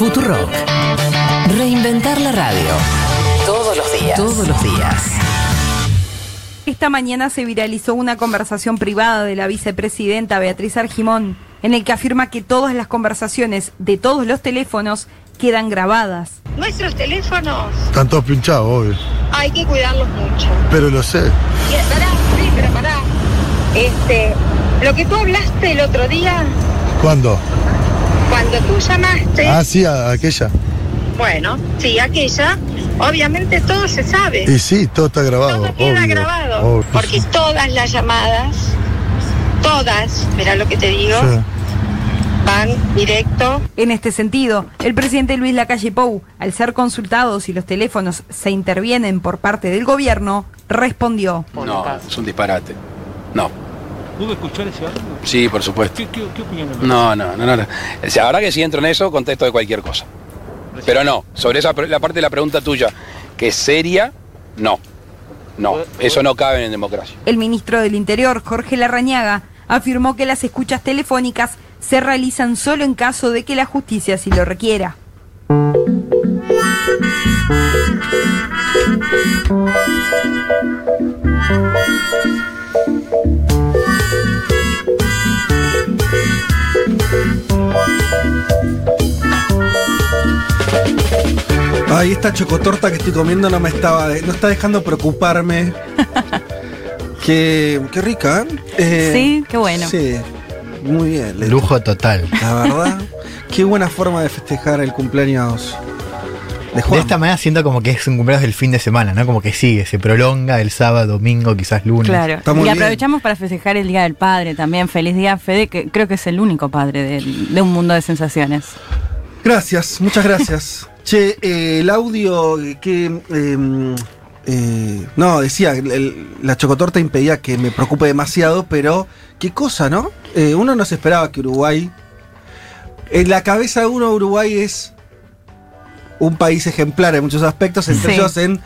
Futurock. Reinventar la radio. Todos los días. Todos los días. Esta mañana se viralizó una conversación privada de la vicepresidenta Beatriz Argimón, en el que afirma que todas las conversaciones de todos los teléfonos quedan grabadas. Nuestros teléfonos Están todos pinchados, obvio. hay que cuidarlos mucho. Pero lo sé. Y, pará, sí, pero pará. Este, lo que tú hablaste el otro día, ¿Cuándo? Cuando tú llamaste, Ah, sí, a- aquella. bueno, sí, aquella, obviamente todo se sabe. Y sí, todo está grabado. todo queda obvio, grabado. obvio. Porque todas las llamadas, todas, mira lo que te digo, Sí. van directo En este sentido, el presidente Luis Lacalle Pou, al ser consultado si los teléfonos se intervienen por parte del gobierno, respondió. No, es un disparate. No. ¿Pudo escuchar ese audio? Sí, por supuesto. ¿Qué, qué, qué opinión le? No, no, no, no. no. Ahora que si entro en eso, contesto de cualquier cosa. Pero no, sobre esa la parte de la pregunta tuya, que es seria, no. No, eso no cabe en democracia. El ministro del Interior, Jorge Larrañaga, afirmó que las escuchas telefónicas se realizan solo en caso de que la justicia así lo requiera. Ay, esta chocotorta que estoy comiendo no me estaba, no está dejando preocuparme. qué, qué rica, ¿eh? Eh, Sí, qué bueno. Sí, muy bien. Lujo total. La verdad, qué buena forma de festejar el cumpleaños de Juan. De esta manera siento como que es un cumpleaños del fin de semana, ¿no? Como que sigue, se prolonga el sábado, domingo, quizás lunes. Claro. Está muy y bien. aprovechamos para festejar el Día del Padre también. Feliz día, Fede, que creo que es el único padre de, de un mundo de sensaciones. Gracias, muchas gracias. che, eh, el audio que... eh, eh, no, decía, el- la chocotorta impedía que me preocupe demasiado, pero qué cosa, ¿no? Eh, uno no se esperaba que Uruguay... En la cabeza de uno Uruguay es un país ejemplar en muchos aspectos, entre Sí. ellos en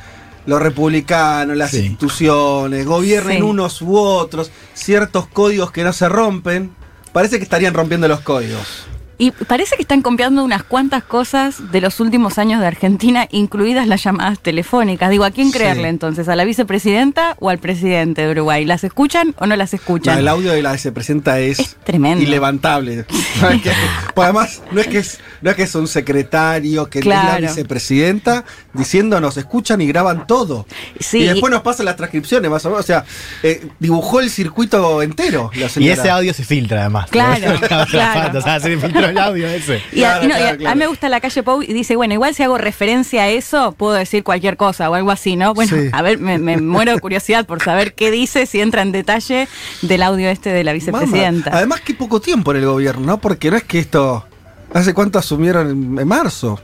lo republicano, las Sí. instituciones, gobiernen Sí. unos u otros, ciertos códigos que no se rompen. Parece que estarían rompiendo los códigos. Y parece que están copiando unas cuantas cosas de los últimos años de Argentina, incluidas las llamadas telefónicas. Digo, ¿a quién Sí. creerle entonces? ¿A la vicepresidenta o al presidente de Uruguay? ¿Las escuchan o no las escuchan? No, el audio de la vicepresidenta es, Es tremendo. ilevantable. Pues además, no es que es, no es que es un secretario, que es la Claro. vicepresidenta diciendo nos escuchan y graban todo. Sí, y después nos pasan las transcripciones, más o menos. O sea, eh, dibujó el circuito entero. La Y ese audio se filtra además. Claro, claro. O sea, se el audio ese. Y, a, Claro, y no, y a- claro, a claro. mí me gusta la calle Pau y dice, bueno, igual si hago referencia a eso, puedo decir cualquier cosa o algo así, ¿no? Bueno, Sí. a ver, me, me muero de curiosidad por saber qué dice, si entra en detalle del audio este de la vicepresidenta. Además, que poco tiempo en el gobierno, ¿no? Porque no es que esto. ¿Hace cuánto asumieron en, en marzo?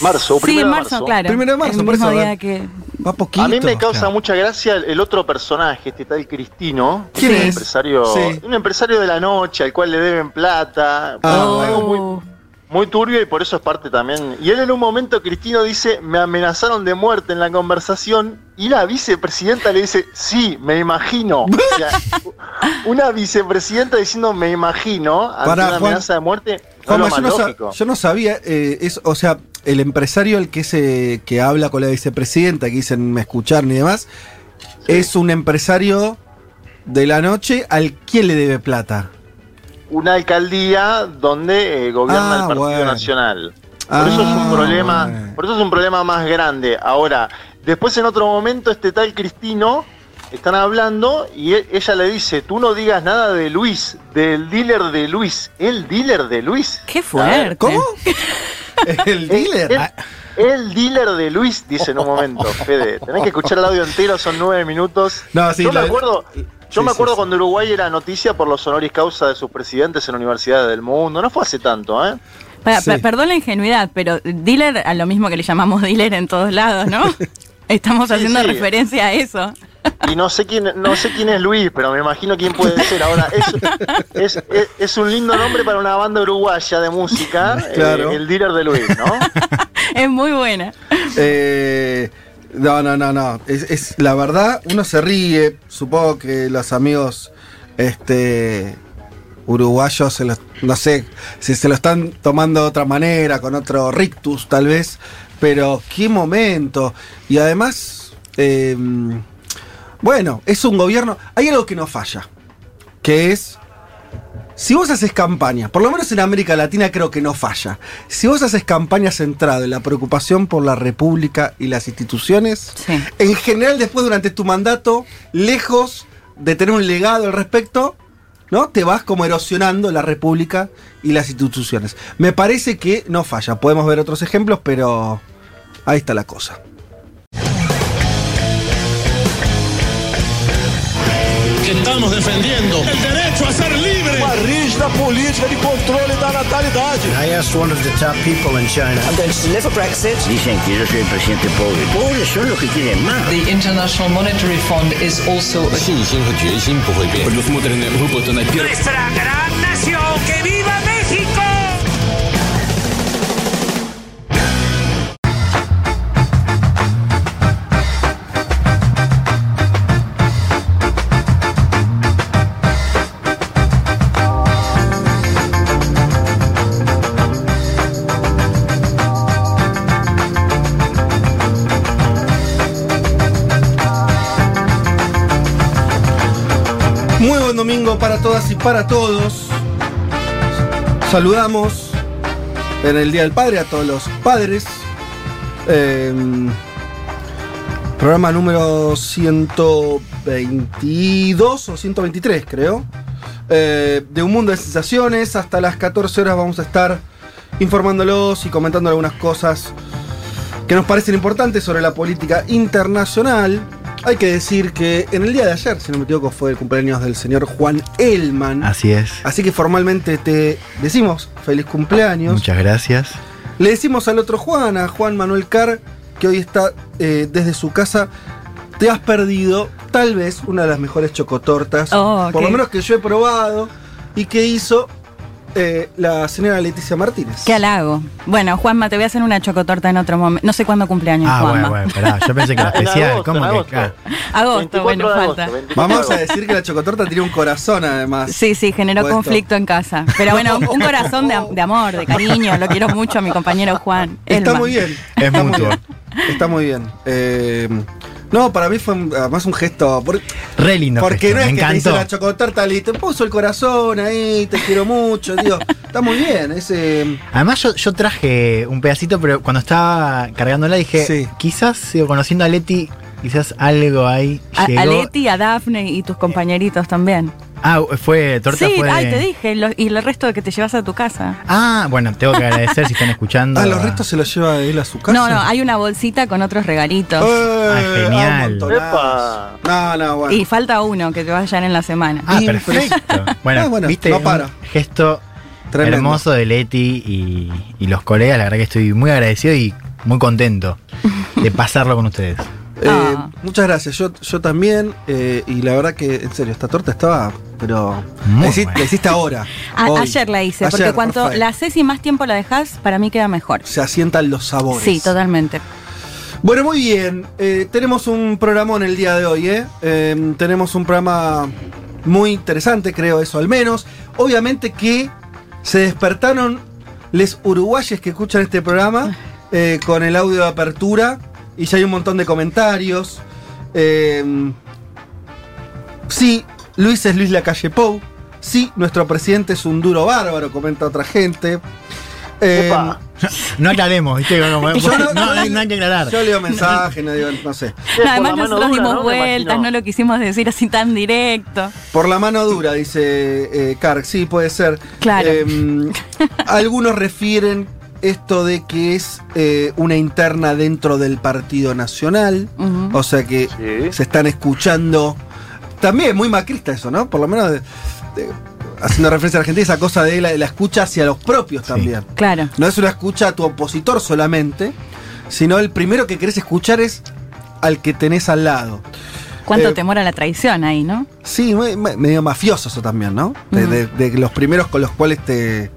Marzo, sí, primero en de marzo, marzo. claro. Primero de marzo, el por mismo eso, a día ver. que... Va poquito. A mí me causa Claro. mucha gracia el, el otro personaje, este tal Cristino. ¿Quién un es? Empresario, Sí. Un empresario de la noche al cual le deben plata. Ah, Algo muy, muy turbio y por eso es parte también. Y él en un momento, Cristino dice, me amenazaron de muerte en la conversación y la vicepresidenta le dice, sí, me imagino. O sea, una vicepresidenta diciendo, me imagino, ante Pará, una Juan. amenaza de muerte, no más yo, no yo no sabía, eh, es, o sea, el empresario el que se que habla con la vicepresidenta, que dicen me escuchar ni demás, es un empresario de la noche al quien le debe plata. una alcaldía donde eh, gobierna Ah, el Partido bueno. Nacional. Por Ah, eso es un problema, bueno. por eso es un problema más grande. Ahora, después en otro momento este tal Cristino están hablando y e- ella le dice, "Tú no digas nada de Luis, del dealer de Luis, el dealer de Luis." Qué fuerte. ¿Cómo? el dealer. El, el dealer de Luis, dice en un momento, Fede. Tenés que escuchar el audio entero, son nueve minutos. No, sí, yo me acuerdo, yo Sí, me acuerdo sí. cuando Uruguay era noticia por los honoris causa de sus presidentes en universidades del mundo. No fue hace tanto, ¿eh? Perdón la ingenuidad, pero dealer a lo mismo que le llamamos dealer en todos lados, ¿no? Estamos Sí, haciendo sí. referencia a eso. Y no sé quién, no sé quién es Luis, pero me imagino quién puede ser. Ahora, es, es, es- es un lindo nombre para una banda uruguaya de música, Claro. eh, el dealer de Luis, ¿no? Es muy buena. Eh, no, no, no, no. Es, es- la verdad, uno se ríe. Supongo que los amigos este, uruguayos, se lo- no sé si se lo están tomando de otra manera, con otro rictus tal vez, pero qué momento. Y además, eh, bueno, es un gobierno, hay algo que no falla, que es, si vos haces campaña, por lo menos en América Latina creo que no falla, si vos haces campaña centrada en la preocupación por la República y las instituciones, Sí. en general después durante tu mandato, lejos de tener un legado al respecto, ¿no? Te vas como erosionando la República y las instituciones. Me parece que no falla. Podemos ver otros ejemplos, pero ahí está la cosa. que estamos defendiendo el derecho a ser libre. Uma rígida política de controle da natalidade. I asked one of the top people in China. I'm going to deliver Brexit. Dicen que yo soy el presidente pobre. Pobres son los que quieren más. The International Monetary Fund is also 信心和决心不会变。 Nuestra gran nación, que viva México. Domingo para todas y para todos. Saludamos en el Día del Padre a todos los padres. Eh, programa número 122 o 123 creo. Eh, de un mundo de sensaciones. Hasta las 14 horas vamos a estar informándolos y comentando algunas cosas que nos parecen importantes sobre la política internacional. Hay que decir que en el día de ayer, si no me equivoco, fue el cumpleaños del señor Juan Elman. Así es. Así que formalmente te decimos feliz cumpleaños. Muchas gracias. Le decimos al otro Juan, a Juan Manuel Carr, que hoy está eh, desde su casa. Te has perdido tal vez una de las mejores chocotortas, Oh, por lo menos que yo he probado, y que hizo eh, la señora Leticia Martínez. Qué halago. Bueno, Juanma, te voy a hacer una chocotorta en otro momento. No sé cuándo cumpleaños, Ah, Juanma. bueno, bueno, pará. Yo pensé que era especial. agosto, ¿Cómo que? agosto. Ah, Agosto, 24 bueno, agosto, falta. 24 Vamos a decir que la chocotorta tiene un corazón además. Sí, sí, generó Puesto. conflicto en casa. Pero bueno, un corazón de, de amor, de cariño. Lo quiero mucho a mi compañero Juan. Está Elman. muy bien. Es Está muy mutuo. bien. Está muy bien. Eh, no, para mí fue además un gesto. por- Re lindo. porque gesto, no es me que te encantó. la chocotorta y te puso el corazón ahí, te quiero mucho. Digo, está muy bien. Ese, Además, yo, yo traje un pedacito, pero cuando estaba cargándola dije, Sí. quizás sigo conociendo a Leti, quizás algo ahí A, llegó. a Leti, a Dafne y tus compañeritos también. Ah, fue torta sí, fue ay, te dije. lo- y el resto de que te llevas a tu casa. Ah, bueno, tengo que agradecer si están escuchando. ah, los restos se los lleva él a su casa. No, no, hay una bolsita con otros regalitos. Eh, Ah, genial. un montonazo. Epa. No, no, bueno. Y falta uno que te va a hallar en la semana. Ah, perfecto. Bueno, Ah, bueno, viste, no un para. gesto Tremendo. hermoso de Leti y, y los colegas. La verdad que estoy muy agradecido y muy contento de pasarlo con ustedes. Eh, Ah. Muchas gracias, yo, yo también. eh, y la verdad que, en serio, esta torta estaba, pero. Muy la, la hiciste ahora. A- hoy. ayer la hice, porque cuanto la haces y más tiempo la dejas, para mí queda mejor. Se asientan los sabores. Sí, totalmente. Bueno, muy bien. Eh, tenemos un programón el día de hoy, ¿eh? Eh, Tenemos un programa muy interesante, creo eso al menos. Obviamente que se despertaron les uruguayes que escuchan este programa eh, con el audio de apertura y ya hay un montón de comentarios. Eh, sí, Luis es Luis Lacalle Pou. Sí, nuestro presidente es un duro bárbaro, comenta otra gente. Eh, Epa. No aclaremos, ¿viste? No, no- hay, no hay que aclarar. yo leo mensajes, no, digo, no sé. Además, nosotros dura, dimos vueltas, no lo quisimos decir así tan directo. Por la mano dura, dice eh, sí, puede ser. Claro. Eh, algunos refieren esto de que es eh, una interna dentro del Partido Nacional, o sea que Sí. se están escuchando. También muy macrista eso, ¿no? Por lo menos de- de- haciendo referencia a Argentina, esa cosa de la, de la escucha hacia los propios también. Claro. No es una escucha a tu opositor solamente, sino el primero que querés escuchar es al que tenés al lado. Cuánto Eh, temor a la traición ahí, ¿no? Sí, me- me- medio mafioso eso también, ¿no? De, los primeros con los cuales te,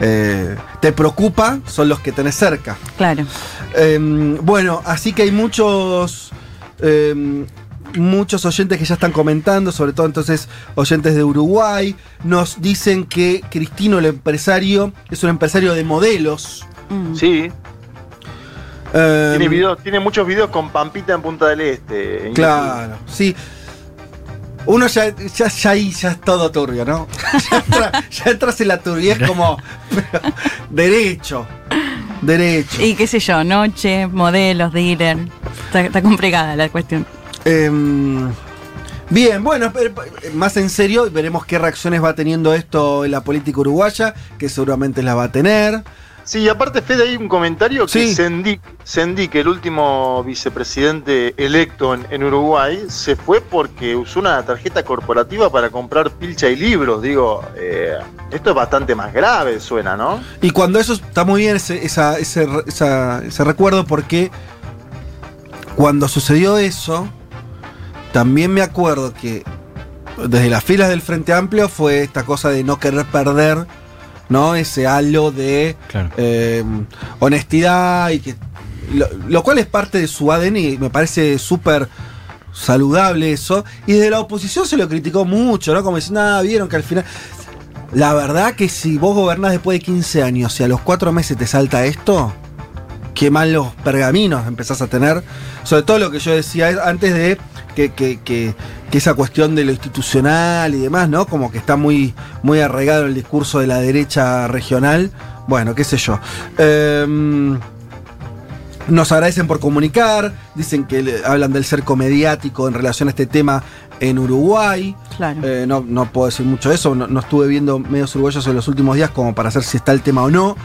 eh, te preocupa son los que tenés cerca. Claro. Eh, bueno, así que hay muchos. eh, muchos oyentes que ya están comentando, sobre todo entonces oyentes de Uruguay, nos dicen que Cristino, el empresario, es un empresario de modelos. Sí. Eh, Tiene, videos- tiene muchos videos con Pampita en Punta del Este. en Claro, sí. Uno ya, ya, ya ahí ya es todo turbio, ¿no? Ya, entra- ya entras en la turbidez como pero, derecho. Derecho. Y qué sé yo, noche, modelos, dealer. Está, está complicada la cuestión. Em, bien, bueno, pero, más en serio, veremos qué reacciones va teniendo esto en la política uruguaya, que seguramente la va a tener. Sí, y aparte, Fede, hay un comentario que Sí. Sendik, Sendik, el último vicepresidente electo en, en Uruguay, se fue porque usó una tarjeta corporativa para comprar pilcha y libros. Digo, eh, esto es bastante más grave, suena, ¿no? Y cuando eso está muy bien ese, esa- ese, esa- ese recuerdo, porque cuando sucedió eso, también me acuerdo que desde las filas del Frente Amplio fue esta cosa de no querer perder, ¿no? Ese halo de Claro. eh, honestidad y que. Lo, lo cual es parte de su ADN y me parece súper saludable eso. Y desde la oposición se lo criticó mucho, ¿no? Como diciendo, ah, vieron que al final. La verdad que si vos gobernás después de 15 años y a los 4 meses te salta esto, qué malos pergaminos empezás a tener. Sobre todo lo que yo decía es- antes de que, que- que- que esa cuestión de lo institucional y demás, ¿no? Como que está muy, muy arraigado el discurso de la derecha regional. Bueno, qué sé yo. Em, nos agradecen por comunicar, dicen que le- hablan del cerco mediático en relación a este tema en Uruguay. Claro. Eh, no, no puedo decir mucho de eso, no, no estuve viendo medios uruguayos en los últimos días como para saber si está el tema o no.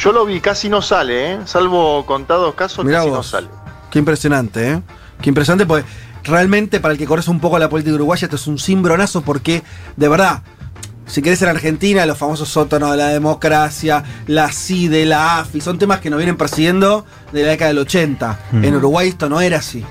Yo lo vi, casi no sale, ¿eh? Salvo contados casos, Mirá casi no sale. Qué impresionante, ¿eh? Qué impresionante porque realmente para el que conoce un poco la política uruguaya esto es un cimbronazo porque, de verdad, si querés en Argentina, los famosos sótanos de la democracia, la CIDE, la AFI, son temas que nos vienen persiguiendo de la década del 80. Mm. En Uruguay esto no era así.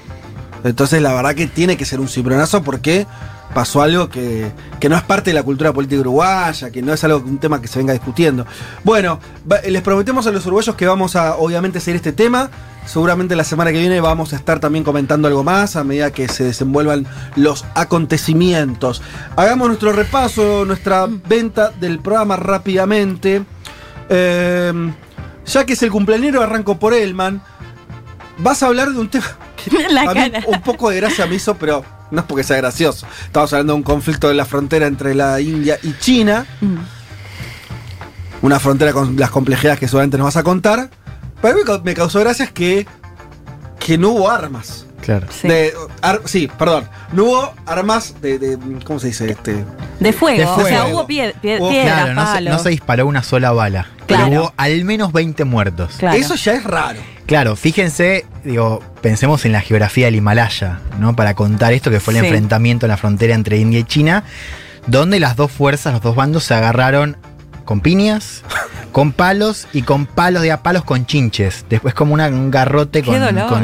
Entonces la verdad que tiene que ser un cimbronazo porque pasó algo que, que no es parte de la cultura política uruguaya, que no es algo, un tema que se venga discutiendo. Bueno, les prometemos a los uruguayos que vamos a obviamente seguir este tema. Seguramente la semana que viene vamos a estar también comentando algo más a medida que se desenvuelvan los acontecimientos. Hagamos nuestro repaso, nuestra venta del programa rápidamente. Eh, ya que es el cumpleañero, arranco por Elman. Vas a hablar de un tema que La a mí un poco de gracia me hizo, pero no es porque sea gracioso. Estamos hablando de un conflicto de la frontera entre la India y China. Mm. Una frontera con las complejidades que seguramente nos vas a contar. Pero a mí me cau- me causó gracia es que, que no hubo armas. Claro. Sí. De- ar- sí, perdón. No hubo armas de, de- ¿Cómo se dice? Este, De fuego. De O sea, hubo pie- pie- Hubo- piedras, Claro, no se, no se disparó una sola bala. Claro. Pero hubo al menos 20 muertos. Claro. Eso ya es raro. Claro, fíjense, digo, pensemos en la geografía del Himalaya, ¿no? Para contar esto que fue el Sí. enfrentamiento en la frontera entre India y China, donde las dos fuerzas, los dos bandos se agarraron con piñas, con palos y con palos de a palos con chinches. Después como una- un garrote con,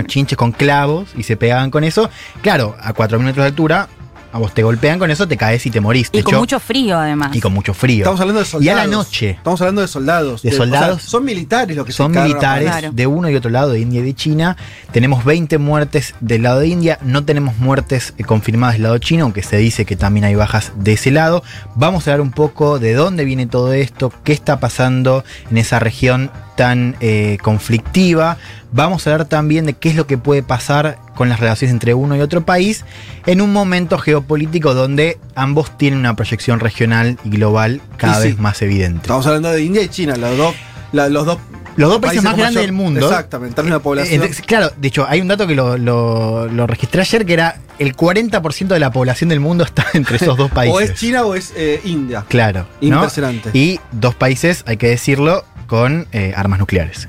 chinches, con clavos y se pegaban con eso. Claro, a 4 metros de altura, a vos te golpean con eso, te caes y te morís. De Y con hecho, mucho frío, además. y con mucho frío. Estamos hablando de Y soldados. a la noche. Estamos hablando de soldados. De soldados. o sea, son militares los que se Son a militares. Claro. de uno y otro lado, de India y de China. Tenemos 20 muertes del lado de India, no tenemos muertes eh, confirmadas del lado chino, aunque se dice que también hay bajas de ese lado. Vamos a hablar un poco de dónde viene todo esto, qué está pasando en esa región tan eh, conflictiva. Vamos a hablar también de qué es lo que puede pasar con las relaciones entre uno y otro país en un momento geopolítico donde ambos tienen una proyección regional y global cada Y sí. vez más evidente. Estamos hablando de India y China, los dos, la- los dos, Los dos países más grandes mayor- del mundo. Exactamente, en población. Eh, entonces, claro, de hecho, hay un dato que lo, lo- lo registré ayer, que era el 40% de la población del mundo está entre esos dos países. o es China o es eh, India. Claro. ¿no? Impresionante. Y dos países, hay que decirlo, con eh, armas nucleares.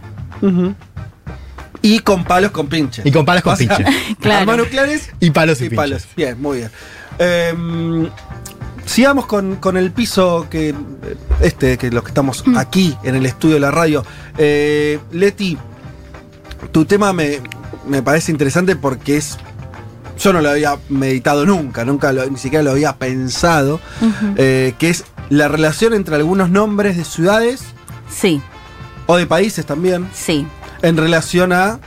Y con palos con pinche. Y con palos con O sea, pinche. Claro. Armas nucleares Y palos y, y pinches. palos. Bien, muy bien. Em, sigamos con, con el piso que. eh, Este, que los que estamos Mm. aquí en el estudio de la radio. Eh, Leti, tu tema me, me parece interesante porque es. Yo no lo había meditado nunca, nunca lo- ni siquiera lo había pensado. Eh, que es la relación entre algunos nombres de ciudades Sí, o de países también sí. en relación a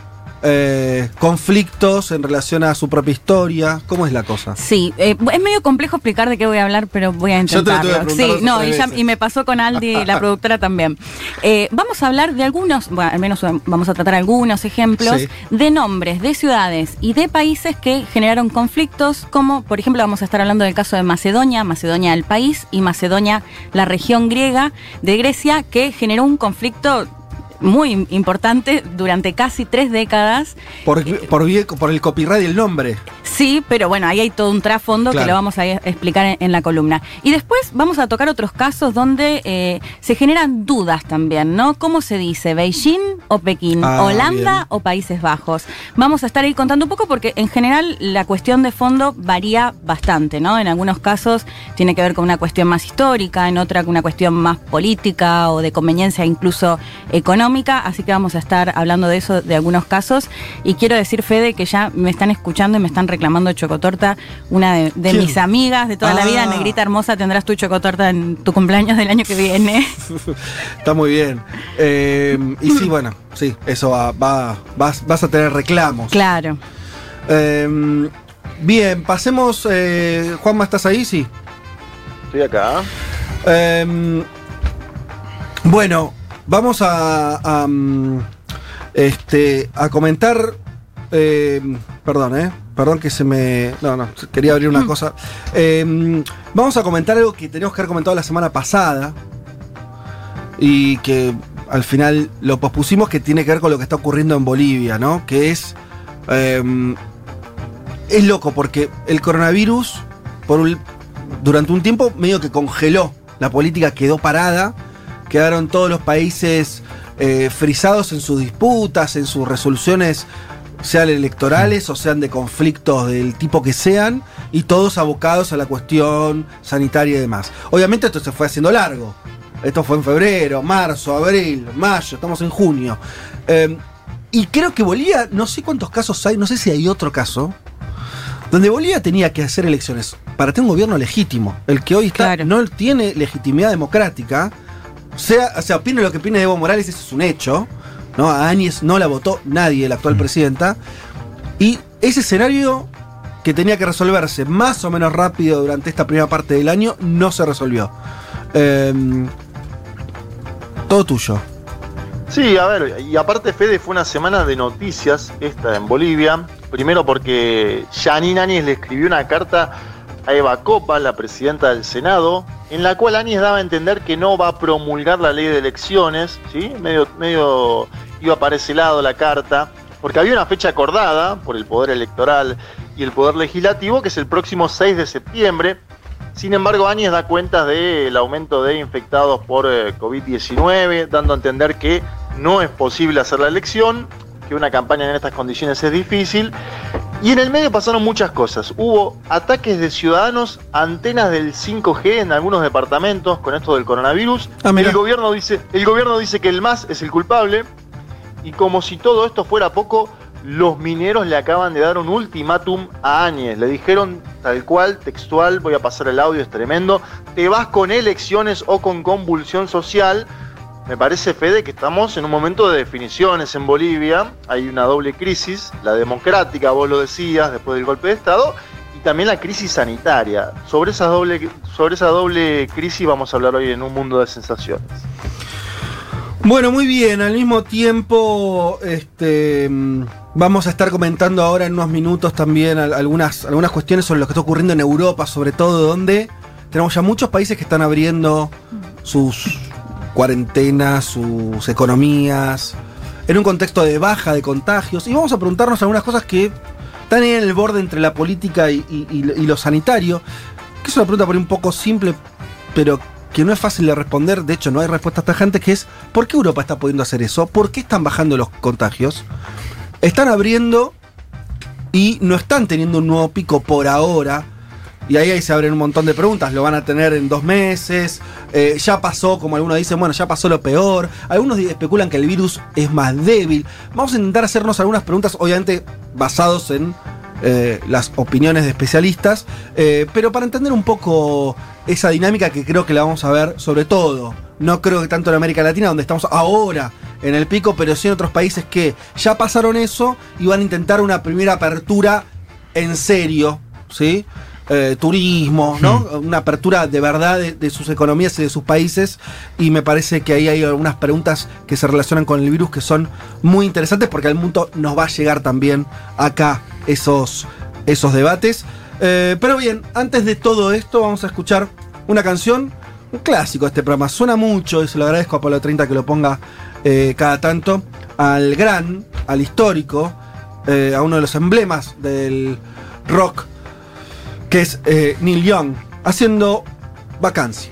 eh, conflictos en relación a su propia historia. ¿Cómo es la cosa? Sí, eh, es medio complejo explicar de qué voy a hablar, pero voy a Yo te lo tuve que intentarlo. Sí, no, y, ya- veces. y me pasó con Aldi, la productora también. Eh, vamos a hablar de algunos, bueno, al menos vamos a tratar algunos ejemplos Sí. de nombres de ciudades y de países que generaron conflictos, como por ejemplo vamos a estar hablando del caso de Macedonia, Macedonia el país y Macedonia la región griega de Grecia, que generó un conflicto muy importante durante casi tres décadas Por, por, bien- por el copyright y el nombre. Sí, pero bueno, ahí hay todo un trasfondo Claro. que lo vamos a explicar en, en la columna. Y después vamos a tocar otros casos donde eh, se generan dudas también, ¿no? ¿Cómo se dice? ¿Beijing o Pekín? Ah, ¿Holanda bien. o Países Bajos? Vamos a estar ahí contando un poco porque en general la cuestión de fondo varía bastante, ¿no? En algunos casos tiene que ver con una cuestión más histórica, en otra con una cuestión más política o de conveniencia incluso económica, así que vamos a estar hablando de eso, de algunos casos. Y quiero decir, Fede, que ya me están escuchando y me están reclamando chocotorta, una de, mis amigas de toda la vida, Ah. Negrita Hermosa, tendrás tu chocotorta en tu cumpleaños del año que viene. Está muy bien. Eh, y sí, bueno, sí, eso va, va- vas, vas a tener reclamos. Claro. Eh, bien, pasemos. Eh, Juanma, ¿estás ahí? Sí. Estoy acá. Eh, bueno, vamos a, a, mm, este, a comentar. eh, perdón, eh. Perdón que se me. No, no, quería abrir una cosa. Eh, vamos a comentar algo que teníamos que haber comentado la semana pasada. Y que al final lo pospusimos, que tiene que ver con lo que está ocurriendo en Bolivia, ¿no? Que es. eh, es loco porque el coronavirus, por un- durante un tiempo, medio que congeló. La política quedó parada. Quedaron todos los países eh, frisados en sus disputas, en sus resoluciones, sean electorales o sean de conflictos del tipo que sean, y todos abocados a la cuestión sanitaria y demás. Obviamente esto se fue haciendo largo. Esto fue en febrero, marzo, abril, mayo, estamos en junio. Eh, y creo que Bolivia, no sé cuántos casos hay, no sé si hay otro caso, donde Bolivia tenía que hacer elecciones para tener un gobierno legítimo. El que hoy está no tiene legitimidad democrática. Sea, o sea, opine lo que opine de Evo Morales, eso es un hecho. ¿no? A Áñez no la votó nadie, la actual presidenta. Y ese escenario que tenía que resolverse más o menos rápido durante esta primera parte del año no se resolvió. Em, todo tuyo. Sí, a ver, y aparte Fede fue una semana de noticias esta en Bolivia. Primero porque Janine Áñez le escribió una carta a Eva Copa, la presidenta del Senado, en la cual Áñez daba a entender que no va a promulgar la ley de elecciones, ¿sí? Medio, medio iba para ese lado la carta, porque había una fecha acordada por el Poder Electoral y el Poder Legislativo, que es el próximo 6 de septiembre. Sin embargo, Áñez da cuenta del aumento de infectados por eh, COVID-19, dando a entender que no es posible hacer la elección, que una campaña en estas condiciones es difícil. Y en el medio pasaron muchas cosas. Hubo ataques de ciudadanos, antenas del 5G en algunos departamentos con esto del coronavirus. Ah, el, gobierno dice, el gobierno dice que el MAS es el culpable. Y como si todo esto fuera poco, los mineros le acaban de dar un ultimátum a Áñez. Le dijeron tal cual, textual, voy a pasar el audio, es tremendo. Te vas con elecciones o con convulsión social. Me parece, Fede, que estamos en un momento de definiciones en Bolivia. Hay una doble crisis, la democrática, vos lo decías, después del golpe de Estado, y también la crisis sanitaria. Sobre esa doble, sobre esa doble crisis vamos a hablar hoy en un mundo de sensaciones. Bueno, muy bien. Al mismo tiempo, este, vamos a estar comentando ahora en unos minutos también al- algunas, algunas cuestiones sobre lo que está ocurriendo en Europa, sobre todo donde tenemos ya muchos países que están abriendo sus cuarentenas, sus economías, en un contexto de baja de contagios. Y vamos a preguntarnos algunas cosas que están en el borde entre la política y, lo sanitario, que es una pregunta por un poco simple, pero que no es fácil de responder, de hecho no hay respuestas tajantes, que es ¿por qué Europa está pudiendo hacer eso? ¿Por qué están bajando los contagios? Están abriendo y no están teniendo un nuevo pico por ahora. Y ahí, ahí se abren un montón de preguntas. Lo van a tener en dos meses. Eh, ya pasó, como algunos dicen, bueno, ya pasó lo peor. Algunos especulan que el virus es más débil. Vamos a intentar hacernos algunas preguntas, obviamente basados en eh, las opiniones de especialistas. eh, pero para entender un poco esa dinámica que creo que la vamos a ver, sobre todo No creo que tanto en América Latina, donde estamos ahora en el pico, pero sí en otros países que ya pasaron eso y van a intentar una primera apertura en serio, ¿sí? Eh, turismo, ¿no? Una apertura de verdad de, de sus economías y de sus países. Y me parece que ahí hay algunas preguntas que se relacionan con el virus que son muy interesantes porque al mundo nos va a llegar también acá esos, esos debates. Eh, pero bien, antes de todo esto vamos a escuchar una canción, un clásico de este programa. Suena mucho y se lo agradezco a Pablo 30 que lo ponga eh, cada tanto. Al gran, al histórico, eh, a uno de los emblemas del rock, que es eh, Neil Young, haciendo vacancia.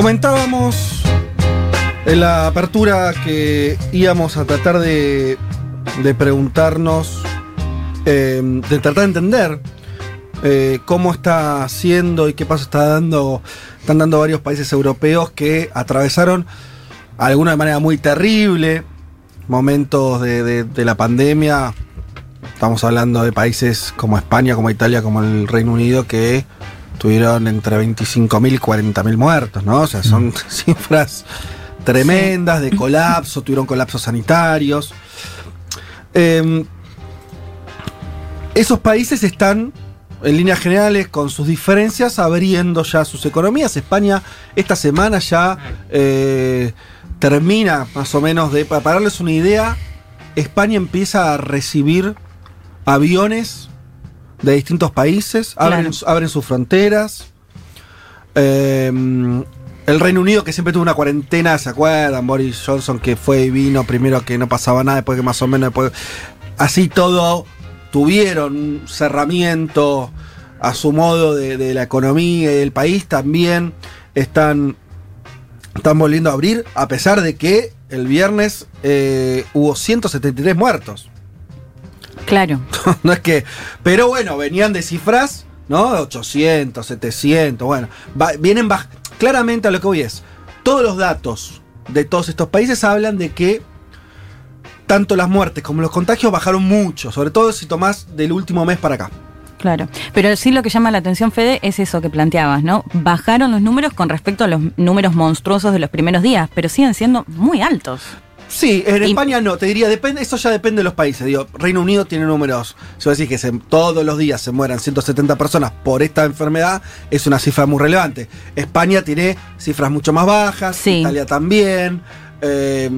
Comentábamos en la apertura que íbamos a tratar de, de preguntarnos, eh, de tratar de entender eh, cómo está haciendo y qué paso está dando, están dando varios países europeos que atravesaron, algunos de manera muy terrible, momentos de- de la pandemia. Estamos hablando de países como España, como Italia, como el Reino Unido, que tuvieron entre 25.000 y 40.000 muertos, ¿no? O sea, son cifras tremendas de colapso, tuvieron colapsos sanitarios. Eh, esos países están, en líneas generales, con sus diferencias, abriendo ya sus economías. España esta semana ya eh, termina más o menos de... Para darles una idea, España empieza a recibir aviones de distintos países, abren, abren sus fronteras. Eh, el Reino Unido, que siempre tuvo una cuarentena, ¿se acuerdan? Boris Johnson, que fue y vino primero que no pasaba nada, después que más o menos, después. Así todo, tuvieron un cerramiento a su modo de, de la economía y del país. También están, están volviendo a abrir, a pesar de que el viernes eh, hubo 173 muertos. Claro. no es que. Pero bueno, venían de cifras, ¿no? 800, 700, bueno. va- vienen baj- Claramente a lo que voy es. Todos los datos de todos estos países hablan de que tanto las muertes como los contagios bajaron mucho, sobre todo si tomás del último mes para acá. Claro, pero sí lo que llama la atención, Fede, es eso que planteabas, ¿no? Bajaron los números con respecto a los números monstruosos de los primeros días, pero siguen siendo muy altos. Sí, en España no, te diría, depende, eso ya depende de los países. Digo, Reino Unido tiene números, si vos decís que se- todos los días se mueran 170 personas por esta enfermedad, es una cifra muy relevante. España tiene cifras mucho más bajas, Italia también. eh,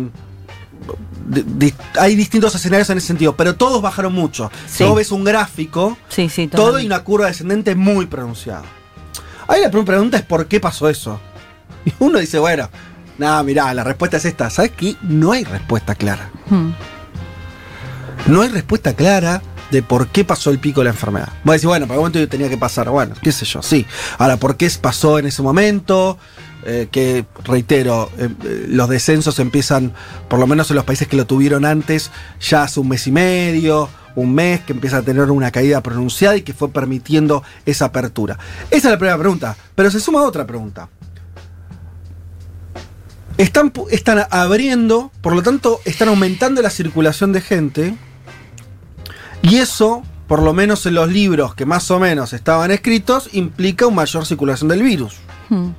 di- hay distintos escenarios en ese sentido, pero todos bajaron mucho. Sí. vos ves un gráfico, Sí, sí, todo y una curva descendente muy pronunciada. Ahí la pre- pregunta es por qué pasó eso. Y uno dice, bueno, nada, mirá, la respuesta es esta. ¿Sabes qué? No hay respuesta clara. Hmm. No hay respuesta clara de por qué pasó el pico de la enfermedad. Voy a decir, bueno, para un momento tenía que pasar. Bueno, qué sé yo, sí. Ahora, ¿por qué pasó en ese momento? Eh, que, reitero, eh, eh, los descensos empiezan, por lo menos en los países que lo tuvieron antes, ya hace un mes y medio, un mes, que empieza a tener una caída pronunciada y que fue permitiendo esa apertura. Esa es la primera pregunta. Pero se suma otra pregunta. Están, están abriendo, por lo tanto, están aumentando la circulación de gente. Y eso, por lo menos en los libros que más o menos estaban escritos, implica una mayor circulación del virus. Hmm.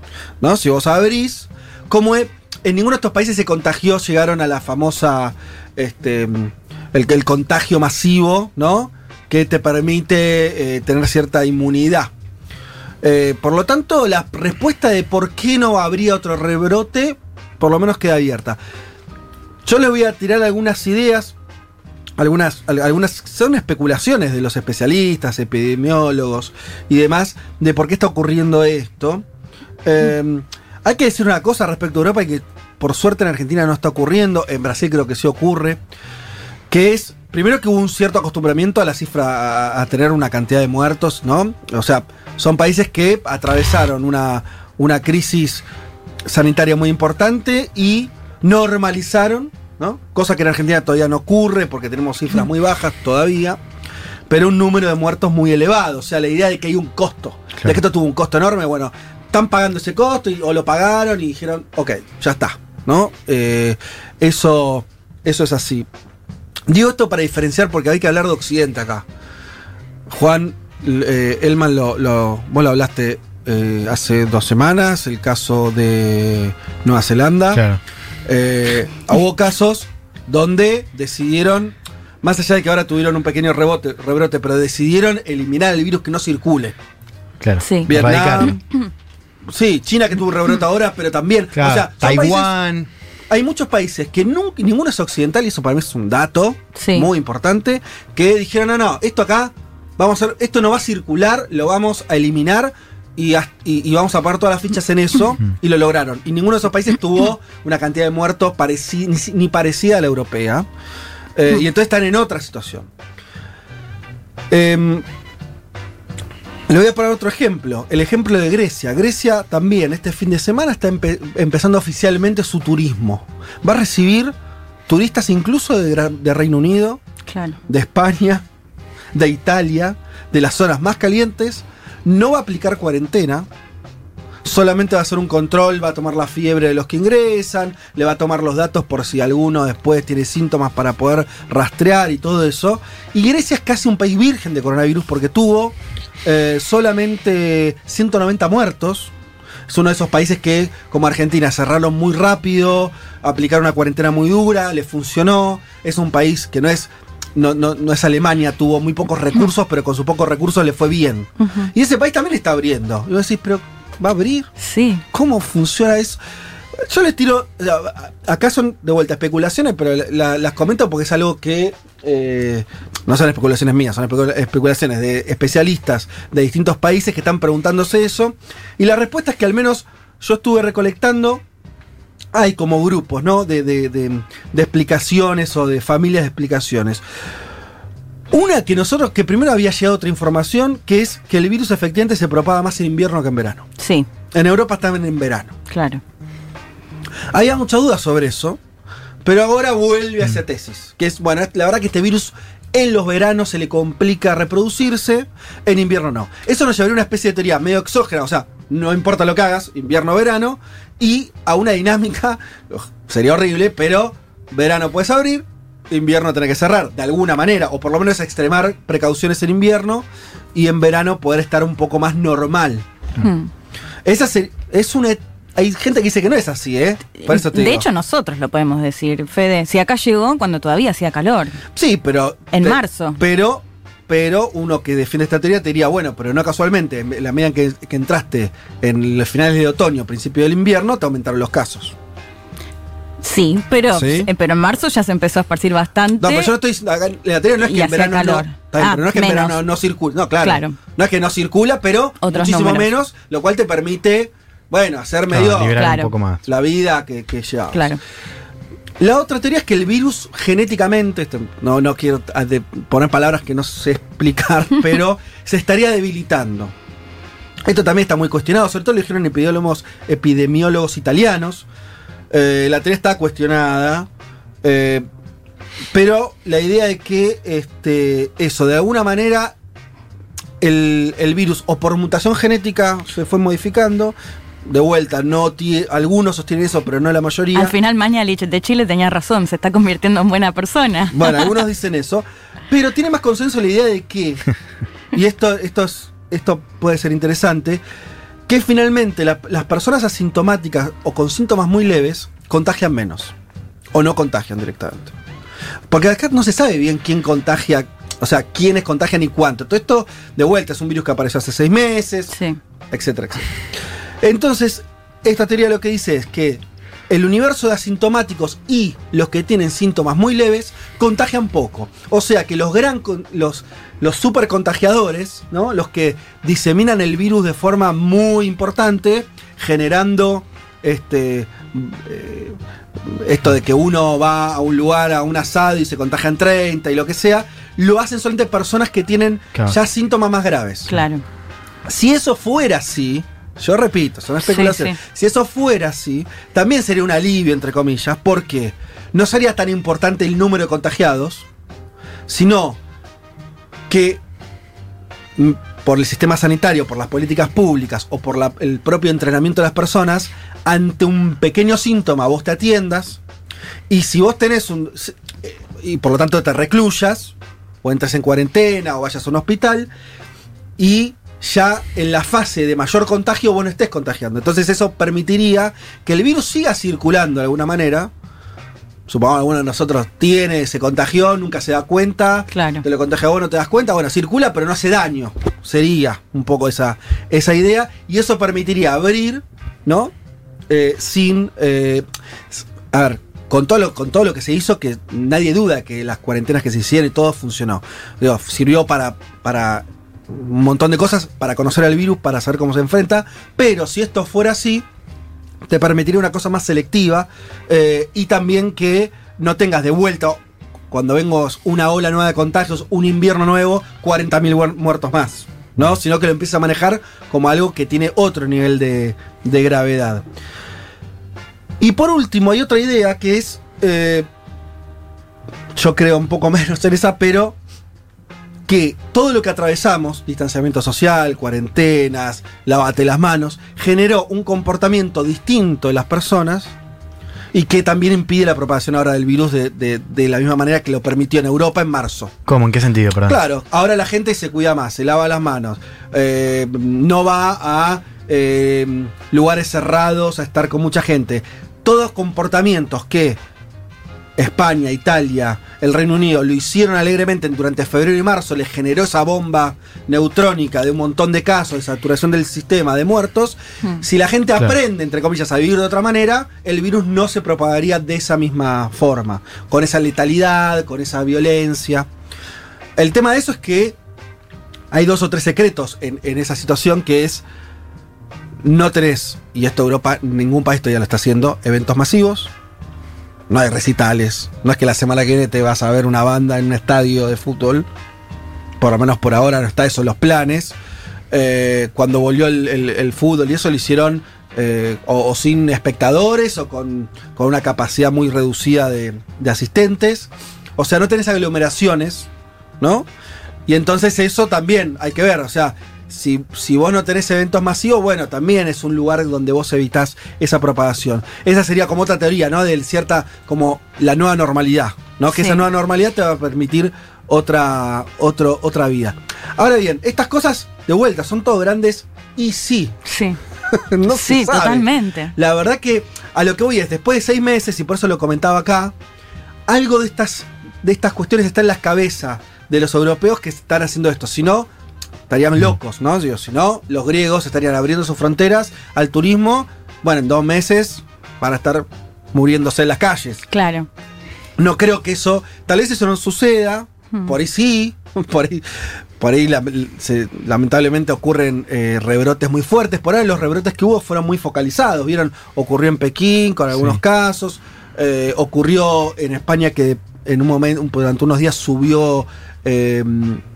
¿no? Si vos abrís, como e- en ninguno de estos países se contagió, llegaron a la famosa, este, el, el contagio masivo, ¿no? Que te permite eh, tener cierta inmunidad. Eh, por lo tanto, la respuesta de por qué no habría otro rebrote, por lo menos queda abierta. Yo les voy a tirar algunas ideas, algunas, al- algunas son especulaciones de los especialistas, epidemiólogos y demás, de por qué está ocurriendo esto. Eh, hay que decir una cosa respecto a Europa y que por suerte en Argentina no está ocurriendo, en Brasil creo que sí ocurre, que es, primero que hubo un cierto acostumbramiento a la cifra, a, a tener una cantidad de muertos, ¿no? O sea, son países que atravesaron una, una crisis sanitaria muy importante y normalizaron, ¿no? Cosa que en Argentina todavía no ocurre porque tenemos cifras muy bajas todavía, pero un número de muertos muy elevado. O sea, la idea de que hay un costo, de que esto tuvo un costo enorme, bueno, están pagando ese costo y- o lo pagaron y dijeron, ok, ya está, ¿no? Eh, eso, eso es así. Digo esto para diferenciar porque hay que hablar de Occidente acá. Juan, eh, Elman, lo, lo- vos lo hablaste eh, hace dos semanas, el caso de Nueva Zelanda. Claro. Eh, hubo casos donde decidieron, más allá de que ahora tuvieron un pequeño rebote, rebrote, pero decidieron eliminar el virus que no circule. Claro. Sí. Vietnam. Sí, China que tuvo un rebrote ahora, pero también. Claro, o sea, Taiwán. países- hay muchos países que nunca, ninguno es occidental, y eso para mí es un dato Sí. muy importante, que dijeron, no, no, esto acá, vamos a hacer, esto no va a circular, lo vamos a eliminar y, as- y- y vamos a pagar todas las fichas en eso, y lo lograron. Y ninguno de esos países tuvo una cantidad de muertos pareci- ni, parecida a la europea. Eh, y entonces están en otra situación. Em, le voy a poner otro ejemplo, el ejemplo de Grecia. Grecia también este fin de semana está empe- empezando oficialmente su turismo. Va a recibir turistas incluso de, Reino Unido, Claro. de España, de Italia, de las zonas más calientes. No va a aplicar cuarentena. Solamente va a hacer un control, va a tomar la fiebre de los que ingresan, le va a tomar los datos por si alguno después tiene síntomas para poder rastrear y todo eso. Y Grecia es casi un país virgen de coronavirus porque tuvo eh, solamente 190 muertos. Es uno de esos países que, como Argentina, cerraron muy rápido, aplicaron una cuarentena muy dura, le funcionó. Es un país que no es, no, no- no es Alemania, tuvo muy pocos recursos, pero con sus pocos recursos le fue bien. Y ese país también está abriendo. Y vos decís, pero ¿va a abrir? Sí. ¿Cómo funciona eso? Yo les tiro, acá son de vuelta especulaciones, pero la- la- las comento porque es algo que eh, no son especulaciones mías, son especula- especulaciones de especialistas de distintos países que están preguntándose eso. Y la respuesta es que al menos yo estuve recolectando, hay como grupos, ¿no? De, de- de- de explicaciones o de familias de explicaciones. Una que nosotros, que primero había llegado otra información, que es que el virus efectivamente se propaga más en invierno que en verano. Sí, En Europa están en verano. claro. Había mucha duda sobre eso, pero ahora vuelve a esa tesis. Que es, bueno, la verdad que este virus en los veranos se le complica reproducirse, en invierno no. Eso nos llevaría a una especie de teoría medio exógena, o sea, no importa lo que hagas, invierno o verano, y a una dinámica, sería horrible, pero verano puedes abrir, invierno tenés que cerrar, de alguna manera, o por lo menos extremar precauciones en invierno, y en verano poder estar un poco más normal. Hmm. Esa se- es una. Hay gente que dice que no es así, ¿eh? Por eso te de digo. hecho, nosotros lo podemos decir, Fede. Si acá llegó cuando todavía hacía calor. Sí, pero. En marzo. Pero. Pero uno que defiende esta teoría te diría, bueno, pero no casualmente, en la medida en que, que entraste en los finales de otoño, principio del invierno, te aumentaron los casos. Sí, pero, Sí. eh, pero en marzo ya se empezó a esparcir bastante. No, pero yo no estoy diciendo, acá, la teoría no es que en verano calor. no. bien, Ah, pero no es que en verano no circula. No, claro, Claro. No es que no circula, pero Otros muchísimo números. menos, lo cual te permite, bueno, hacer Claro, medio liberar Claro. un poco más. la vida que, que llevamos. Claro. La otra teoría es que el virus genéticamente, no, no quiero ah, poner palabras que no sé explicar, pero se estaría debilitando. Esto también está muy cuestionado, sobre todo lo dijeron epidemiólogos, epidemiólogos italianos. Eh, la teoría está cuestionada, eh, pero la idea de que este, eso, de alguna manera, el, el virus o por mutación genética se fue modificando. De vuelta, no algunos sostienen eso, pero no la mayoría. Al final, Mañalich de Chile tenía razón, se está convirtiendo en buena persona. Bueno, algunos dicen eso, pero tiene más consenso la idea de que, y esto, esto, es- esto puede ser interesante, que finalmente la- las personas asintomáticas o con síntomas muy leves contagian menos, o no contagian directamente. Porque acá no se sabe bien quién contagia o sea, quiénes contagian y cuánto. Todo esto, de vuelta, es un virus que apareció hace seis meses, etcétera, etcétera. Entonces, esta teoría lo que dice es que el universo de asintomáticos y los que tienen síntomas muy leves contagian poco. O sea que los gran los, los super contagiadores, ¿no? Los que diseminan el virus de forma muy importante, generando este. eh, esto de que uno va a un lugar, a un asado y se contagian 30 y lo que sea, lo hacen solamente personas que tienen Claro. ya síntomas más graves. Claro. Si eso fuera así, yo repito, son especulaciones. sí. Si eso fuera así, también sería un alivio, entre comillas, porque no sería tan importante el número de contagiados, sino que mm, por el sistema sanitario, por las políticas públicas o por la- el propio entrenamiento de las personas, ante un pequeño síntoma vos te atiendas y si vos tenés un... eh, y por lo tanto te recluyas, o entras en cuarentena o vayas a un hospital, y ya en la fase de mayor contagio vos no estés contagiando. Entonces eso permitiría que el virus siga circulando de alguna manera. Supongamos que alguno de nosotros tiene, se contagió, nunca se da cuenta. Claro. Te lo contagia vos, no te das cuenta. Bueno, circula, pero no hace daño. Sería un poco esa, esa idea. Y eso permitiría abrir, ¿no? Eh, sin. eh, a ver, con todo, lo, con todo lo que se hizo, que nadie duda que las cuarentenas que se hicieron y todo funcionó. Digo, sirvió para, para un montón de cosas, para conocer al virus, para saber cómo se enfrenta. Pero si esto fuera así, te permitiría una cosa más selectiva eh, y también que no tengas de vuelta, cuando vengos una ola nueva de contagios, un invierno nuevo, 40.000 muer- muertos más. ¿no? Sino que lo empieza a manejar como algo que tiene otro nivel de, de gravedad. Y por último, hay otra idea que es. eh, yo creo un poco menos en esa, pero que todo lo que atravesamos, distanciamiento social, cuarentenas, lavate las manos, generó un comportamiento distinto de las personas y que también impide la propagación ahora del virus de, de- de la misma manera que lo permitió en Europa en marzo. ¿Cómo? ¿En qué sentido? Perdón. Claro, ahora la gente se cuida más, se lava las manos, eh, no va a eh, lugares cerrados a estar con mucha gente. Todos comportamientos que España, Italia, el Reino Unido lo hicieron alegremente durante febrero y marzo, les generó esa bomba neutrónica de un montón de casos, de saturación del sistema, de muertos. Si la gente Claro. aprende, entre comillas, a vivir de otra manera, el virus no se propagaría de esa misma forma, con esa letalidad, con esa violencia. El tema de eso es que hay dos o tres secretos en, en esa situación que es no tenés, y esto Europa, ningún país todavía lo está haciendo, eventos masivos. No hay recitales. No es que la semana que viene te vas a ver una banda en un estadio de fútbol. Por lo menos por ahora no está eso en los planes. Eh, cuando volvió el, fútbol y eso lo hicieron eh, o, o sin espectadores o con, con una capacidad muy reducida de, de asistentes. O sea, no tenés aglomeraciones, ¿no? Y entonces eso también hay que ver. O sea, si, si vos no tenés eventos masivos, bueno, también es un lugar donde vos evitás esa propagación. Esa sería como otra teoría, ¿no? De cierta, como la nueva normalidad, ¿no? Que Sí. esa nueva normalidad te va a permitir otra, otro, otra vida. Ahora bien, estas cosas, de vuelta, son todo grandes y sí. Sí. no sí, se sabe. totalmente. La verdad que a lo que voy es, después de seis meses, y por eso lo comentaba acá, algo de estas, de estas cuestiones está en la cabeza de los europeos que están haciendo esto. Si no, estarían locos, ¿no? Digo, si no, los griegos estarían abriendo sus fronteras al turismo. Bueno, en dos meses van a estar muriéndose en las calles. Claro. No creo que eso, tal vez eso no suceda, Hmm. por ahí sí, por ahí, por ahí la- se- lamentablemente ocurren eh, rebrotes muy fuertes, por ahí los rebrotes que hubo fueron muy focalizados, vieron, ocurrió en Pekín con algunos casos, eh, ocurrió en España que en un momento, durante unos días subió eh,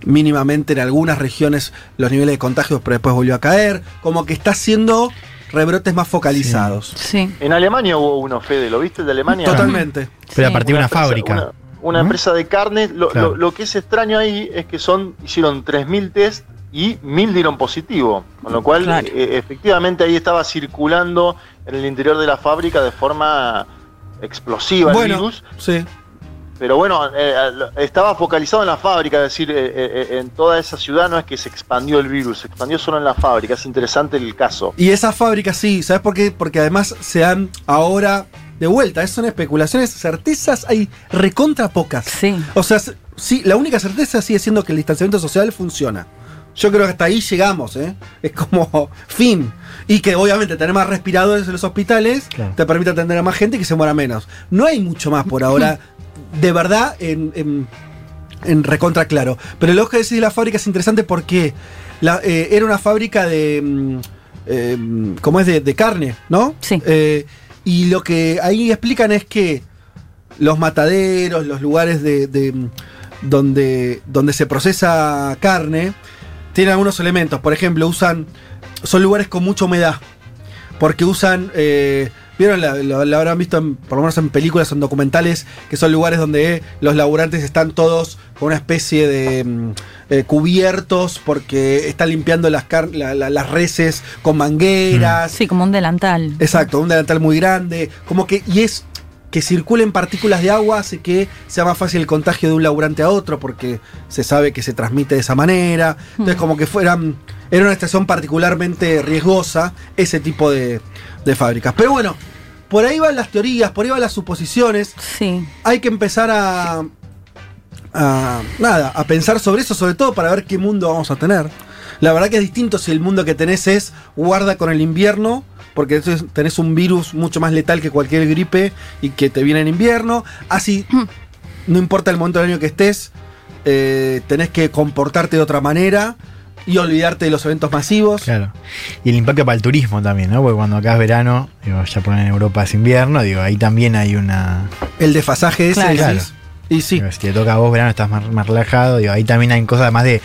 mínimamente en algunas regiones los niveles de contagios, pero después volvió a caer, como que está haciendo rebrotes más focalizados. Sí. En Alemania hubo uno, Fede, ¿lo viste de Alemania? Totalmente. Pero a partir de una empresa- fábrica. Una, una empresa de carne. Lo, Claro. lo- lo que es extraño ahí es que son hicieron 3.000 test y 1.000 dieron positivo. Con lo cual, Claro. eh, efectivamente, ahí estaba circulando en el interior de la fábrica de forma explosiva el virus. sí. Pero bueno, eh, lo- estaba focalizado en la fábrica, es decir, eh, eh, en toda esa ciudad no es que se expandió el virus, se expandió solo en la fábrica. Es interesante el caso. Y esa fábrica sí, ¿sabes por qué? Porque además se han ahora de vuelta, son especulaciones, certezas hay recontra pocas. Sí. O sea, sí, la única certeza sigue siendo que el distanciamiento social funciona. Yo creo que hasta ahí llegamos, ¿eh? Es como fin. Y que obviamente tener más respiradores en los hospitales Claro. te permite atender a más gente y que se muera menos. No hay mucho más por ahora, de verdad, en, en- en recontra claro. Pero que decís de la fábrica es interesante porque la- eh, era una fábrica de. eh, ¿Cómo es? De, de carne, ¿no? Sí. Eh, y lo que ahí explican es que los mataderos, los lugares de, de, mm, donde, donde se procesa carne, tienen algunos elementos. Por ejemplo, usan. Son lugares con mucha humedad. Porque usan. eh, Vieron, la, la- la habrán visto en- por lo menos en películas o en documentales, que son lugares donde los laburantes están todos con una especie de mm, eh, cubiertos porque están limpiando las, la- las reses con mangueras. Sí, como un delantal. Exacto, un delantal muy grande. Como que. Y es que circulen partículas de agua hace que sea más fácil el contagio de un laburante a otro porque se sabe que se transmite de esa manera. Entonces, Hmm. como que fueran. Era una estación particularmente riesgosa ese tipo de, de fábricas. Pero bueno, por ahí van las teorías, por ahí van las suposiciones. Sí. Hay que empezar a. a nada, a pensar sobre eso, sobre todo para ver qué mundo vamos a tener. La verdad que es distinto si el mundo que tenés es guarda con el invierno, porque entonces tenés un virus mucho más letal que cualquier gripe y que te viene en invierno. Así, no importa el momento del año que estés, eh, tenés que comportarte de otra manera y olvidarte de los eventos masivos. Claro. Y el impacto para el turismo también, ¿no? Porque cuando acá es verano, digo, ya ponen en Europa es invierno, digo, ahí también hay una. El desfasaje ese, Claro. decís. Y sí. Digo, si te toca a vos verano, estás más, más relajado, digo, ahí también hay cosas más de.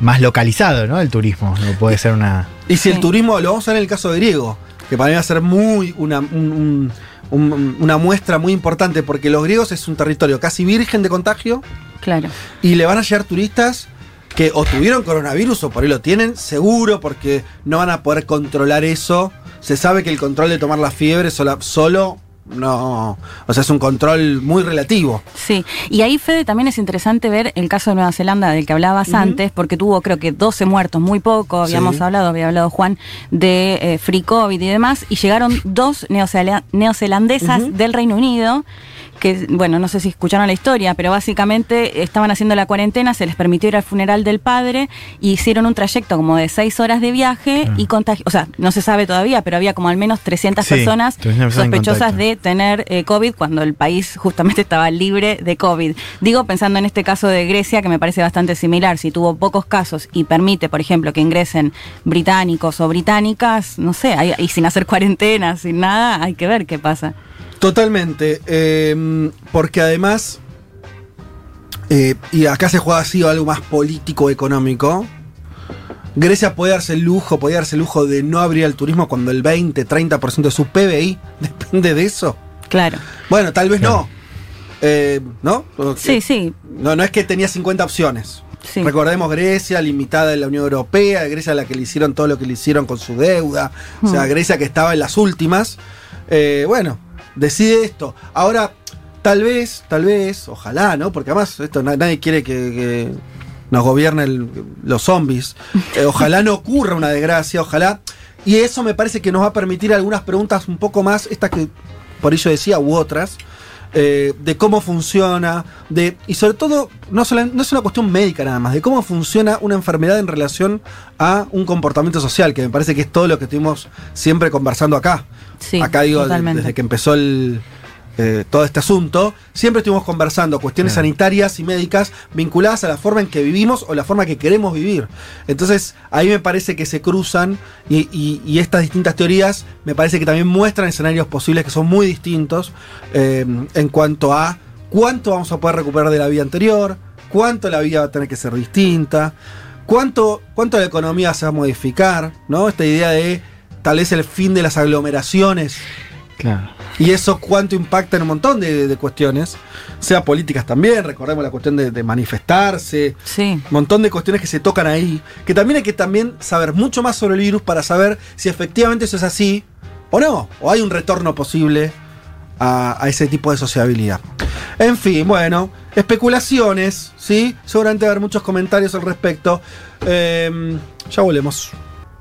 más localizado, ¿no? El turismo. Digo, puede ser una. Y si el turismo, lo vamos a ver en el caso de griego, que para mí va a ser muy una, un- un- un- una muestra muy importante, porque los griegos es un territorio casi virgen de contagio Claro. y le van a llegar turistas que o tuvieron coronavirus o por ahí lo tienen, seguro, porque no van a poder controlar eso. Se sabe que el control de tomar la fiebre sola- solo no. O sea, es un control muy relativo. Sí, y ahí Fede también es interesante ver el caso de Nueva Zelanda del que hablabas antes, porque tuvo creo que 12 muertos, muy poco, habíamos Sí. hablado, había hablado Juan, de eh, free COVID y demás, y llegaron dos neozela- neozelandesas del Reino Unido que, bueno, no sé si escucharon la historia, pero básicamente estaban haciendo la cuarentena, se les permitió ir al funeral del padre, y hicieron un trayecto como de seis horas de viaje y contagio, o sea, no se sabe todavía, pero había como al menos 300 Sí, personas 300 personas en sospechosas de tener eh, COVID cuando el país justamente estaba libre de COVID. Digo, pensando en este caso de Grecia, que me parece bastante similar, si tuvo pocos casos y permite, por ejemplo, que ingresen británicos o británicas, no sé, hay- y sin hacer cuarentena, sin nada, hay que ver qué pasa. Totalmente. eh, porque además. eh, y acá se juega así algo más político, económico. Grecia puede darse el lujo, puede darse el lujo de no abrir al turismo cuando el 20, 30% de su PBI depende de eso. Claro. Bueno, tal vez no. Eh, ¿No? Sí, sí. No, no es que tenía 50 opciones. Sí. Recordemos Grecia, limitada en la Unión Europea, Grecia a la que le hicieron todo lo que le hicieron con su deuda, o sea, Hmm. Grecia que estaba en las últimas. Eh, bueno, decide esto. Ahora, tal vez, tal vez, ojalá, ¿no? Porque además esto na- nadie quiere que, que nos gobiernen los zombies. Eh, ojalá no ocurra una desgracia, ojalá. Y eso me parece que nos va a permitir algunas preguntas un poco más, estas que por ello decía, u otras, eh, de cómo funciona, de y sobre todo, no, sola- no es una cuestión médica nada más, de cómo funciona una enfermedad en relación a un comportamiento social, que me parece que es todo lo que estuvimos siempre conversando acá. Sí, acá digo, totalmente. desde que empezó el, eh, todo este asunto, siempre estuvimos conversando cuestiones sanitarias y médicas vinculadas a la forma en que vivimos o la forma que queremos vivir. Entonces, ahí me parece que se cruzan y, y- y estas distintas teorías me parece que también muestran escenarios posibles que son muy distintos eh, en cuanto a cuánto vamos a poder recuperar de la vida anterior, cuánto la vida va a tener que ser distinta, cuánto, cuánto la economía se va a modificar, ¿no? Esta idea de tal vez el fin de las aglomeraciones Claro. y eso cuánto impacta en un montón de, de cuestiones, sea políticas también, recordemos la cuestión de, de manifestarse, Sí. un montón de cuestiones que se tocan ahí, que también hay que también saber mucho más sobre el virus para saber si efectivamente eso es así o no, o hay un retorno posible a, a ese tipo de sociabilidad. En fin, bueno, especulaciones, ¿sí? Seguramente va a haber muchos comentarios al respecto. Em, ya volvemos.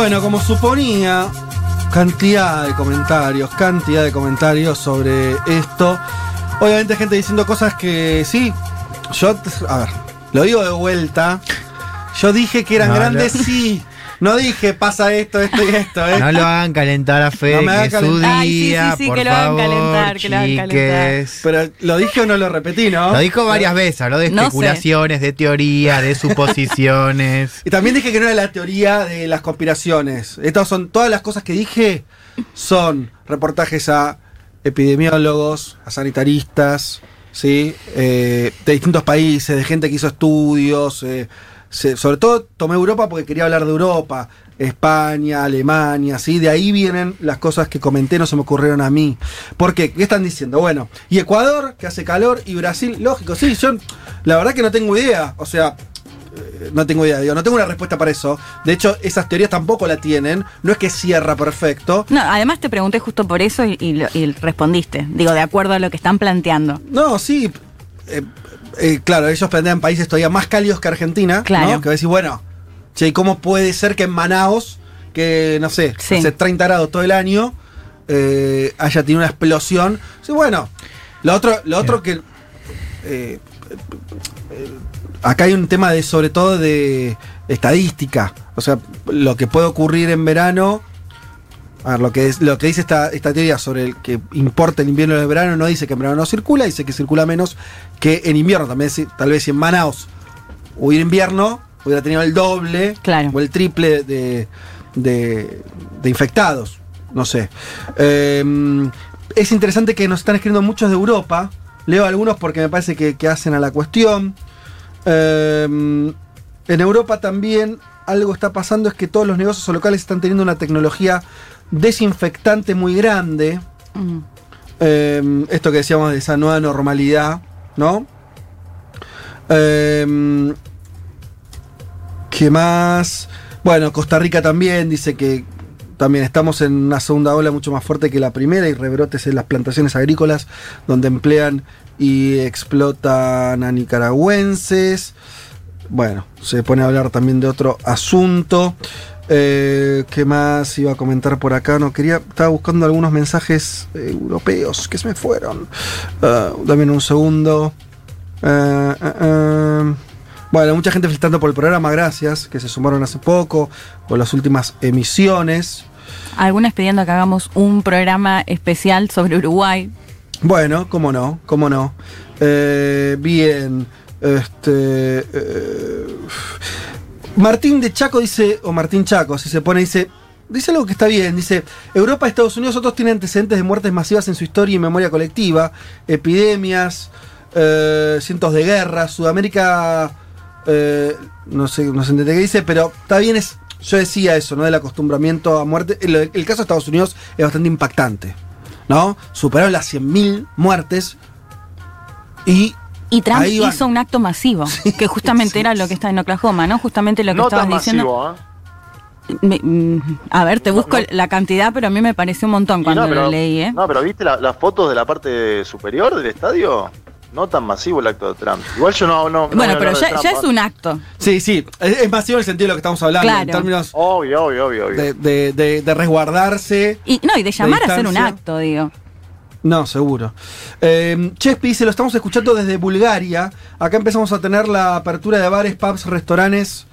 Bueno, como suponía, cantidad de comentarios, cantidad de comentarios sobre esto. Obviamente gente diciendo cosas que sí, yo, a ver, lo digo de vuelta. Yo dije que eran No, grandes, lo- sí. No dije pasa esto, esto y esto, ¿eh? No lo hagan calentar a Fede, No me que su calentar. Ay, sí, día, sí, sí, por que lo hagan calentar, que lo hagan calentar. Pero lo dije o no lo repetí, ¿no? Lo dijo varias veces, habló de No sé. especulaciones, de teorías, de suposiciones. Y también dije que no era la teoría de las conspiraciones. Estas son todas las cosas que dije son reportajes a epidemiólogos, a sanitaristas, ¿sí? Eh, de distintos países, de gente que hizo estudios. eh, se- sobre todo tomé Europa porque quería hablar de Europa. España, Alemania, ¿sí? De ahí vienen las cosas que comenté, no se me ocurrieron a mí. ¿Por qué? ¿Qué están diciendo? Bueno, y Ecuador, que hace calor, y Brasil, lógico, sí, yo la verdad que no tengo idea. O sea, eh, no tengo idea, digo, no tengo una respuesta para eso. De hecho, esas teorías tampoco la tienen. No es que cierra perfecto. No, además te pregunté justo por eso y, y lo- y respondiste. Digo, de acuerdo a lo que están planteando. No, sí. eh, eh, claro, ellos plantean países todavía más cálidos que Argentina. Claro. ¿no? Que va a decir, bueno, che, ¿y ¿cómo puede ser que en Manaos, que no sé, Sí. hace 30 grados todo el año, eh, haya tenido una explosión? Sí, bueno. Lo otro, lo otro que. eh, acá hay un tema de, sobre todo, de estadística. O sea, lo que puede ocurrir en verano. A ver, lo que, es, lo que dice esta, esta teoría sobre el que importa el invierno y el verano no dice que en verano no circula, dice que circula menos que en invierno. También tal vez si en Manaus hubiera invierno, hubiera tenido el doble o el triple de, de- de infectados. No sé. Eh, es interesante que nos están escribiendo muchos de Europa. Leo algunos porque me parece que, que hacen a la cuestión. Eh, en Europa también algo está pasando, es que todos los negocios locales están teniendo una tecnología desinfectante muy grande. Eh, esto que decíamos de esa nueva normalidad, ¿no? Eh, ¿Qué más? Bueno, Costa Rica también dice que también estamos en una segunda ola mucho más fuerte que la primera y rebrotes en las plantaciones agrícolas donde emplean y explotan a nicaragüenses. Bueno, se pone a hablar también de otro asunto. Eh, ¿Qué más iba a comentar por acá? No quería. Estaba buscando algunos mensajes europeos que se me fueron. Ah, dame un segundo. Ah, ah. Bueno, mucha gente felicitando por el programa, gracias, que se sumaron hace poco, por las últimas emisiones. Algunas pidiendo que hagamos un programa especial sobre Uruguay. Bueno, cómo no, cómo no. Eh, bien, este. eh, Martín de Chaco dice, o Martín Chaco, si se pone, dice. Dice algo que está bien, dice, Europa, Estados Unidos, otros tienen antecedentes de muertes masivas en su historia y memoria colectiva, epidemias, eh, cientos de guerras, Sudamérica, eh, no sé, no se entiende qué dice, pero está bien, es, yo decía eso, ¿no? Del acostumbramiento a muerte. El, caso de Estados Unidos es bastante impactante, ¿no? Superaron las 100.000 muertes y... Y Trump van. hizo un acto masivo, que justamente era lo que está en Oklahoma, ¿no? Justamente lo que No estabas tan diciendo. masivo, ¿eh? Me- mm, a ver, te busco la cantidad, pero a mí me pareció un montón cuando no, pero, lo leí, ¿eh? No, pero ¿viste la- las fotos de la parte superior del estadio? No tan masivo el acto de Trump. Igual yo no. no bueno, pero ya, Trump, ya ¿eh? es un acto. Sí, sí, es, es masivo en el sentido de lo que estamos hablando, Claro. en términos Obvio, obvio, obvio. obvio. de, de- de- de resguardarse. Y no, y de llamar a hacer un acto, digo. No, seguro. Eh, Chespi dice, lo estamos escuchando desde Bulgaria. Acá empezamos a tener la apertura de bares, pubs, restaurantes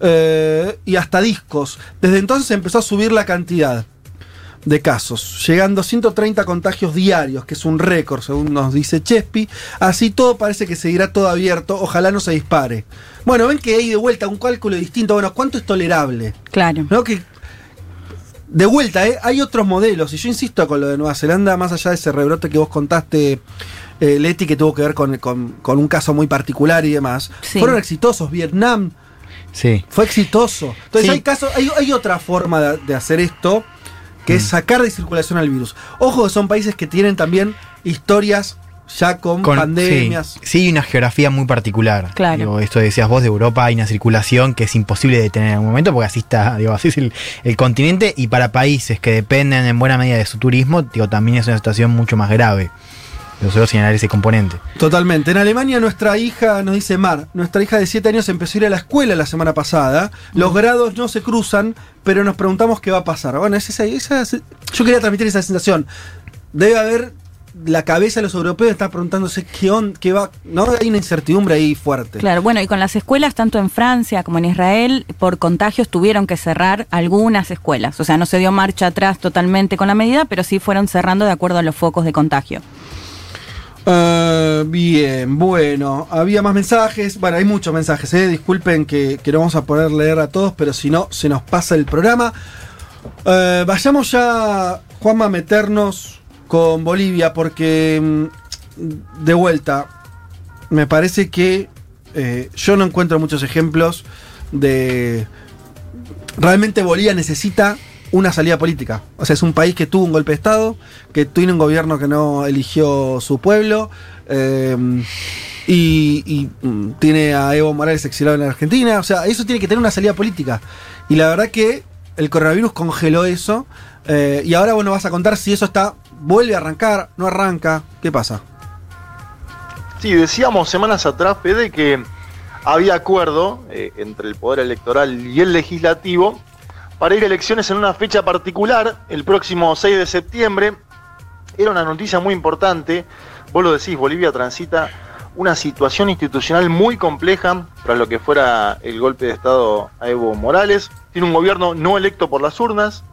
eh, y hasta discos. Desde entonces empezó a subir la cantidad de casos, llegando a 130 contagios diarios, que es un récord, según nos dice Chespi. Así todo parece que seguirá todo abierto, ojalá no se dispare. Bueno, ven que hay de vuelta un cálculo distinto. Bueno, ¿cuánto es tolerable? Claro. ¿No? Que de vuelta, ¿eh? hay otros modelos. Y yo insisto con lo de Nueva Zelanda, más allá de ese rebrote que vos contaste, eh, Leti, que tuvo que ver con, con- con un caso muy particular y demás. Sí. Fueron exitosos. Vietnam Sí. fue exitoso. Entonces Sí. hay casos, hay, hay otra forma de, de hacer esto, que es sacar de circulación al virus. Ojo que son países que tienen también historias ya con, Con- pandemias. Sí, sí, una geografía muy particular. Claro. Digo, esto decías vos de Europa, hay una circulación que es imposible de detener en algún momento porque así está, digo, así es el, el continente y para países que dependen en buena medida de su turismo, digo, también es una situación mucho más grave. Yo solo señalar ese componente. Totalmente. En Alemania nuestra hija, nos dice Mar, nuestra hija de 7 años empezó a ir a la escuela la semana pasada. Los grados no se cruzan, pero nos preguntamos qué va a pasar. Bueno, es esa, esa- yo quería transmitir esa sensación. Debe haber la cabeza de los europeos está preguntándose qué on, qué va, no hay una incertidumbre ahí fuerte. Claro, bueno, y con las escuelas, tanto en Francia como en Israel, por contagios tuvieron que cerrar algunas escuelas. O sea, no se dio marcha atrás totalmente con la medida, pero sí fueron cerrando de acuerdo a los focos de contagio. Eh, bien, bueno, había más mensajes. Bueno, hay muchos mensajes, eh. disculpen que, que no vamos a poder leer a todos, pero si no, se nos pasa el programa. Eh, vayamos ya, Juanma, a meternos con Bolivia, porque mm, de vuelta, me parece que eh, yo no encuentro muchos ejemplos de... Realmente Bolivia necesita una salida política. O sea, es un país que tuvo un golpe de Estado, que tiene un gobierno que no eligió su pueblo, eh, y, mm, tiene a Evo Morales exilado en Argentina. O sea, eso tiene que tener una salida política. Y la verdad que el coronavirus congeló eso. eh, y ahora, bueno, vas a contar si eso está. Vuelve a arrancar, no arranca. ¿Qué pasa? Sí, decíamos semanas atrás, Fede, que había acuerdo eh, entre el Poder Electoral y el Legislativo para ir a elecciones en una fecha particular, el próximo 6 de septiembre. Era una noticia muy importante. Vos lo decís, Bolivia transita una situación institucional muy compleja tras lo que fuera el golpe de Estado a Evo Morales. Tiene un gobierno no electo por las urnas,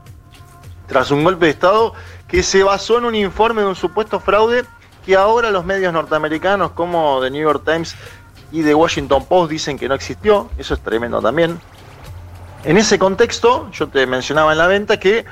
tras un golpe de Estado que se basó en un informe de un supuesto fraude que ahora los medios norteamericanos como The New York Times y The Washington Post dicen que no existió. Eso es tremendo también. En ese contexto, yo te mencionaba en la venta que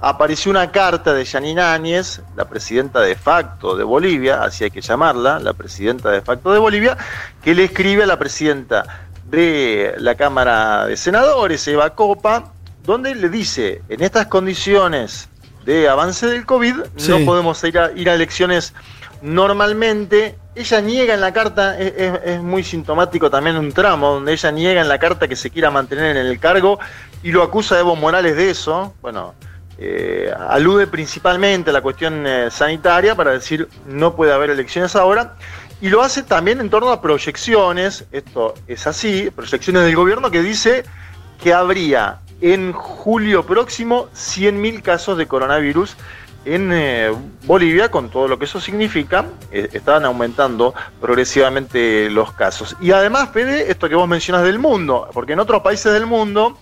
apareció una carta de Yanina Áñez, la presidenta de facto de Bolivia, así hay que llamarla, la presidenta de facto de Bolivia, que le escribe a la presidenta de la Cámara de Senadores, Eva Copa, donde le dice, en estas condiciones de avance del COVID, Sí. no podemos ir a, ir a elecciones normalmente. Ella niega en la carta, es, es- es muy sintomático también un tramo, donde ella niega en la carta que se quiera mantener en el cargo y lo acusa a Evo Morales de eso. Bueno, eh, alude principalmente a la cuestión eh, sanitaria para decir no puede haber elecciones ahora. Y lo hace también en torno a proyecciones, esto es así, proyecciones del gobierno que dice que habría en julio próximo 100.000 casos de coronavirus en eh, Bolivia, con todo lo que eso significa, eh, estaban aumentando progresivamente los casos. Y además, Fede, esto que vos mencionas del mundo, porque en otros países del mundo,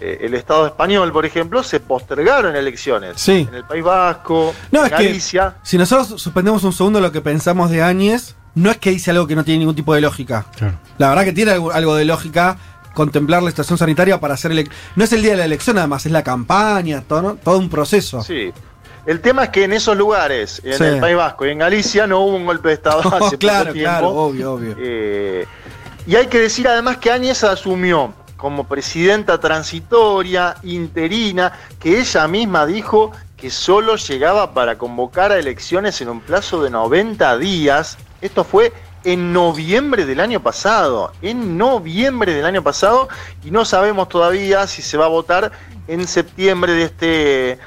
eh, el Estado español, por ejemplo, se postergaron elecciones. Sí. En el País Vasco, No, en es que Galicia. si nosotros suspendemos un segundo lo que pensamos de Áñez, no es que dice algo que no tiene ningún tipo de lógica. La verdad que tiene algo, algo de lógica contemplar la estación sanitaria para hacer No es el día de la elección nada más, es la campaña, todo, ¿no? todo un proceso. Sí. El tema es que en esos lugares, en Sí. el País Vasco y en Galicia, no hubo un golpe de Estado hace poco claro, tiempo. claro, obvio, obvio. Eh, y hay que decir además que Áñez asumió como presidenta transitoria, interina, que ella misma dijo que solo llegaba para convocar a elecciones en un plazo de 90 días. Esto fue en noviembre del año pasado, en noviembre del año pasado, y no sabemos todavía si se va a votar en septiembre de este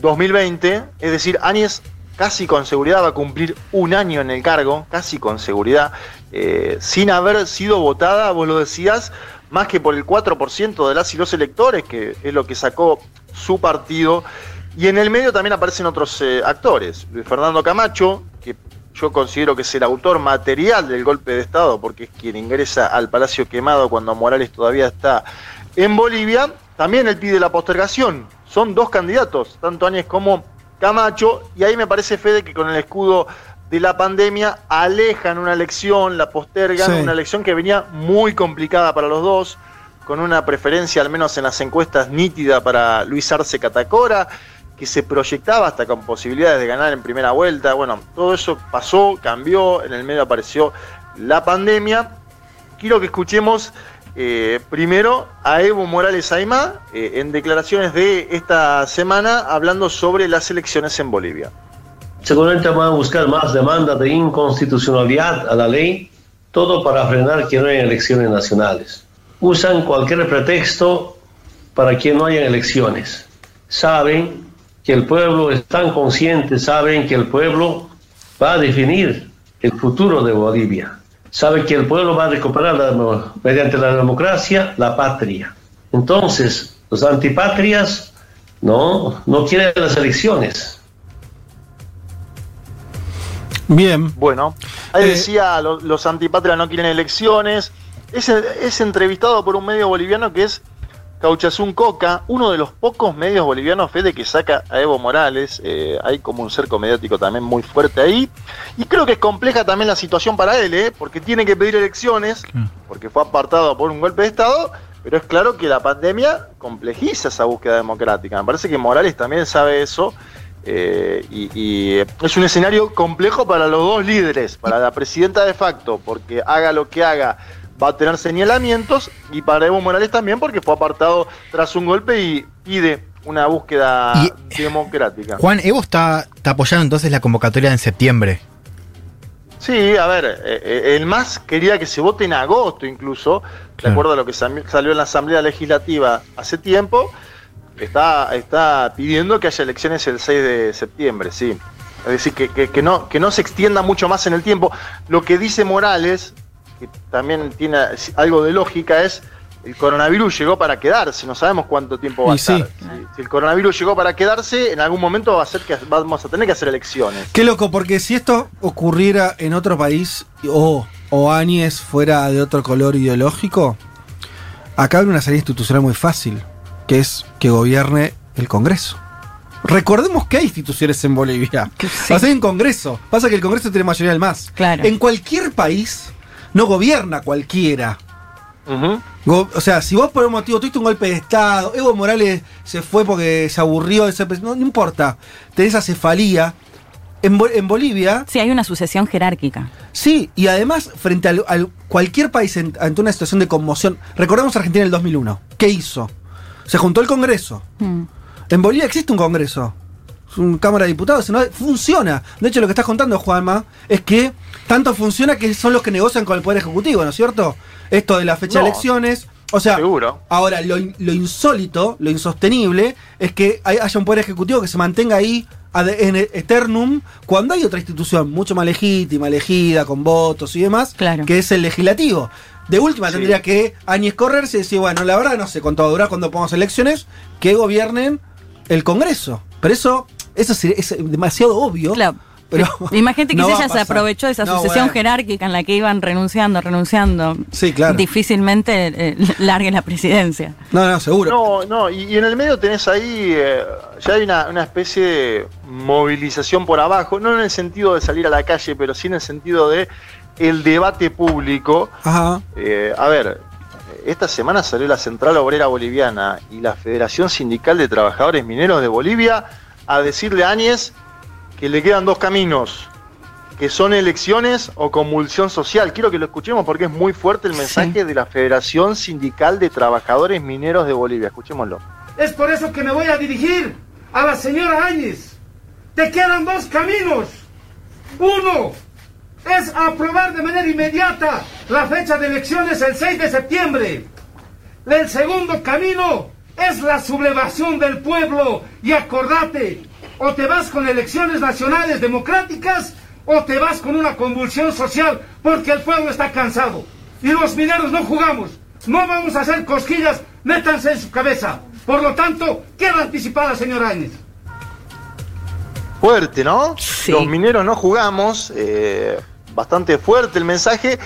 2020, es decir, Áñez casi con seguridad va a cumplir un año en el cargo, casi con seguridad, eh, sin haber sido votada, vos lo decías, más que por el 4% de las y los electores, que es lo que sacó su partido. Y en el medio también aparecen otros eh, actores. Fernando Camacho, que yo considero que es el autor material del golpe de Estado, porque es quien ingresa al Palacio Quemado cuando Morales todavía está en Bolivia. También él pide la postergación. Son dos candidatos, tanto Áñez como Camacho, y ahí me parece, Fede, que con el escudo de la pandemia alejan una elección, la postergan, Sí. una elección que venía muy complicada para los dos, con una preferencia, al menos en las encuestas, nítida para Luis Arce Catacora, que se proyectaba hasta con posibilidades de ganar en primera vuelta. Bueno, todo eso pasó, cambió, en el medio apareció la pandemia. Quiero que escuchemos eh, primero a Evo Morales Aymá eh, en declaraciones de esta semana hablando sobre las elecciones en Bolivia. Seguramente van a buscar más demandas de inconstitucionalidad a la ley, todo para frenar que no haya elecciones nacionales. Usan cualquier pretexto para que no haya elecciones. Saben que el pueblo es tan consciente, saben que el pueblo va a definir el futuro de Bolivia. Saben que el pueblo va a recuperar la- mediante la democracia la patria. Entonces, los antipatrias no, no quieren las elecciones. Bien. Bueno, ahí decía, lo- los antipatrias no quieren elecciones. Es, es entrevistado por un medio boliviano que es Cauchazún Coca, uno de los pocos medios bolivianos, Fede, que saca a Evo Morales. Eh, hay como un cerco mediático también muy fuerte ahí. Y creo que es compleja también la situación para él, ¿eh? porque tiene que pedir elecciones, porque fue apartado por un golpe de Estado. Pero es claro que la pandemia complejiza esa búsqueda democrática. Me parece que Morales también sabe eso. eh, y, y es un escenario complejo para los dos líderes, para la presidenta de facto, porque haga lo que haga, va a tener señalamientos, y para Evo Morales también, porque fue apartado tras un golpe y pide una búsqueda democrática. Juan, Evo está, está apoyando entonces la convocatoria en septiembre. Sí, a ver, eh, eh, el MAS quería que se vote en agosto incluso, de acuerdo a lo que salió en la Asamblea Legislativa hace tiempo, está, está pidiendo que haya elecciones el 6 de septiembre, sí. Es decir, que, que- que no, que no se extienda mucho más en el tiempo. Lo que dice Morales, que también tiene algo de lógica, es el coronavirus llegó para quedarse, no sabemos cuánto tiempo va a sí. estar. Si, si el coronavirus llegó para quedarse, en algún momento va a ser que vamos a tener que hacer elecciones. Qué loco, porque si esto ocurriera en otro país o, o Áñez fuera de otro color ideológico, acá hay una salida institucional muy fácil, que es que gobierne el Congreso. Recordemos que hay instituciones en Bolivia. O sea, un Congreso. Pasa que el Congreso tiene mayoría del más. Claro. En cualquier país no gobierna cualquiera. Go- o sea, si vos por un motivo tuviste un golpe de Estado, Evo Morales se fue porque se aburrió de ser pres- no, no importa, tenés acefalía. En, Bo- en Bolivia. Sí, hay una sucesión jerárquica. Sí, y además, frente al, al- cualquier país en- ante una situación de conmoción. Recordemos Argentina en el 2001. ¿Qué hizo? Se juntó el Congreso. En Bolivia existe un Congreso. Es una Cámara de Diputados. Senado, funciona. De hecho, lo que estás contando, Juanma, es que tanto funciona que son los que negocian con el Poder Ejecutivo, ¿no es cierto? Esto de la fecha de elecciones. O sea, ahora lo, lo insólito, lo insostenible, es que hay- haya un Poder Ejecutivo que se mantenga ahí ad- en eternum cuando hay otra institución mucho más legítima, elegida, con votos y demás, que es el legislativo. De última Sí. tendría que Áñez correrse y decir, bueno, la verdad no sé cuánto va a durar cuando pongamos elecciones, que gobiernen el Congreso. Pero eso, eso sería- es demasiado obvio. Pero Imagínate que no ella se aprovechó de esa No, sucesión bueno. jerárquica en la que iban renunciando, renunciando. Sí, claro. Difícilmente eh, largue la presidencia. No, no, seguro. No, no, y, y en el medio tenés ahí, eh, ya hay una, una especie de movilización por abajo, no en el sentido de salir a la calle, pero sí en el sentido de el debate público. Ajá. Eh, a ver, esta semana salió la Central Obrera Boliviana y la Federación Sindical de Trabajadores Mineros de Bolivia a decirle a Áñez que le quedan dos caminos, que son elecciones o convulsión social. Quiero que lo escuchemos porque es muy fuerte el mensaje de la Federación Sindical de Trabajadores Mineros de Bolivia. Escuchémoslo. Es por eso que me voy a dirigir a la señora Áñez. Te quedan dos caminos. Uno es aprobar de manera inmediata la fecha de elecciones el 6 de septiembre. El segundo camino es la sublevación del pueblo. Y acordate, o te vas con elecciones nacionales democráticas o te vas con una convulsión social porque el pueblo está cansado. Y los mineros no jugamos. No vamos a hacer cosquillas, métanse en su cabeza. Por lo tanto, queda anticipada, señora Áñez. Fuerte, ¿no? Los mineros no jugamos. eh, bastante fuerte el mensaje.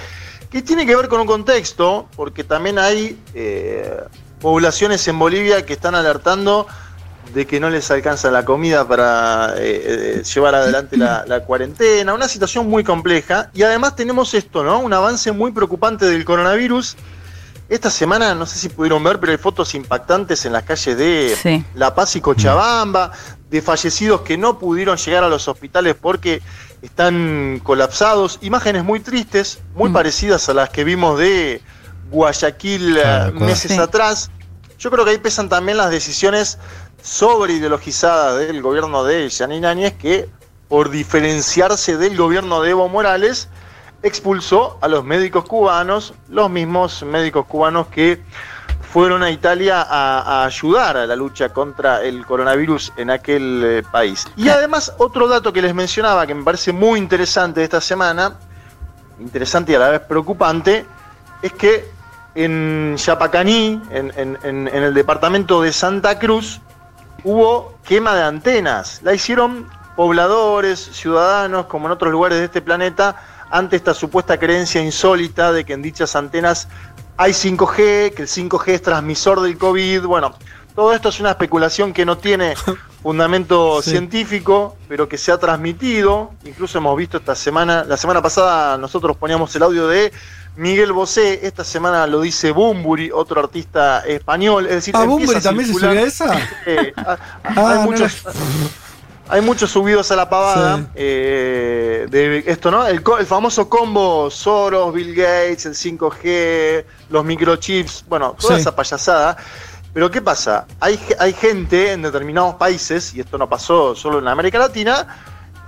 Que tiene que ver con un contexto, porque también hay eh, poblaciones en Bolivia que están alertando de que no les alcanza la comida para eh, eh, llevar adelante la, la cuarentena, una situación muy compleja. Y además tenemos esto, ¿no? Un avance muy preocupante del coronavirus. Esta semana, no sé si pudieron ver, pero hay fotos impactantes en las calles de Sí. La Paz y Cochabamba, de fallecidos que no pudieron llegar a los hospitales porque están colapsados. Imágenes muy tristes, muy parecidas a las que vimos de Guayaquil eh, claro. meses Sí. atrás. Yo creo que ahí pesan también las decisiones sobre ideologizadas del gobierno de Yanine Áñez que por diferenciarse del gobierno de Evo Morales, expulsó a los médicos cubanos, los mismos médicos cubanos que fueron a Italia a, a ayudar a la lucha contra el coronavirus en aquel eh, país. Y además, otro dato que les mencionaba que me parece muy interesante esta semana, interesante y a la vez preocupante, es que en Yapacaní, en, en- en- en el departamento de Santa Cruz, hubo quema de antenas. La hicieron pobladores, ciudadanos, como en otros lugares de este planeta, ante esta supuesta creencia insólita de que en dichas antenas hay 5G, que el 5G es transmisor del COVID. Bueno, todo esto es una especulación que no tiene fundamento Sí. científico, pero que se ha transmitido. Incluso hemos visto esta semana, la semana pasada nosotros poníamos el audio de Miguel Bosé, esta semana lo dice Bumburi, otro artista español. Es decir, Ah, a también se subió a esa. Eh, ah, Ah, hay no muchos. Hay muchos subidos a la pavada Sí. eh, de esto, ¿no? El, famoso combo Soros, Bill Gates, el 5G, los microchips, bueno, toda Sí. esa payasada. Pero ¿qué pasa? Hay, hay gente en determinados países, y esto no pasó solo en América Latina,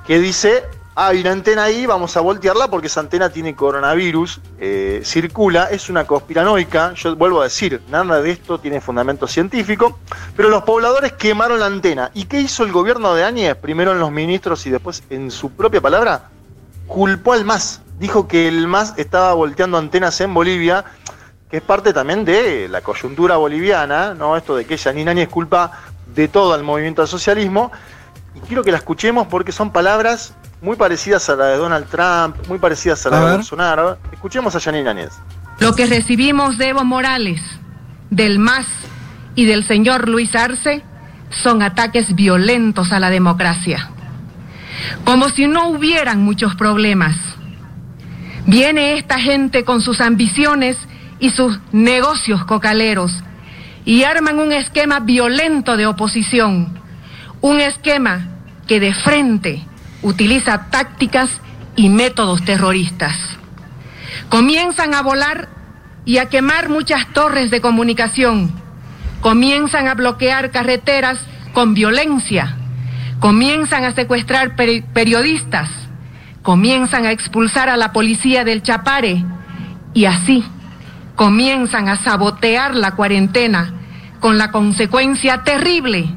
que dice, hay una antena ahí, vamos a voltearla porque esa antena tiene coronavirus, eh, circula, es una conspiranoica, yo vuelvo a decir, nada de esto tiene fundamento científico, pero los pobladores quemaron la antena. ¿Y qué hizo el gobierno de Áñez? Primero en los ministros y después en su propia palabra, culpó al MAS, dijo que el MAS estaba volteando antenas en Bolivia, que es parte también de la coyuntura boliviana, ¿no? Esto de que Janine Áñez culpa de todo al movimiento al socialismo, y quiero que la escuchemos porque son palabras muy parecidas a la de Donald Trump, muy parecidas a la A de ver. Bolsonaro. Escuchemos a Janine Áñez. Lo que recibimos de Evo Morales, del MAS y del señor Luis Arce son ataques violentos a la democracia. Como si no hubieran muchos problemas. Viene esta gente con sus ambiciones y sus negocios cocaleros y arman un esquema violento de oposición. Un esquema que de frente utiliza tácticas y métodos terroristas. Comienzan a volar y a quemar muchas torres de comunicación, comienzan a bloquear carreteras con violencia, comienzan a secuestrar peri- periodistas, comienzan a expulsar a la policía del Chapare. Y así comienzan a sabotear la cuarentena con la consecuencia terrible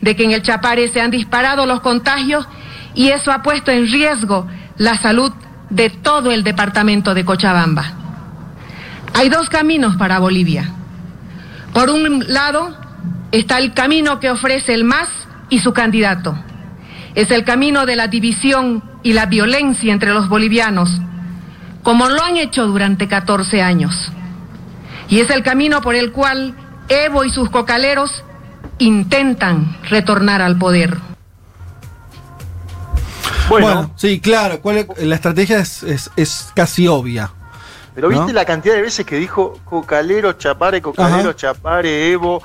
de que en el Chapare se han disparado los contagios y eso ha puesto en riesgo la salud de todo el departamento de Cochabamba. Hay dos caminos para Bolivia. Por un lado está el camino que ofrece el MAS y su candidato. Es el camino de la división y la violencia entre los bolivianos, como lo han hecho durante 14 años. Y es el camino por el cual Evo y sus cocaleros intentan retornar al poder. Bueno, sí, claro. ¿cuál es- la estrategia es, es- es casi obvia. Pero viste ¿No? la cantidad de veces que dijo Cocalero, Chapare, Cocalero, Ajá. Chapare, Evo.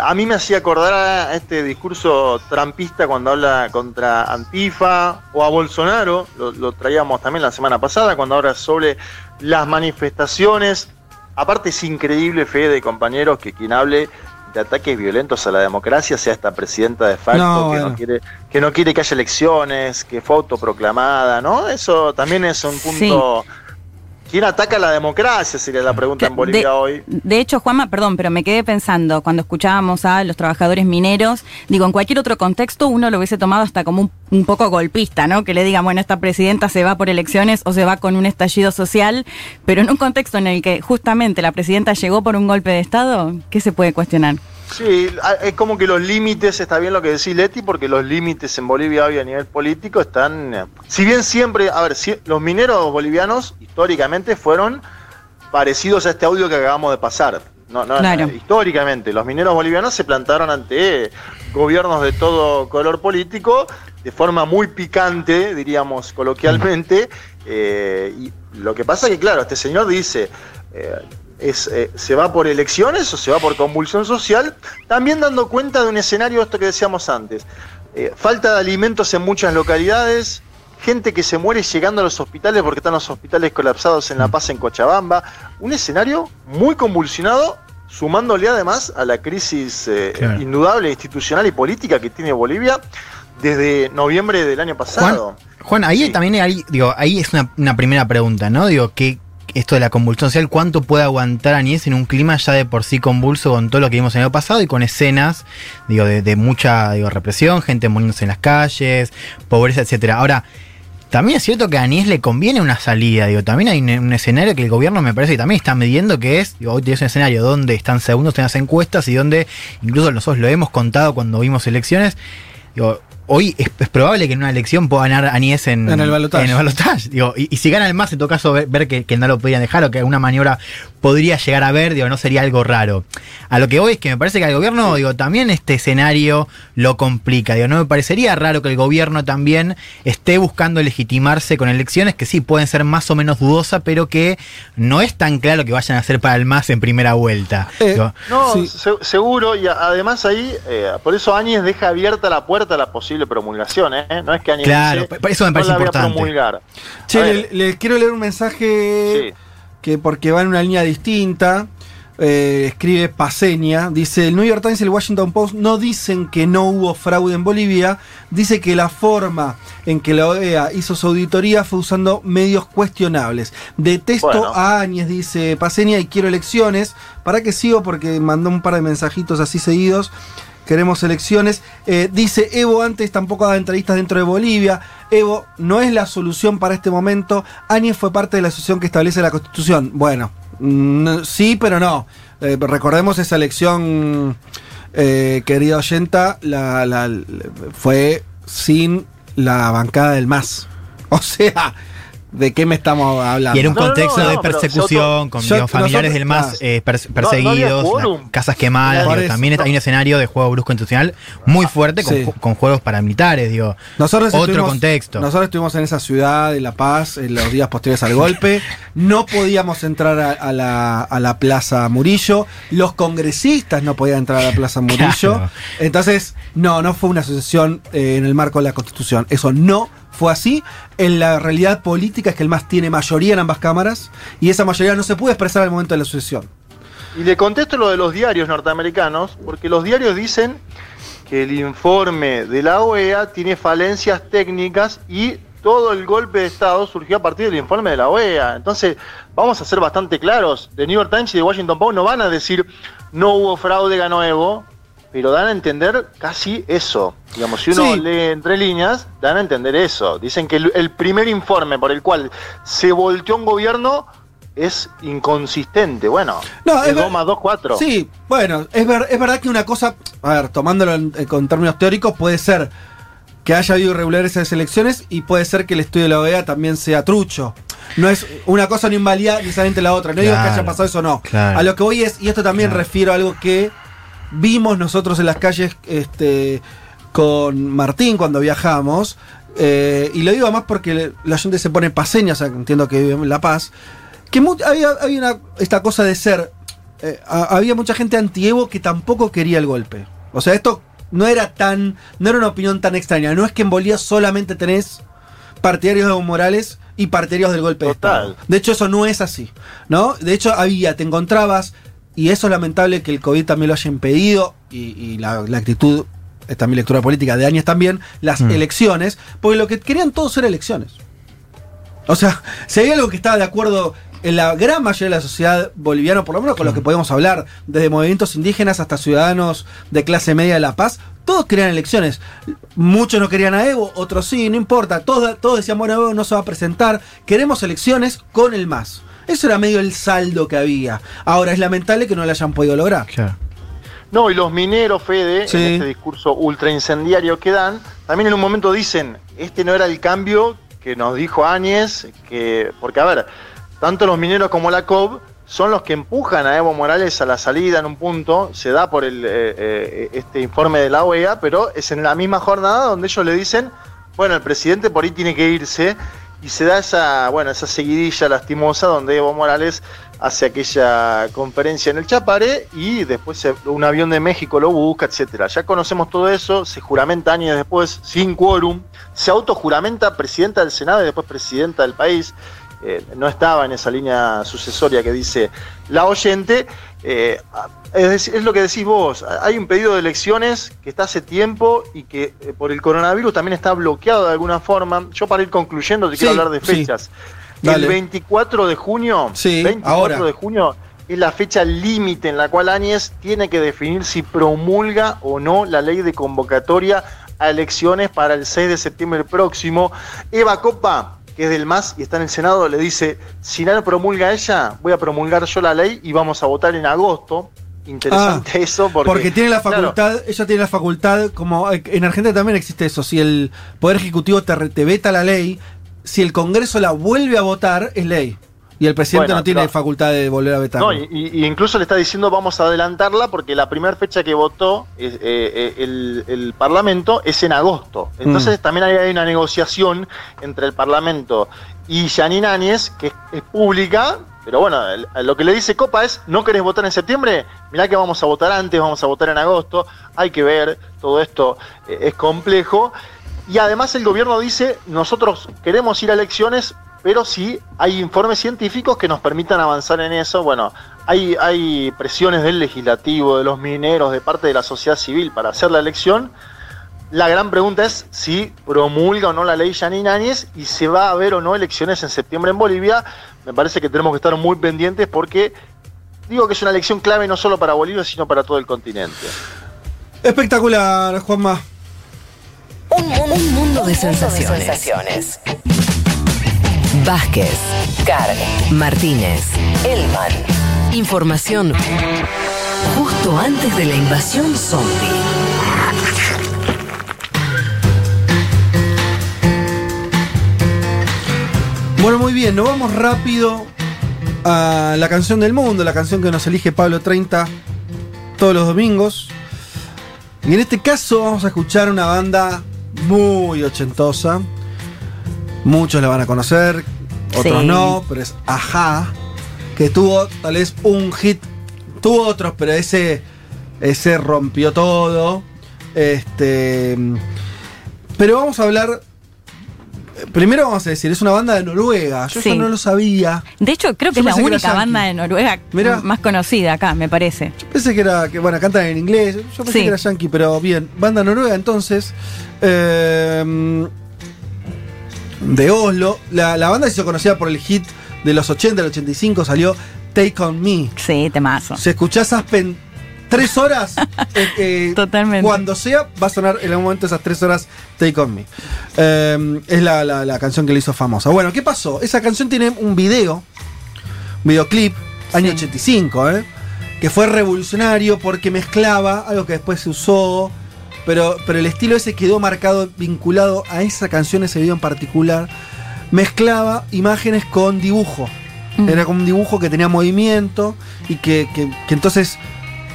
A mí me hacía acordar a este discurso trampista cuando habla contra Antifa o a Bolsonaro, lo, lo traíamos también la semana pasada, cuando habla sobre las manifestaciones. Aparte es increíble, fe de compañeros, que quien hable de ataques violentos a la democracia sea esta presidenta de facto No, que, bueno. no quiere, que no quiere que haya elecciones, que fue autoproclamada, ¿no? Eso también es un punto... ¿Quién ataca la democracia? Sería la pregunta en Bolivia de, hoy. de hecho, Juanma, perdón, pero me quedé pensando cuando escuchábamos a los trabajadores mineros, digo, en cualquier otro contexto uno lo hubiese tomado hasta como un, un poco golpista, ¿no? Que le digan, bueno, esta presidenta se va por elecciones o se va con un estallido social, pero en un contexto en el que justamente la presidenta llegó por un golpe de Estado, ¿qué se puede cuestionar? Sí, es como que los límites, está bien lo que decís Leti, porque los límites en Bolivia hoy a nivel político están... eh, Si bien siempre, a ver, si- los mineros bolivianos históricamente fueron parecidos a este audio que acabamos de pasar. No, no, Claro. históricamente, los mineros bolivianos se plantaron ante eh, gobiernos de todo color político de forma muy picante, diríamos coloquialmente. eh, y lo que pasa que, claro, este señor dice, eh, es, eh, ¿se va por elecciones o se va por convulsión social? También dando cuenta de un escenario, esto que decíamos antes. Eh, falta de alimentos en muchas localidades, gente que se muere llegando a los hospitales porque están los hospitales colapsados en La Paz, en Cochabamba. Un escenario muy convulsionado, sumándole además a la crisis eh, Claro. indudable institucional y política que tiene Bolivia, desde noviembre del año pasado. Juan, ahí también hay, digo, ahí es una, una primera pregunta, ¿no? Digo, ¿qué, esto de la convulsión social, cuánto puede aguantar Añez en un clima ya de por sí convulso con todo lo que vimos el año pasado y con escenas, digo, de, mucha represión, gente muriéndose en las calles, pobreza, etcétera. Ahora, también es cierto que a Anies le conviene una salida, digo, también hay un, escenario que el gobierno me parece que también está midiendo que es, hoy tienes un escenario donde están segundos en las encuestas y donde incluso nosotros lo hemos contado cuando vimos elecciones, digo, hoy es, es probable que en una elección pueda ganar Anies en, En el balotaje. en el balotaje, digo, y, y si gana el más, en todo caso, ver, ver que, que no lo podían dejar o que alguna maniobra podría llegar a ver, digo, no sería algo raro. A lo que voy es que me parece que al gobierno, digo, también este escenario lo complica, digo, no me parecería raro que el gobierno también esté buscando legitimarse con elecciones que sí pueden ser más o menos dudosas, pero que no es tan claro que vayan a ser para el más en primera vuelta. Digo, No, se- seguro, y además ahí, eh, por eso Áñez deja abierta la puerta a la posible promulgación, ¿eh? No es que Áñez Claro, eso me "No parece voy a importante". promulgar. Che, A le, quiero leer un mensaje que porque va en una línea distinta. eh, escribe Paseña, dice el New York Times y el Washington Post no dicen que no hubo fraude en Bolivia, dice que la forma en que la OEA hizo su auditoría fue usando medios cuestionables. Detesto Bueno. a Áñez, dice Paseña, y quiero elecciones. ¿Para qué sigo? Porque mandó un par de mensajitos así seguidos. Queremos elecciones. Eh, dice Evo antes tampoco daba entrevistas dentro de Bolivia. Evo no es la solución para este momento. Áñez fue parte de la asociación que establece la constitución. Bueno, mm, sí, pero no. Eh, recordemos esa elección, eh, querida oyenta, la, la- fue sin la bancada del MAS. O sea, ¿de qué me estamos hablando? Y era un contexto de persecución, con Yo- familiares nosotros- del más eh, perse- perseguidos, casas quemadas, digo, también no. hay un escenario de juego brusco institucional muy fuerte con, Sí. ju- con juegos paramilitares, digo. Nosotros otro contexto. Nosotros estuvimos en esa ciudad de La Paz en los días posteriores al golpe. No podíamos entrar a, a la, a la Plaza Murillo. Los congresistas no podían entrar a la Plaza Murillo. Claro. Entonces, no, no fue una asociación eh, en el marco de la Constitución. Eso no fue así. En la realidad política es que el MAS tiene mayoría en ambas cámaras y esa mayoría no se puede expresar al momento de la asociación. Y le contesto lo de los diarios norteamericanos, porque los diarios dicen que el informe de la OEA tiene falencias técnicas y todo el golpe de Estado surgió a partir del informe de la OEA. Entonces, vamos a ser bastante claros. The New York Times y The Washington Post no van a decir no hubo fraude, ganó Evo, pero dan a entender casi eso. Digamos, si uno Sí. lee entre líneas, dan a entender eso. Dicen que el, el primer informe por el cual se volteó un gobierno es inconsistente. Bueno, No, es es ver- 2 más 2, 4. Sí, bueno, es, ver- es verdad que una cosa, a ver, tomándolo en- eh, con términos teóricos, puede ser que haya habido irregularidades en esas elecciones y puede ser que el estudio de la OEA también sea trucho. No es una cosa no invalida necesariamente la otra. No digo que haya pasado eso o no. claro. A lo que voy es, y esto también refiero a algo que vimos nosotros en las calles este, con Martín cuando viajamos. eh, y lo digo más porque la gente se pone paseña, o sea, entiendo que vive en La Paz. Que había, había una, esta cosa de ser. eh, a- había mucha gente anti-Evo que tampoco quería el golpe. O sea, esto no era tan. No era una opinión tan extraña. No es que en Bolivia solamente tenés partidarios de Evo Morales y partidarios del golpe de Estado. De hecho, eso no es así. ¿No? De hecho, había, te encontrabas. Y eso es lamentable que el COVID también lo haya impedido. Y, y la, la actitud, esta mi lectura política de años también, las Mm. elecciones. Porque lo que querían todos eran elecciones. O sea, si hay algo que estaba de acuerdo en la gran mayoría de la sociedad boliviana, por lo menos con lo que podemos hablar, desde movimientos indígenas hasta ciudadanos de clase media de La Paz, todos querían elecciones. Muchos no querían a Evo, otros sí, no importa. Todos, todos decían, bueno, Evo no se va a presentar. Queremos elecciones con el MAS. Eso era medio el saldo que había. Ahora es lamentable que no lo hayan podido lograr. No, y los mineros, Fede, Sí. en este discurso ultra incendiario que dan, también en un momento dicen, este no era el cambio que nos dijo Áñez, que, porque a ver, tanto los mineros como la COB son los que empujan a Evo Morales a la salida en un punto, se da por el, eh, eh, este informe de la OEA, pero es en la misma jornada donde ellos le dicen, bueno, el presidente por ahí tiene que irse, y se da esa, bueno, esa seguidilla lastimosa donde Evo Morales hace aquella conferencia en el Chapare y después un avión de México lo busca, etcétera. Ya conocemos todo eso, se juramenta años después, sin quórum, se autojuramenta presidenta del Senado y después presidenta del país. eh, no estaba en esa línea sucesoria que dice la oyente. Eh, es, lo que decís vos, hay un pedido de elecciones que está hace tiempo y que eh, por el coronavirus también está bloqueado de alguna forma. Yo para ir concluyendo te quiero hablar de fechas. El 24 de junio, Sí, 24 ahora. de junio es la fecha límite en la cual Áñez tiene que definir si promulga o no la ley de convocatoria a elecciones para el 6 de septiembre próximo. Eva Copa, que es del MAS y está en el Senado, le dice, si no promulga ella, voy a promulgar yo la ley y vamos a votar en agosto. Interesante eso porque, Ah, Porque, tiene la claro, facultad, ella tiene la facultad, como eh, en Argentina también existe eso, si el Poder Ejecutivo te, te veta la ley, si el Congreso la vuelve a votar, es ley. Y el presidente Bueno, no tiene facultad de volver a vetar. No, y, incluso le está diciendo vamos a adelantarla porque la primera fecha que votó eh, eh, el, el Parlamento es en agosto. Entonces Mm. también hay, hay una negociación entre el Parlamento y Janine Áñez, que es, es pública, pero bueno, lo que le dice Copa es, ¿no querés votar en septiembre? Mirá que vamos a votar antes, vamos a votar en agosto, hay que ver, todo esto eh, es complejo. Y además el gobierno dice, nosotros queremos ir a elecciones, pero sí hay informes científicos que nos permitan avanzar en eso. Bueno, hay, hay presiones del legislativo, de los mineros, de parte de la sociedad civil para hacer la elección. La gran pregunta es si promulga o no la ley Janine Áñez y se va a haber o no elecciones en septiembre en Bolivia. Me parece que tenemos que estar muy pendientes porque digo que es una elección clave no solo para Bolivia, sino para todo el continente. Espectacular, Juanma. Un mundo, un mundo de sensaciones. Vázquez, Carg, Martínez, Elman. Información justo antes de la invasión zombie. Bueno, muy bien, nos vamos rápido a la canción del mundo, la canción que nos elige Pablo 30 todos los domingos. Y en este caso vamos a escuchar una banda muy ochentosa. Muchos la van a conocer, otros Sí. no, pero es Aja, que tuvo tal vez un hit, tuvo otros, pero ese, ese rompió todo. Este, pero vamos a hablar. Primero vamos a decir, es una banda de Noruega. Yo Sí. eso no lo sabía. De hecho, creo que Yo es la única banda de Noruega Mirá. más conocida acá, me parece. Pensé que era, que bueno, cantan en inglés. Yo pensé Sí. que era yankee, pero bien. Banda noruega entonces. eh, de Oslo. La, la banda se hizo conocida por el hit de los 80, el 85, salió Take On Me. Sí, temazo. Si escuchás Aspen tres horas, eh, eh, Totalmente. cuando sea, va a sonar en algún momento esas tres horas Take On Me. Eh, es la, la- la canción que le hizo famosa. Bueno, ¿qué pasó? Esa canción tiene un video, un videoclip, año 85, ¿eh? que fue revolucionario porque mezclaba algo que después se usó, pero, pero el estilo ese quedó marcado, vinculado a esa canción, ese video en particular. Mezclaba imágenes con dibujo. Mm. Era como un dibujo que tenía movimiento y que, que- que entonces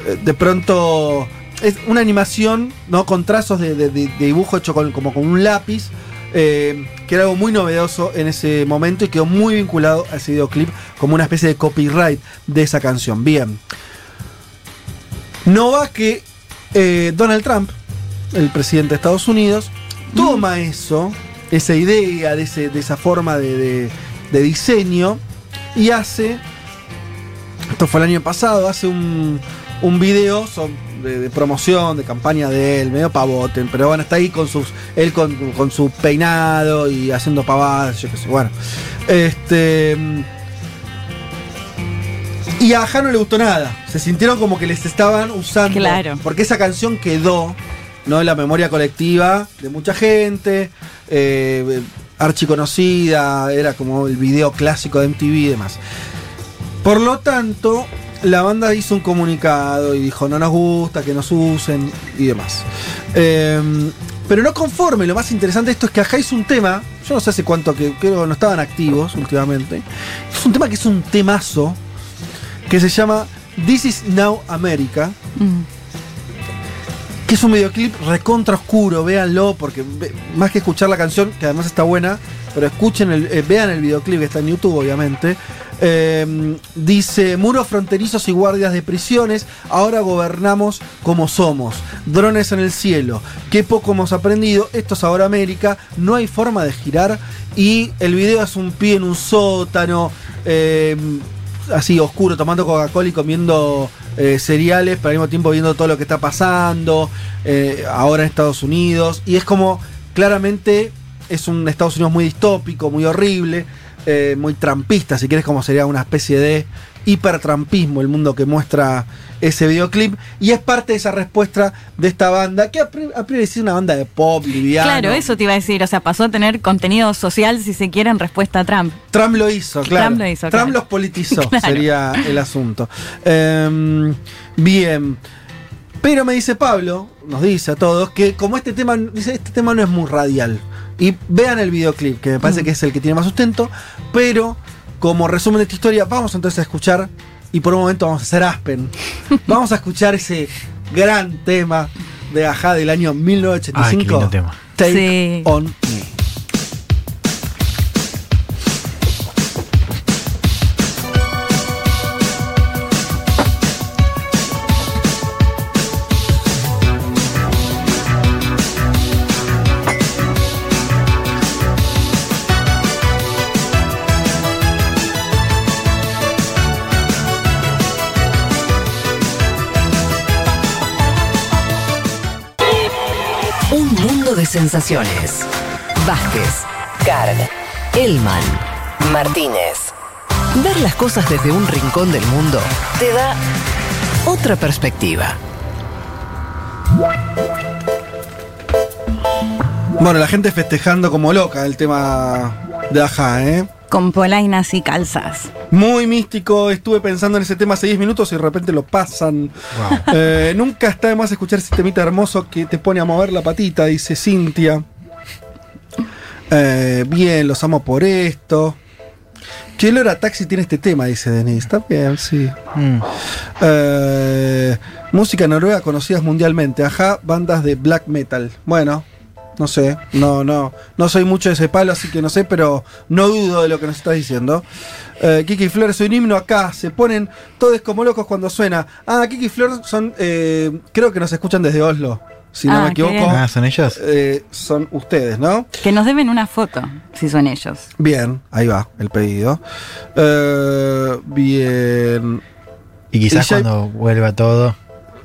eh, de pronto es una animación no con trazos de, de- de- de dibujo hecho con- como con un lápiz eh, que era algo muy novedoso en ese momento y quedó muy vinculado a ese videoclip como una especie de copyright de esa canción. Bien. No va que eh, Donald Trump, el presidente de Estados Unidos, toma eso, esa idea de, ese- de esa forma de, de- de diseño y hace, esto fue el año pasado, hace un, un video de, promoción, de campaña de él, medio pavote, pero bueno, está ahí con sus, él con, con su peinado y haciendo pavadas, yo qué sé, bueno. Este... Y a Aja no le gustó nada. Se sintieron como que les estaban usando. Claro. Porque esa canción quedó ¿no? la memoria colectiva de mucha gente. Eh, archiconocida. Era como el video clásico de MTV y demás. Por lo tanto, la banda hizo un comunicado y dijo: no nos gusta que nos usen y demás. Eh, pero no conforme, lo más interesante de esto es que Aja hizo un tema. Yo no sé hace cuánto que creo no estaban activos últimamente. Es un tema que es un temazo que se llama This is Now America, Mm. Que es un videoclip recontra oscuro, véanlo, porque más que escuchar la canción, que además está buena, pero escuchen, el, eh, vean el videoclip que está en YouTube, obviamente. Eh, dice, muros fronterizos y guardias de prisiones, ahora gobernamos como somos. Drones en el cielo, qué poco hemos aprendido, esto es ahora América, no hay forma de girar. Y el video es un pie en un sótano, eh, así oscuro, tomando Coca-Cola y comiendo eh, cereales, pero al mismo tiempo viendo todo lo que está pasando eh, ahora en Estados Unidos. Y es como, claramente, es un Estados Unidos muy distópico, muy horrible, eh, muy trampista, si quieres, como sería una especie de hipertrampismo el mundo que muestra ese videoclip. Y es parte de esa respuesta de esta banda, que a pri- a priori es una banda de pop, liviano. Claro, eso te iba a decir. O sea, pasó a tener contenido social, si se quiere, en respuesta a Trump. Trump lo hizo, claro. Trump lo hizo, Trump claro. los politizó, Claro. sería el asunto. Em, bien. Pero me dice Pablo, nos dice a todos, que como este tema, dice, este tema no es muy radial. Y vean el videoclip, que me parece que es el que tiene más sustento. Pero, como resumen de esta historia, vamos entonces a escuchar, y por un momento vamos a hacer Aspen. vamos a escuchar ese gran tema de Aja del año 1985. Ay, qué lindo tema. Take Sí. on Me. Sensaciones. Vázquez, Carl, Elman, Martínez. Ver las cosas desde un rincón del mundo te da otra perspectiva. Bueno, la gente festejando como loca el tema de Aja, ¿eh? Con polainas y calzas. Muy místico, estuve pensando en ese tema hace 10 minutos y de repente lo pasan. Eh, nunca está de más escuchar ese temita hermoso que te pone a mover la patita, dice Cintia. Eh, bien, los amo por esto. El hora taxi tiene este tema, dice Denise. Está bien, sí. Mm. Eh, música noruega conocidas mundialmente. Ajá, bandas de black metal. Bueno, no sé, no, no, no soy mucho de ese palo, así que no sé, pero no dudo de lo que nos estás diciendo. Eh, Kiki Flores, soy un himno acá, se ponen todos como locos cuando suena. Ah, Kiki Flores son, eh, creo que nos escuchan desde Oslo, si no Ah, me equivoco. Ah, ¿son ellos? Eh, son ustedes, ¿no? Que nos deben una foto, si son ellos. Bien, ahí va el pedido. Eh, bien. Y quizás Y ya- cuando vuelva todo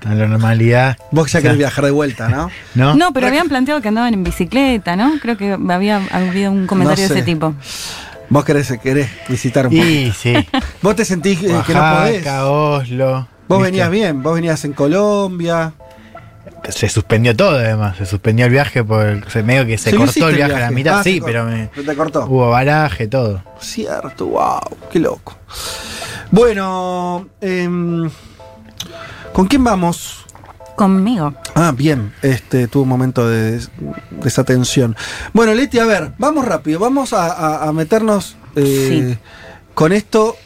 a la normalidad. Vos ya o sea, querés viajar de vuelta, ¿no? ¿No? No, pero habían planteado que andaban en bicicleta, ¿no? Creo que había habido un comentario No sé. de ese tipo. Vos querés, querés visitar un poco. Y sí. Vos te sentís que no podés. Oslo. Vos ¿viste? venías bien, vos venías en Colombia. Se suspendió todo además, se suspendió el viaje por el, se- medio que se Sí, cortó el viaje a la mitad, Ah, sí, pero me, Se te cortó. hubo baraje, todo. Cierto, wow, qué loco. Bueno, em, ¿con quién vamos? Conmigo. Ah, bien, este tuvo un momento de des- desatención. Bueno, Leti, a ver, vamos rápido, vamos a, a- a meternos eh, con esto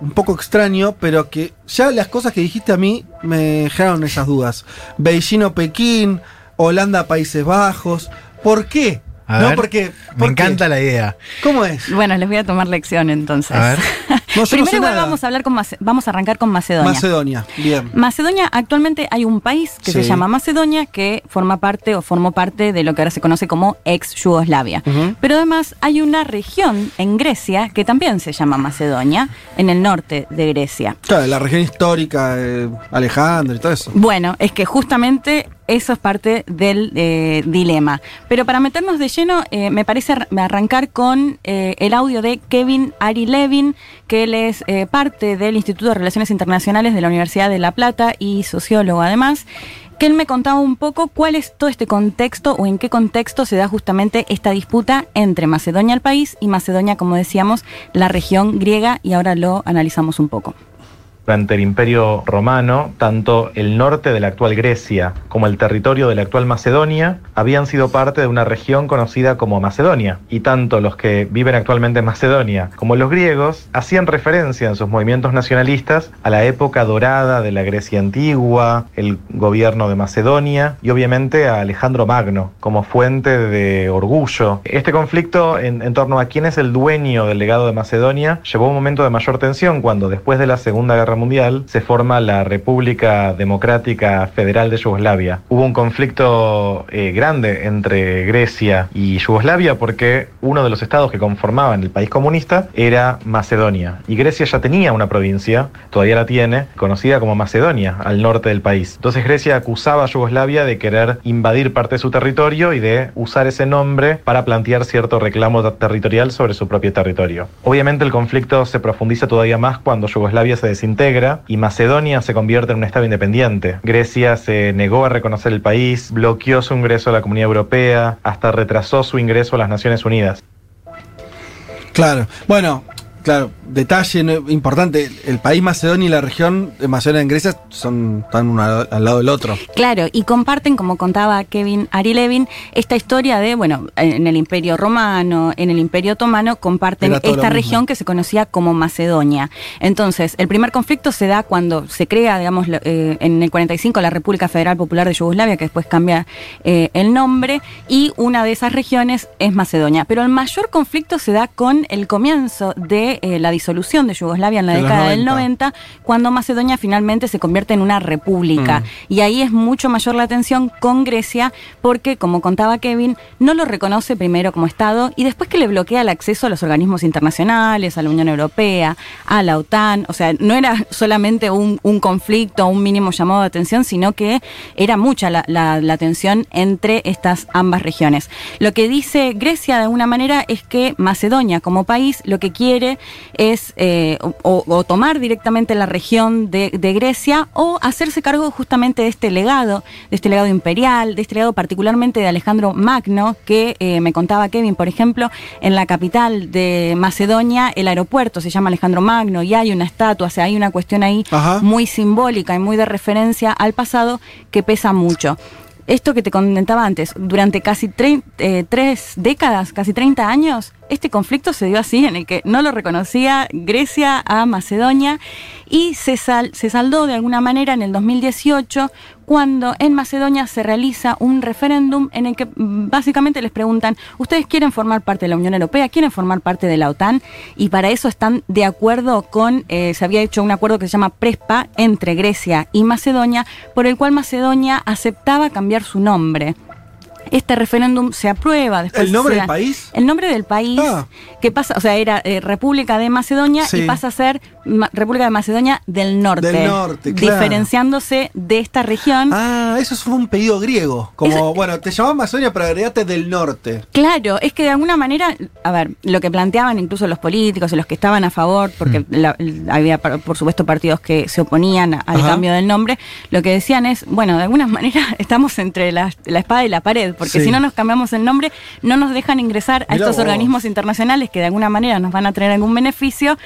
un poco extraño, pero que ya las cosas que dijiste a mí me generaron esas dudas. Beijing o Pekín, Holanda, Países Bajos. ¿Por qué? A no, ver, porque. Me encanta la idea. ¿Cómo es? Bueno, les voy a tomar lección entonces. A ver. No, yo no Primero sé igual nada. vamos a hablar con Mace- vamos a arrancar con Macedonia. Macedonia, bien. Macedonia, actualmente hay un país que se llama Macedonia que forma parte o formó parte de lo que ahora se conoce como ex Yugoslavia. Pero además hay una región en Grecia que también se llama Macedonia, en el norte de Grecia. Claro, la región histórica, eh, Alejandro y todo eso. Bueno, es que justamente eso es parte del eh, dilema. Pero para meternos de lleno, eh, me parece ar- arrancar con eh, el audio de Kevin Ari Levin, que él es parte del Instituto de Relaciones Internacionales de la Universidad de La Plata y sociólogo además, que él me contaba un poco cuál es todo este contexto o en qué contexto se da justamente esta disputa entre Macedonia el país y Macedonia, como decíamos, la región griega, y ahora lo analizamos un poco. Durante el Imperio Romano, tanto el norte de la actual Grecia como el territorio de la actual Macedonia habían sido parte de una región conocida como Macedonia. Y tanto los que viven actualmente en Macedonia como los griegos hacían referencia en sus movimientos nacionalistas a la época dorada de la Grecia antigua, el gobierno de Macedonia y obviamente a Alejandro Magno como fuente de orgullo. Este conflicto en, torno a quién es el dueño del legado de Macedonia llevó un momento de mayor tensión cuando después de la Segunda Guerra Mundial se forma la República Democrática Federal de Yugoslavia. Hubo un conflicto eh, grande entre Grecia y Yugoslavia porque uno de los estados que conformaban el país comunista era Macedonia. Y Grecia ya tenía una provincia, todavía la tiene, conocida como Macedonia, al norte del país. Entonces Grecia acusaba a Yugoslavia de querer invadir parte de su territorio y de usar ese nombre para plantear cierto reclamo territorial sobre su propio territorio. Obviamente el conflicto se profundiza todavía más cuando Yugoslavia se desintegra y Macedonia se convierte en un estado independiente. Grecia se negó a reconocer el país, bloqueó su ingreso a la Comunidad Europea, hasta retrasó su ingreso a las Naciones Unidas. Claro. Bueno, claro, detalle importante, el país Macedonia y la región de Macedonia en Grecia son están uno al lado del otro. Claro, y comparten, como contaba Kevin Ari Levin, esta historia de, bueno, en el Imperio Romano, en el Imperio Otomano, comparten esta región que se conocía como Macedonia. Entonces, el primer conflicto se da cuando se crea, digamos, eh, en el 45 la República Federal Popular de Yugoslavia, que después cambia eh, el nombre, y una de esas regiones es Macedonia. Pero el mayor conflicto se da con el comienzo de eh, la disolución de Yugoslavia en la década del 90. 90, cuando Macedonia finalmente se convierte en una república. Mm. Y ahí es mucho mayor la tensión con Grecia, porque, como contaba Kevin, no lo reconoce primero como Estado y después que le bloquea el acceso a los organismos internacionales, a la Unión Europea, a la OTAN. O sea, no era solamente un, un conflicto, un mínimo llamado de atención, sino que era mucha la, la- la tensión entre estas ambas regiones. Lo que dice Grecia de alguna manera es que Macedonia como país lo que quiere es eh, o, o tomar directamente la región de, de Grecia o hacerse cargo justamente de este legado, de este legado imperial, de este legado particularmente de Alejandro Magno, que eh, me contaba Kevin, por ejemplo, en la capital de Macedonia, el aeropuerto se llama Alejandro Magno y hay una estatua, o sea, hay una cuestión ahí Ajá. muy simbólica y muy de referencia al pasado que pesa mucho. Esto que te comentaba antes, durante casi eh, tres décadas, casi 30 años, este conflicto se dio así, en el que no lo reconocía Grecia a Macedonia y se, sal- se saldó de alguna manera en el 2018 cuando en Macedonia se realiza un referéndum en el que mm, básicamente les preguntan, ¿ustedes quieren formar parte de la Unión Europea? ¿Quieren formar parte de la OTAN? Y para eso están de acuerdo con, eh, se había hecho un acuerdo que se llama PRESPA entre Grecia y Macedonia, por el cual Macedonia aceptaba cambiar su nombre. Este referéndum se aprueba. Después ¿El nombre se del país? El nombre del país, Ah. Que pasa, o sea, era eh, República de Macedonia Sí. y pasa a ser Ma- República de Macedonia del Norte. Del norte, claro. Diferenciándose de esta región. Ah, eso fue un pedido griego. Como, bueno, te llamaba Macedonia, pero agregate del norte. Claro, es que de alguna manera, a ver, lo que planteaban incluso los políticos y los que estaban a favor, porque la- había por por supuesto partidos que se oponían a- al Ajá. cambio del nombre, lo que decían es, bueno, de alguna manera estamos entre la, la espada y la pared, porque Sí. si no nos cambiamos el nombre, no nos dejan ingresar a Mirá estos vos. organismos internacionales que de alguna manera nos van a traer algún beneficio.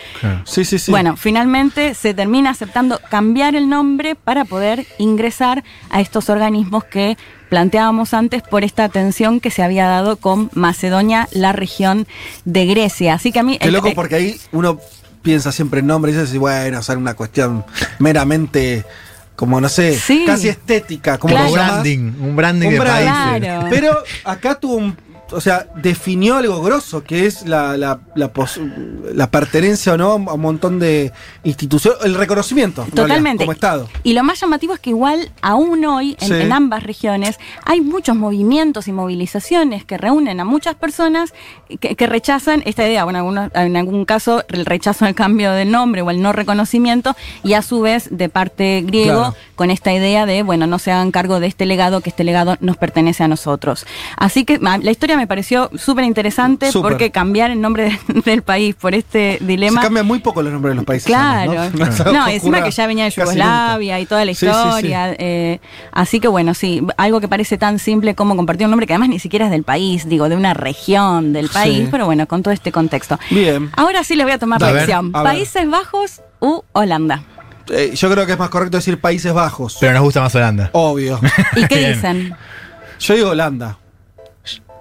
Sí, sí, sí. Bueno, finalmente se termina aceptando cambiar el nombre para poder ingresar a estos organismos que planteábamos antes por esta tensión que se había dado con Macedonia, la región de Grecia. Así que a mí... Qué el- loco eh, porque ahí uno piensa siempre en nombre y dice, bueno, o sea, una cuestión meramente, como no sé, Sí. casi estética, como branding, un branding Un de branding. países. Claro. Pero acá tuvo un. O sea, definió algo grosso, que es la, la, la, pos- la pertenencia o no a un montón de instituciones, el reconocimiento realidad, Totalmente. como Estado. Y lo más llamativo es que igual aún hoy en, Sí. en ambas regiones hay muchos movimientos y movilizaciones que reúnen a muchas personas que, que rechazan esta idea, bueno, algunos- en algún caso el rechazo al cambio del nombre o el no reconocimiento y a su vez de parte griego Claro. con esta idea de, bueno, no se hagan cargo de este legado, que este legado nos pertenece a nosotros. Así que la historia me pareció súper interesante porque cambiar el nombre de- del país por este dilema... Se cambian muy poco los nombres de los países. Claro. ¿no? No, encima que ya venía de. Yugoslavia y toda la Sí, sí, sí. historia. eh, así que bueno, sí, algo que parece tan simple como compartir un nombre que además ni siquiera es del país, digo, de una región del país, Sí. pero bueno, con todo este contexto. Bien. Ahora sí les voy a tomar A la ver, lección. a ver. Países Bajos u Holanda. Eh, yo creo que es más correcto decir Países Bajos. Pero nos gusta más Holanda. Obvio. ¿Y qué dicen? Yo digo Holanda.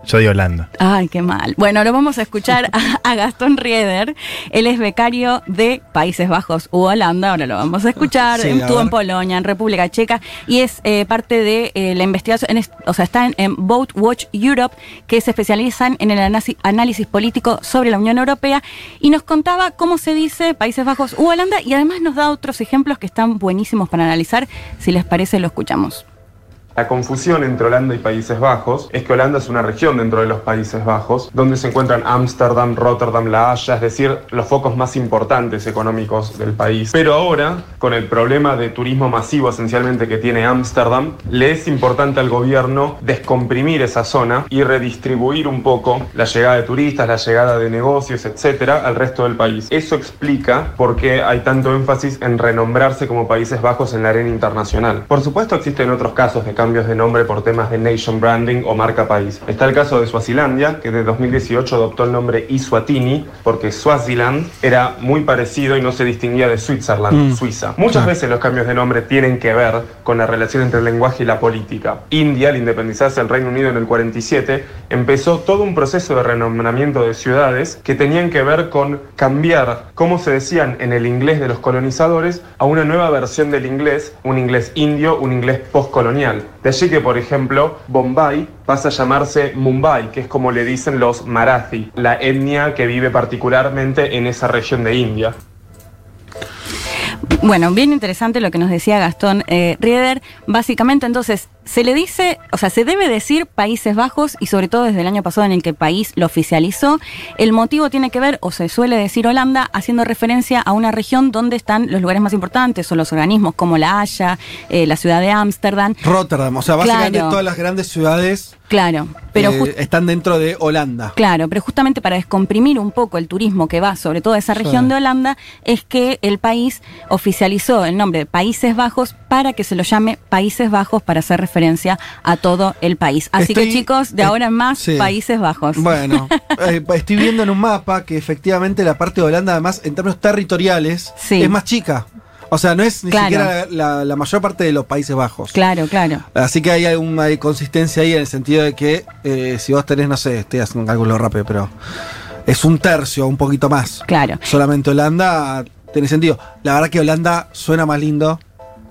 Yo digo Holanda. Ay, qué mal. Bueno, ahora vamos a escuchar a, a Gastón Rieder. Él es becario de Países Bajos u Holanda. Ahora lo vamos a escuchar. Sí, Estuvo en. Polonia, en República Checa y es eh, parte de eh, la investigación. en o sea, está en, en Vote Watch Europe, que se especializan en el análisis político sobre la Unión Europea. Y nos contaba cómo se dice Países Bajos u Holanda y además nos da otros ejemplos que están buenísimos para analizar. Si les parece, lo escuchamos. La confusión entre Holanda y Países Bajos es que Holanda es una región dentro de los Países Bajos, donde se encuentran Ámsterdam, Rotterdam, La Haya, es decir, los focos más importantes económicos del país. Pero ahora, con el problema de turismo masivo esencialmente que tiene Ámsterdam, le es importante al gobierno descomprimir esa zona y redistribuir un poco la llegada de turistas, la llegada de negocios, etcétera, al resto del país. Eso explica por qué hay tanto énfasis en renombrarse como Países Bajos en la arena internacional. Por supuesto, existen otros casos de cambios de nombre por temas de nation branding o marca país. Está el caso de Suazilandia, que de 2018 adoptó el nombre Iswatini porque Swaziland era muy parecido y no se distinguía de Switzerland, Mm. Suiza. Muchas veces los cambios de nombre tienen que ver con la relación entre el lenguaje y la política. India, al independizarse del Reino Unido en el 47, empezó todo un proceso de renombramiento de ciudades que tenían que ver con cambiar cómo se decían en el inglés de los colonizadores a una nueva versión del inglés, un inglés indio, un inglés postcolonial. De allí que, por ejemplo, Bombay pasa a llamarse Mumbai, que es como le dicen los Marathi, la etnia que vive particularmente en esa región de India. Bueno, bien interesante lo que nos decía Gastón eh, Rieder. Básicamente, entonces, se le dice, o sea, se debe decir Países Bajos y sobre todo desde el año pasado en el que el país lo oficializó. El motivo tiene que ver, o se suele decir Holanda, haciendo referencia a una región donde están los lugares más importantes o los organismos como La Haya, eh, la ciudad de Ámsterdam. Rotterdam. O sea, básicamente Claro. todas las grandes ciudades Claro, pero eh, están dentro de Holanda. Claro, pero justamente para descomprimir un poco el turismo que va sobre toda esa región Sí. de Holanda, es que el país oficializó el nombre de Países Bajos para que se lo llame Países Bajos para hacer referencia a todo el país. Así que chicos, de eh, ahora en más, sí. Países Bajos. Bueno, eh, estoy viendo en un mapa que efectivamente la parte de Holanda, además, en términos territoriales, Sí. es más chica. O sea, no es ni Claro. siquiera la, la mayor parte de los Países Bajos. Claro, claro. Así que hay alguna consistencia ahí en el sentido de que eh, si vos tenés, no sé, estoy haciendo un cálculo rápido, pero es un tercio, un poquito más. Claro. Solamente Holanda tiene sentido. La verdad que Holanda suena más lindo.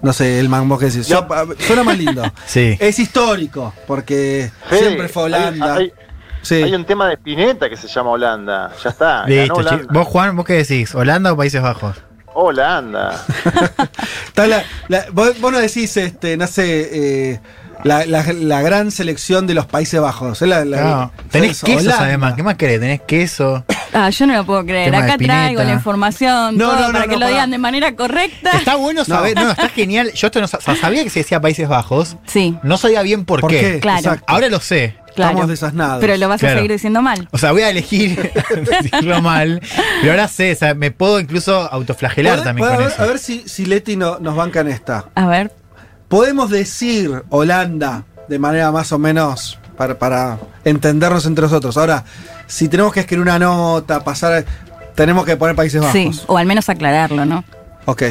No sé, el mango que decís. Yo- suena más lindo. Sí. Es histórico, porque siempre fue Holanda. Hay, hay- Sí. hay un tema de Spinetta que se llama Holanda. Ya está. ganó Listo, Holanda. Vos, Juan, ¿vos qué decís? ¿Holanda o Países Bajos? Holanda. Está la- la- vos, vos no decís, este, no sé, eh, la, la- la gran selección de los Países Bajos. la- la- No, tenés es quesos Holanda. además. ¿Qué más querés? Tenés queso. Ah, yo no lo puedo creer. Acá traigo la información No, todo no, no, para que no, lo digan de manera correcta. Está bueno saber, no, está genial. Yo esto no sa- sabía que se decía Países Bajos. Sí. No sabía bien por, ¿Por qué. qué? Claro. Exacto. Ahora lo sé. Claro. Estamos desasnados. Pero lo vas a seguir diciendo mal. O sea, voy a elegir decirlo mal. Pero ahora sé, o sea, me puedo incluso autoflagelar también con a ver, eso. a ver si, si Leti no- nos banca en esta. A ver. Podemos decir Holanda de manera más o menos para, para entendernos entre nosotros. Ahora, si tenemos que escribir una nota, pasar. Tenemos que poner Países Bajos. Sí, o al menos aclararlo, ¿no? Ok.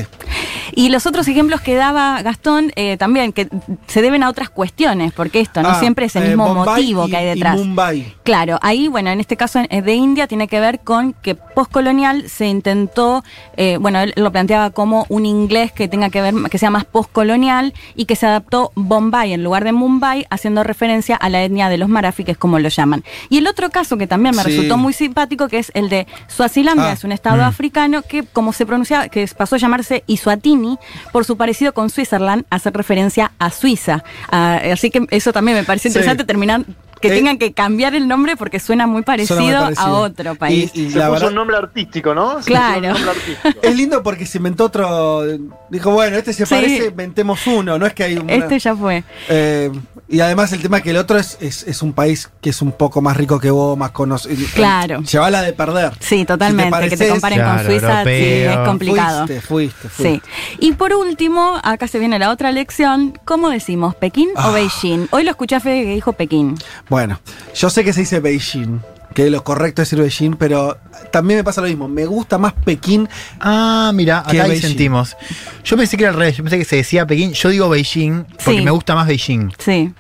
Y los otros ejemplos que daba Gastón eh, también, que se deben a otras cuestiones, porque esto no Ah, siempre es el eh, mismo Bombay motivo y- que hay y detrás. Mumbai. Claro, ahí, bueno, en este caso eh, de India tiene que ver con que postcolonial se intentó, eh, bueno, él lo planteaba como un inglés que tenga que ver, que sea más postcolonial y que se adaptó Bombay en lugar de Mumbai, haciendo referencia a la etnia de los marafi, que es como lo llaman. Y el otro caso que también me Sí. resultó muy simpático, que es el de Suazilandia, Ah, es un estado mm. africano que, como se pronunciaba, que pasó a llamarse Iswatini, por su parecido con Switzerland, hacer referencia a Suiza. Ah, así que eso también me pareció Sí. interesante terminar que Eh, tengan que cambiar el nombre porque suena muy parecido, Suena muy parecido. a otro país. Y, y Se la puso verdad, un nombre artístico, ¿no? Se Claro. artístico. es lindo porque se inventó otro. Dijo, bueno, este se Sí. parece, inventemos uno. No es que hay un. este ya fue. Eh, y además el tema que el otro es, es, es un país que es un poco más rico que vos, más conocido. Claro. Lleva la de perder. Sí, totalmente. que te pareces- comparen Claro, con Suiza sí, es complicado. Fuiste, fuiste, Sí. fuiste. Y por último, acá se viene la otra lección. ¿Cómo decimos? ¿Pekín Ah. o Beijing? Hoy lo escuché a Fede que dijo Pekín. Bueno, yo sé que se dice Beijing, que lo correcto es decir Beijing, pero también me pasa lo mismo. Me gusta más Pekín. Ah, mira, acá ahí sentimos. Yo pensé que era al revés, yo pensé que se decía Pekín. Yo digo Beijing porque Sí. me gusta más Beijing. Sí.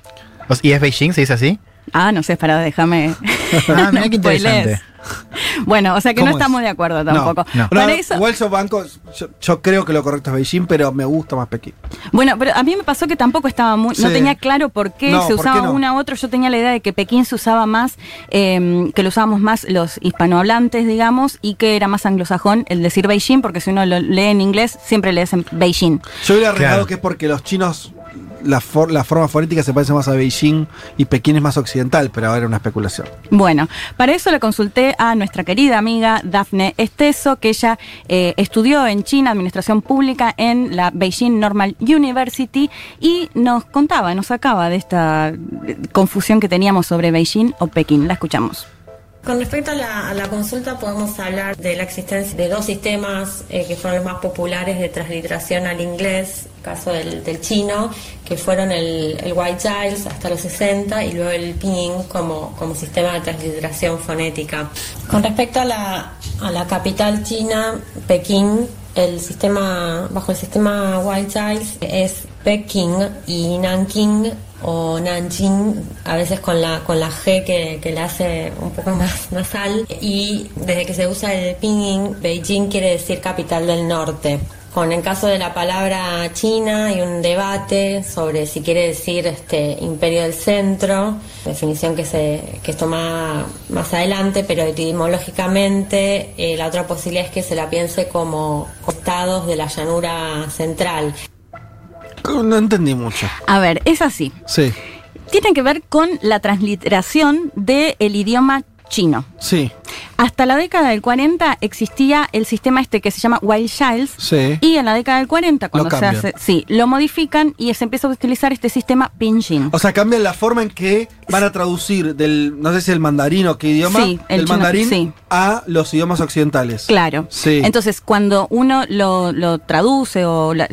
¿Y es Beijing? ¿Se dice así? Ah, no sé, para déjame. Ah, mirá qué no interesante. Bueno, o sea que no estamos de acuerdo tampoco. No, Para no, eso, Igual yo banco, yo, yo creo que lo correcto es Beijing, pero me gusta más Pekín. bueno, pero a mí me pasó que tampoco estaba muy, no tenía claro por qué No, se ¿por usaba qué no? una u otro. Yo tenía la idea de que Pekín se usaba más, eh, que lo usábamos más los hispanohablantes, digamos, y que era más anglosajón el decir Beijing, porque si uno lo lee en inglés, siempre le dicen Beijing. Yo hubiera arriesgado Claro. que es porque los chinos, la, for- la forma fonética se parece más a Beijing y Pekín es más occidental, pero ahora era una especulación. Bueno, para eso le consulté a nuestra querida amiga Dafne Esteso, que ella eh, estudió en China Administración Pública en la Beijing Normal University y nos contaba, nos sacaba de esta eh, confusión que teníamos sobre Beijing o Pekín. La escuchamos. Con respecto a la, consulta, podemos hablar de la existencia de dos sistemas eh, que fueron los más populares de transliteración al inglés, caso del, chino, que fueron el, el White Giles hasta los 60 y luego el Pinyin como, como sistema de transliteración fonética. Con respecto a la, a la capital china, Pekín, el sistema, bajo el sistema White Giles es Pekín y Nanking o Nanjing, a veces con la, con la G que, que le hace un poco más nasal. Y desde que se usa el pinyin, Beijing quiere decir capital del norte. Con el caso de la palabra China hay un debate sobre si quiere decir este imperio del centro, definición que se que es más adelante, pero etimológicamente eh, la otra posibilidad es que se la piense como estados de la llanura central. No entendí mucho. A ver, es así. Sí, Tiene que ver con la transliteración del idioma chino. sí, Hasta la década del 40 existía el sistema este que se llama Wild Childs. sí. Y en la década del 40, cuando se hace, sí, lo modifican y se empieza a utilizar este sistema pinyin. O sea, cambian la forma en que van a traducir del, no sé si el mandarín o qué idioma, Sí, el del chino, mandarín sí. a los idiomas occidentales. Claro. Sí. Entonces, cuando uno lo, lo traduce o la,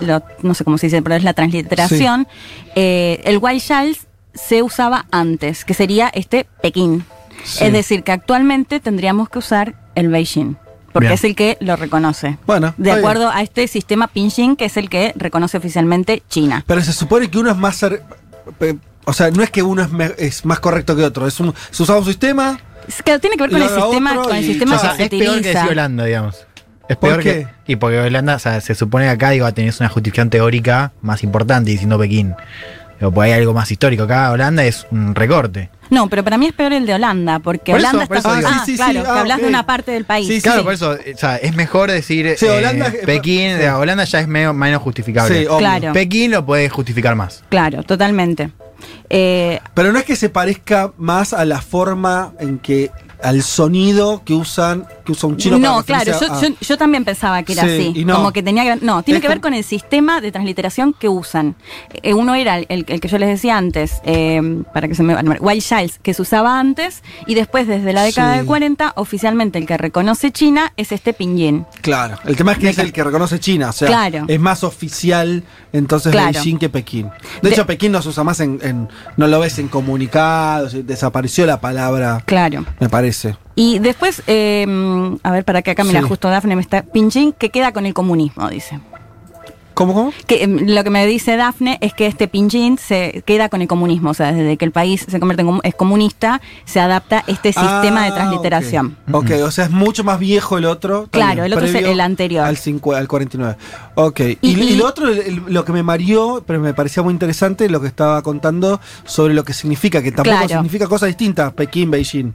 lo- no sé cómo se dice, pero es la transliteración, eh, el Wild Childs se usaba antes, que sería este Pekín. Sí. Es decir, que actualmente tendríamos que usar el Beijing. Porque Bien. es el que lo reconoce. Bueno, De acuerdo a este sistema Pinyin, que es el que reconoce oficialmente China. Pero se supone que uno es más... O sea, no es que uno es, me- es más correcto que otro. Es un, se usaba un sistema... Es que tiene que ver con el sistema, con el y- sistema O sea, que se es peor que utiliza. decir Holanda, digamos. Es ¿Por qué? que. Y porque Holanda, o sea, se supone que acá digo, tenés una justificación teórica más importante diciendo Pekín. Pero pues hay algo más histórico. Acá Holanda es un recorte. No, pero para mí es peor el de Holanda, porque Por eso- Holanda por está. eso ah, Ah, sí, sí, claro, sí, que ah, hablas de una parte del país. Sí, sí, claro, por eso, o sea, es mejor decir Sí, eh, Holanda Pekín, de Holanda ya es medio- menos justificable. Claro. Pekín lo puede justificar más. Claro, totalmente. Eh, Pero no es que se parezca más a la forma en que... al sonido que usan que usa un chino para no, claro, yo, a- yo, yo también pensaba que era Sí, así. y no. Como que tenía que. No, tiene Es que ver con el sistema de transliteración que usan. Eh, uno era el, el que yo les decía antes, eh, para que se me Wild Childs, que se usaba antes, y después, desde la década Sí. del 40, oficialmente el que reconoce China es este Pinyin. Claro, el tema es que es el que reconoce China, o sea, Claro. es más oficial entonces Claro. Beijing que Pekín. De- De, hecho, Pekín no se usa más en, en- no lo ves en comunicados, desapareció la palabra, Claro. me parece. Y después, eh, a ver, para que acá, mira, Sí. justo Dafne me está. Pinyin que queda con el comunismo, dice. ¿Cómo, cómo? Que, em, lo que me dice Dafne es que este Pinyin se queda con el comunismo, o sea, desde que el país se convierte en es comunista, se adapta este sistema de Ah, transliteración. Ok, ok, o sea, es mucho más viejo el otro. Claro, el otro es el anterior. Al, cincu- al 49. Ok, y, Y- y y- lo otro, el- lo que me mareó, pero me parecía muy interesante, lo que estaba contando sobre lo que significa, que tampoco Claro. significa cosas distintas, Pekín, Beijing.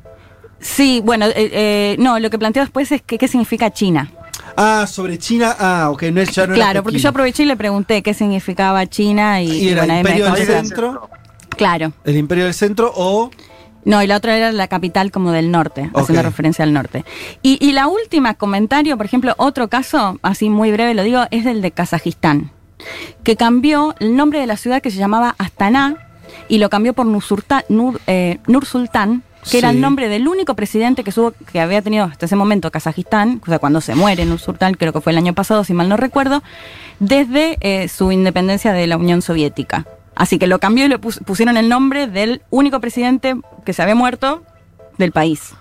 Sí, bueno, eh, eh, no, lo que planteo después es que qué significa China. Ah, sobre China, ah, ok, no es ya no claro, porque yo aproveché y le pregunté qué significaba China y, Y era bueno, me Imperio del Centro, Claro. el Imperio del Centro o... No, y la otra era la capital como del norte, haciendo referencia al norte. Y, y la última comentario, por ejemplo, otro caso, así muy breve lo digo, es del de Kazajistán, que cambió el nombre de la ciudad que se llamaba Astana y lo cambió por Nursultán, Nur, eh, Nursultán, que era el nombre del único presidente que, subo- que había tenido hasta ese momento Kazajistán, o sea, cuando se muere Nursultán, creo que fue el año pasado, si mal no recuerdo, desde eh, su independencia de la Unión Soviética. Así que lo cambió y le pus- pusieron el nombre del único presidente que se había muerto del país.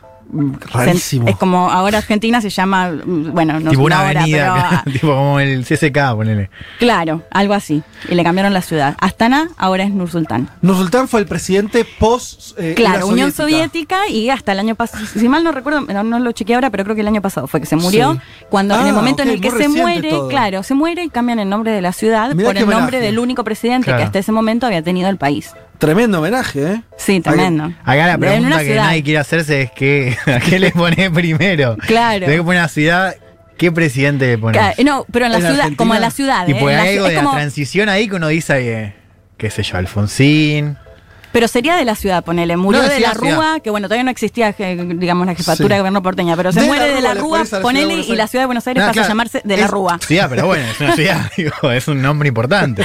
Rarísimo. Es como ahora Argentina se llama, bueno, no tipo una avenida, pero, ah, tipo como el CSK, ponele. claro, algo así. Y le cambiaron la ciudad. Astana ahora es Nur Sultán. Nursultán fue el presidente post. eh, Claro, Unión Soviética y hasta el año pasado, si mal no recuerdo, no, no lo chequeé ahora, pero creo que el año pasado fue que se murió. Sí. Cuando en Ah, el momento en el que se muere, todo. claro, se muere y cambian el nombre de la ciudad Mirá por el nombre del único presidente Claro. que hasta ese momento había tenido el país. Tremendo homenaje, ¿eh? Sí, tremendo. Acá la pregunta que nadie quiere hacerse es que, ¿a qué le pone primero? Claro. Tenés que poner una ciudad, ¿qué presidente le pones? Claro, no, pero en la ¿En ciudad, Argentina? como en la ciudad. Y ¿eh? pues algo de la transición ahí que uno dice, eh, qué sé yo, Alfonsín. Pero sería de la ciudad, ponele. Murió No, de la. Rúa, que bueno, todavía no existía, je- digamos, la jefatura Sí. de gobierno porteña, pero se De muere la de la Rúa, ponele, y la ciudad de Buenos Aires Ah, pasa claro. a llamarse de la Rúa. Ciudad, pero bueno, es una ciudad, digo, es un nombre importante.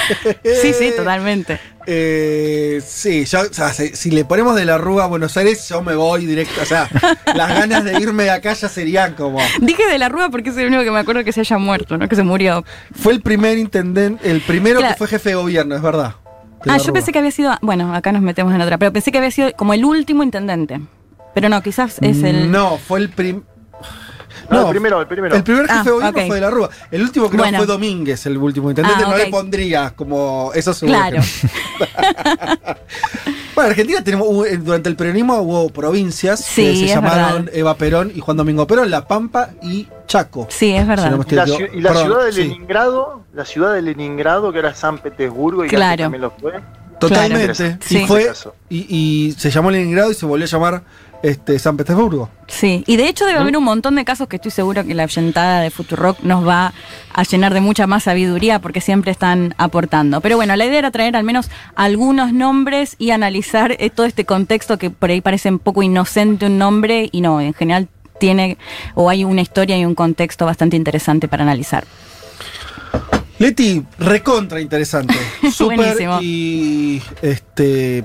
Sí, sí, totalmente. Eh, sí, yo, o sea, si, si le ponemos de la Rúa a Buenos Aires, yo me voy directo. O sea, las ganas de irme de acá ya serían como. Dije de la Rúa porque es el único que me acuerdo que se haya muerto, ¿no? Que se murió. Fue el primer intendente, el primero Claro. que fue jefe de gobierno, es verdad. Ah, yo pensé que había sido. Bueno, acá nos metemos en otra, pero pensé que había sido como el último intendente. Pero no, quizás es el. No, fue el prim- No, el primero, el primero. El primer jefe Ah, de gobierno fue de la Rúa. El último creo Bueno. fue Domínguez, el último intendente. Ah, No le pondría como. Eso seguro. que Claro. no. Bueno, en Argentina tenemos, eh, durante el peronismo hubo provincias Sí, que se llamaron verdad. Eva Perón y Juan Domingo Perón, La Pampa y Chaco. Sí, es verdad. Si no me Y la, estoy- ciu- y la perdón, ciudad de sí. Leningrado, la ciudad de Leningrado, que era San Petersburgo y que Claro. antes también lo fue. Totalmente. Y Sí. fue. Y, y se llamó Leningrado y se volvió a llamar este, San Petersburgo. Sí, y de hecho debe haber un montón de casos que estoy seguro que la oyentada de Futurock nos va a llenar de mucha más sabiduría porque siempre están aportando. Pero bueno, la idea era traer al menos algunos nombres y analizar eh, todo este contexto que por ahí parece un poco inocente un nombre y no, en general tiene o hay una historia y un contexto bastante interesante para analizar. Leti, recontra interesante. Súper Buenísimo. y este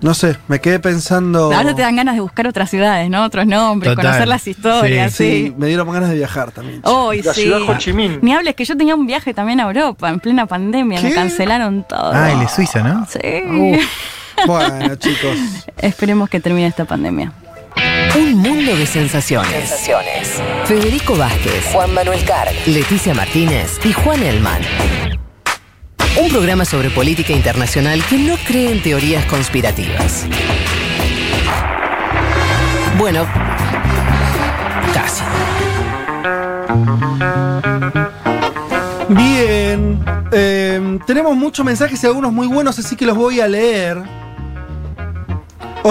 no sé, me quedé pensando. Ahora te dan ganas de buscar otras ciudades, ¿no? Otros nombres, Total. conocer las historias, sí. Sí, me dieron ganas de viajar también. Hoy La sí. ciudad de Ho Chi Minh. Ni hables que yo tenía un viaje también a Europa en plena pandemia, me cancelaron todo. Ah, el de Suiza, ¿no? Sí. Bueno, chicos. Esperemos que termine esta pandemia. Un mundo de sensaciones. Sensaciones. Federico Vázquez, Juan Manuel Carg, Leticia Martínez y Juan Elman. Un programa sobre política internacional que no cree en teorías conspirativas. Bueno, casi. Bien, eh, tenemos muchos mensajes y algunos muy buenos, así que los voy a leer.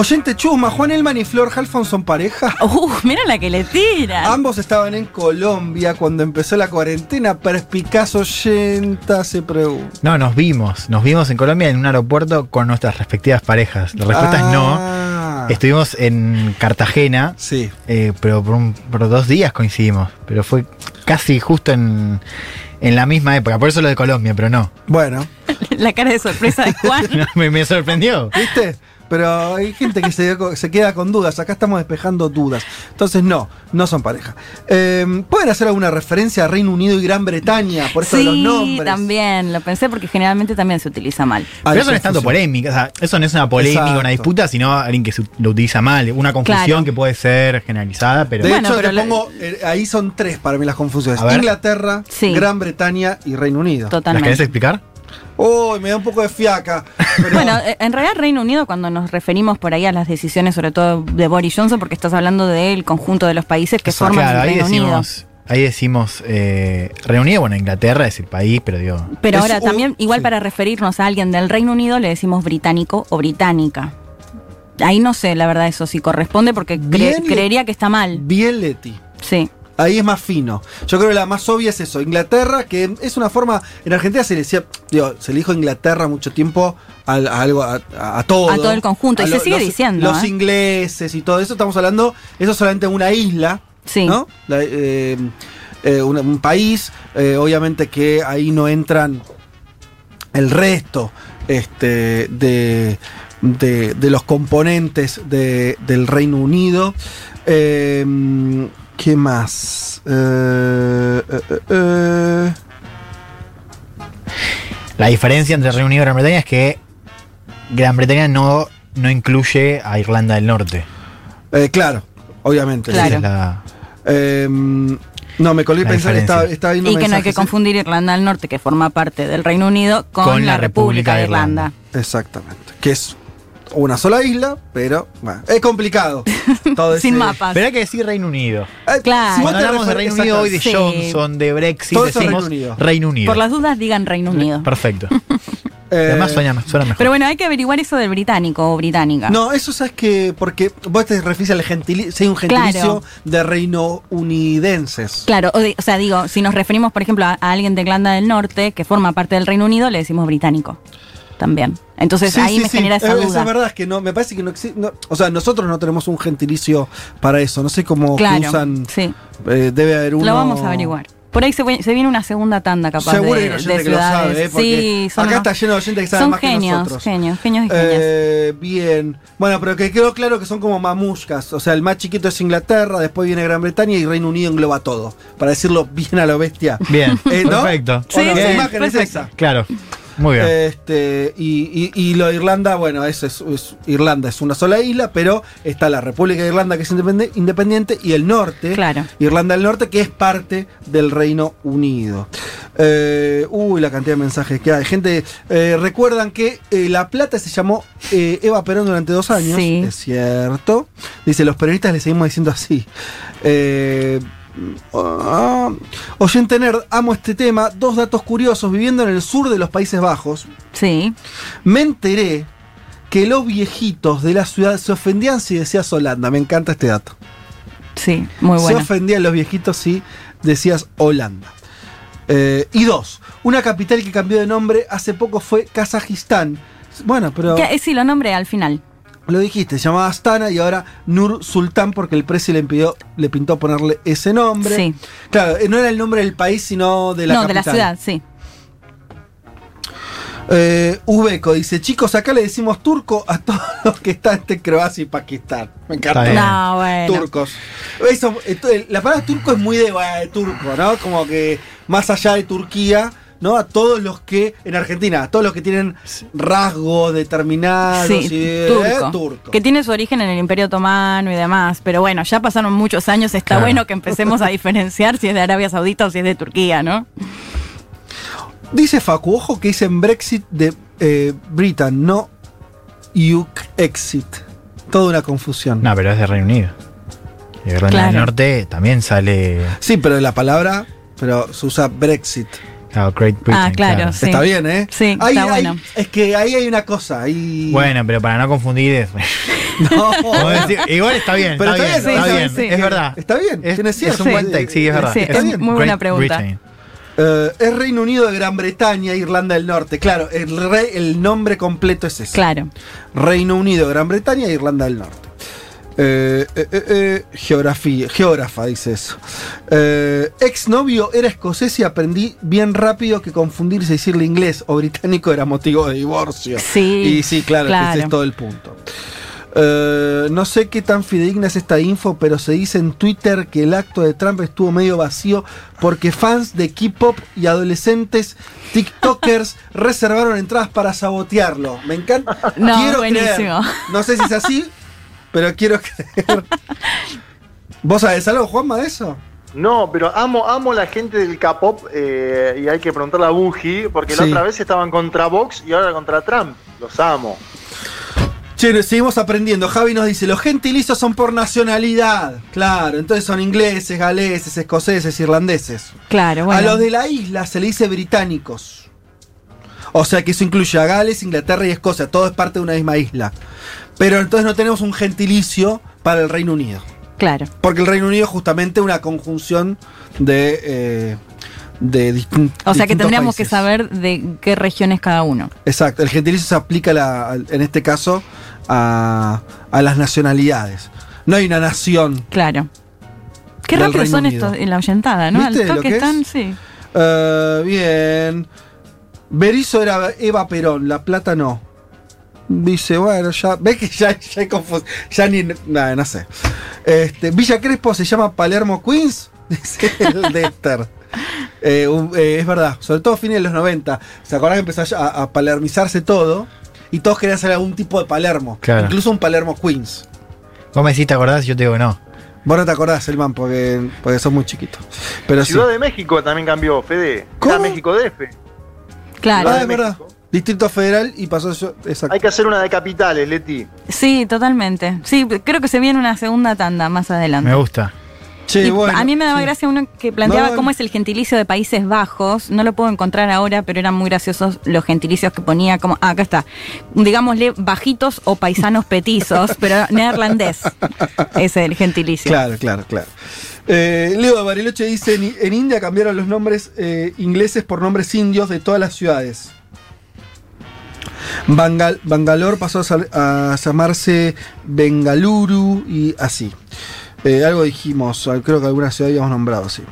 Oyente Chusma, Juan Elman y Flor Halfon son pareja. Uh, mira la que le tira. Ambos estaban en Colombia cuando empezó la cuarentena. Perspicaz oyenta se pregunta. No, nos vimos. Nos vimos en Colombia en un aeropuerto con nuestras respectivas parejas. La respuesta es no. Ah. Estuvimos en Cartagena. Sí. eh, pero por, un- por dos días coincidimos. Pero fue casi justo en, en la misma época. Por eso lo de Colombia, pero no. Bueno, La cara de sorpresa de Juan. No, me, me sorprendió. ¿viste? Pero hay gente que se, se queda con dudas. Acá estamos despejando dudas. Entonces, no, no son pareja. Eh, ¿Pueden hacer alguna referencia a Reino Unido y Gran Bretaña por esto de los Sí, nombres? también, lo pensé porque generalmente también se utiliza mal. Ah, Pero eso no es tanto polémica. o sea, eso no es una polémica, Exacto. una disputa, sino alguien que se- lo utiliza mal. Una confusión Claro. que puede ser generalizada, pero. De Bueno, hecho, pero te la- pongo, eh, ahí son tres para mí las confusiones. Inglaterra, Sí. Gran Bretaña y Reino Unido. ¿Las Totalmente. querés explicar? Uy, me da un poco de fiaca. pero- Bueno, eh, en realidad Reino Unido, cuando nos referimos por ahí a las decisiones, sobre todo de Boris Johnson, porque estás hablando del conjunto de los países que forman claro, el ahí Reino Unido. decimos. Ahí decimos eh, Reino Unido, bueno, Inglaterra es el país, pero digo. Pero ahora un- también, igual sí. para referirnos a alguien del Reino Unido, le decimos británico o británica. Ahí no sé, la verdad, eso sí corresponde porque cre- Bien le- creería que está mal. Bien, Leti. Sí. Ahí es más fino. Yo creo que la más obvia es eso. Inglaterra, que es una forma. En Argentina se le decía. Digo, se le dijo Inglaterra mucho tiempo a, a algo, a, todo. A todo el conjunto, y se sigue los, diciendo, Los ¿eh? ingleses y todo eso. Estamos hablando. Eso solamente en una isla. Sí. ¿No? La- eh, eh, un, un país. obviamente que ahí no entran el resto este, de, de, de los componentes de- del Reino Unido. Eh, ¿Qué más? Eh, eh, eh. La diferencia entre Reino Unido y Gran Bretaña es que Gran Bretaña no, no incluye a Irlanda del Norte. Eh, claro, obviamente. Claro. es la- Eh, no, me colgué pensando, estaba, estaba viendo Y que no hay que confundir Irlanda del Norte, que forma parte del Reino Unido, con, la, República de Irlanda. Exactamente. Que es una sola isla, pero bueno, es complicado. Todo Sin ese- mapas. Pero hay que decir Reino Unido. Eh, Claro. si vos Cuando te hablamos de Reino Unido hoy, de. Sí. Johnson, de Brexit, Todo eso es decimos Reino Unido. Reino Unido. Por las dudas digan Reino Unido. Perfecto. Eh, Además suena, suena mejor. Pero bueno, hay que averiguar eso del británico o británica. No, eso sabes que. Porque vos te refieres al gentilicio. Si hay un gentilicio Claro. de reino unidenses. Claro, o, de- o sea, digo, si nos referimos, por ejemplo, a, a alguien de Irlanda del Norte que forma parte del Reino Unido, le decimos británico también. Entonces Sí, ahí sí, me sí. genera esa Eh, duda. es verdad, es que no, me parece que no existe. no- o sea, nosotros no tenemos un gentilicio para eso. No sé cómo que Claro, usan. sí. eh, debe haber uno. Lo vamos a averiguar. Por ahí se, vi- se viene una segunda tanda capaz Seguro de, hay un oyente de que lo ciudades. sabe, ¿eh? Porque sí, son, acá está lleno de oyentes que saben son más que genios, nosotros. genios, genios y genias. Eh, bien. Bueno, pero que quedó claro que son como mamushkas. O sea, el más chiquito es Inglaterra, después viene Gran Bretaña y Reino Unido engloba todo. Para decirlo bien a lo bestia. Bien, Eh, ¿no? perfecto. ¿O no? Bien. La imagen es esa. Claro, muy bien. Este, y, y- y lo de Irlanda, bueno, eso es, es- Irlanda es una sola isla, pero está la República de Irlanda que es independiente y el norte, Claro. Irlanda del Norte, que es parte del Reino Unido. Eh, uy, la cantidad de mensajes que hay. Gente, eh, recuerdan que eh, La Plata se llamó eh, Eva Perón durante dos años. Sí. Es cierto. Dice, los periodistas le seguimos diciendo así. Eh, ah, oyente nerd, amo este tema. Dos datos curiosos. Viviendo en el sur de los Países Bajos, Sí. me enteré que los viejitos de la ciudad se ofendían si decías Holanda. Me encanta este dato. Sí, muy Se bueno. ofendían los viejitos si decías Holanda. Eh, y dos, una capital que cambió de nombre hace poco fue Kazajistán. Bueno, pero eh, sí, lo nombré al final. Lo dijiste, se llamaba Astana y ahora Nur Sultán porque el precio le, impidió, le pintó ponerle ese nombre. Sí. Claro, eh, no era el nombre del país, sino de la no, capital. de la ciudad, sí. Eh, Ubeco dice, chicos, acá le decimos turco a todos los que están entre Croacia y Pakistán. Me encanta. No, bueno. Turcos. Eso, esto- la palabra turco es muy de turco, ¿no? Como que más allá de Turquía, ¿no? A todos los que, en Argentina, a todos los que tienen rasgos determinados Sí, y turco. eh, turco. Que tiene su origen en el Imperio Otomano y demás. Pero bueno, ya pasaron muchos años. Está Claro. bueno que empecemos a diferenciar si es de Arabia Saudita o si es de Turquía, ¿no? Dice Facu, ojo que dicen Brexit de eh, Britain, no UK exit. Toda una confusión. No, pero es de Reino Unido. Y Irlanda Claro. del Norte también sale Sí, pero la palabra, pero se usa Brexit. Great Britain. Ah, claro, sí. Está bien, ¿eh? Sí, Ahí- está ahí- bueno. es que ahí hay una cosa. Ahí... Bueno, pero para no confundir es. No. Decir, igual está bien, Pero está, está bien, bien, está sí, bien, sí, sí. es verdad. Está bien, Es, tiene cierto. es un buen take, sí, es verdad. sí, Está es bien. muy buena Great pregunta. Britain. Eh, es Reino Unido de Gran Bretaña, Irlanda del Norte. Claro, el, re- el nombre completo es ese. Claro. Reino Unido, Gran Bretaña e Irlanda del Norte. Eh, eh, eh, eh, geografía, geógrafa dice eso. Exnovio era escocés y aprendí bien rápido que confundirse y decirle inglés o británico era motivo de divorcio. Sí, Y sí, claro, ese es todo el punto. No sé qué tan fidedigna es esta info, pero se dice en Twitter que el acto de Trump estuvo medio vacío porque fans de K-pop y adolescentes TikTokers reservaron entradas para sabotearlo. Me encanta. No, quiero buenísimo. creer. No sé si es así, pero quiero creer. ¿Vos sabés algo, Juanma, de eso? No, pero amo, amo la gente del K-pop eh, y hay que preguntarle a Bungie, porque la otra vez estaban contra Vox y ahora contra Trump. Los amo. Che, seguimos aprendiendo. Javi nos dice, los gentilicios son por nacionalidad. Claro, entonces son ingleses, galeses, escoceses, irlandeses. Claro, bueno. A los de la isla se le dice británicos. O sea que eso incluye a Gales, Inglaterra y Escocia. Todo es parte de una misma isla. Pero entonces no tenemos un gentilicio para el Reino Unido. Claro. Porque el Reino Unido es justamente una conjunción de... eh, de distin- O sea que tendríamos que saber de qué región es cada uno. Exacto, el gentilicio se aplica la- en este caso a, a las nacionalidades. No hay una nación. Claro. Qué rápido Reino son Unido. estos en la oyentada, ¿no? ¿Viste Al lo toque que están, es? sí. Eh, bien. Berizo era Eva Perón, La Plata no. Dice, bueno, ya. ¿Ves que ya, ya hay confusión? Ya ni. Nada, no sé. Este, Villa Crespo se llama Palermo Queens. Dice el Dexter. Eh, un- eh, es verdad, sobre todo a fines de los 90. ¿Se acuerdan que empezó a, a palermizarse todo? Y todos querían hacer algún tipo de Palermo. Claro. Incluso un Palermo Queens. Vos me decís, ¿te acordás? Yo te digo que no. Vos no te acordás, Elman, porque, porque sos muy chiquito. Pero sí. Ciudad de México también cambió, Fede. Era México DF. Claro. Ah, es verdad. Distrito Federal y pasó eso. Exacto. Hay que hacer una de capitales, Leti. Sí, totalmente. Sí, creo que se viene una segunda tanda más adelante. Me gusta. Che, bueno. a mí me daba sí. gracia uno que planteaba No, cómo es el gentilicio de Países Bajos. No lo puedo encontrar ahora, pero eran muy graciosos los gentilicios que ponía. Como, ah, acá está. Digámosle bajitos o paisanos petizos, pero neerlandés. Ese es el gentilicio. Claro, claro, claro. Eh, Leo de Bariloche dice: en, en India cambiaron los nombres eh, ingleses por nombres indios de todas las ciudades. Bangal- Bangalore pasó a, llamarse Bengaluru y así. Eh, algo dijimos, ah, creo que alguna ciudad habíamos nombrado, sí.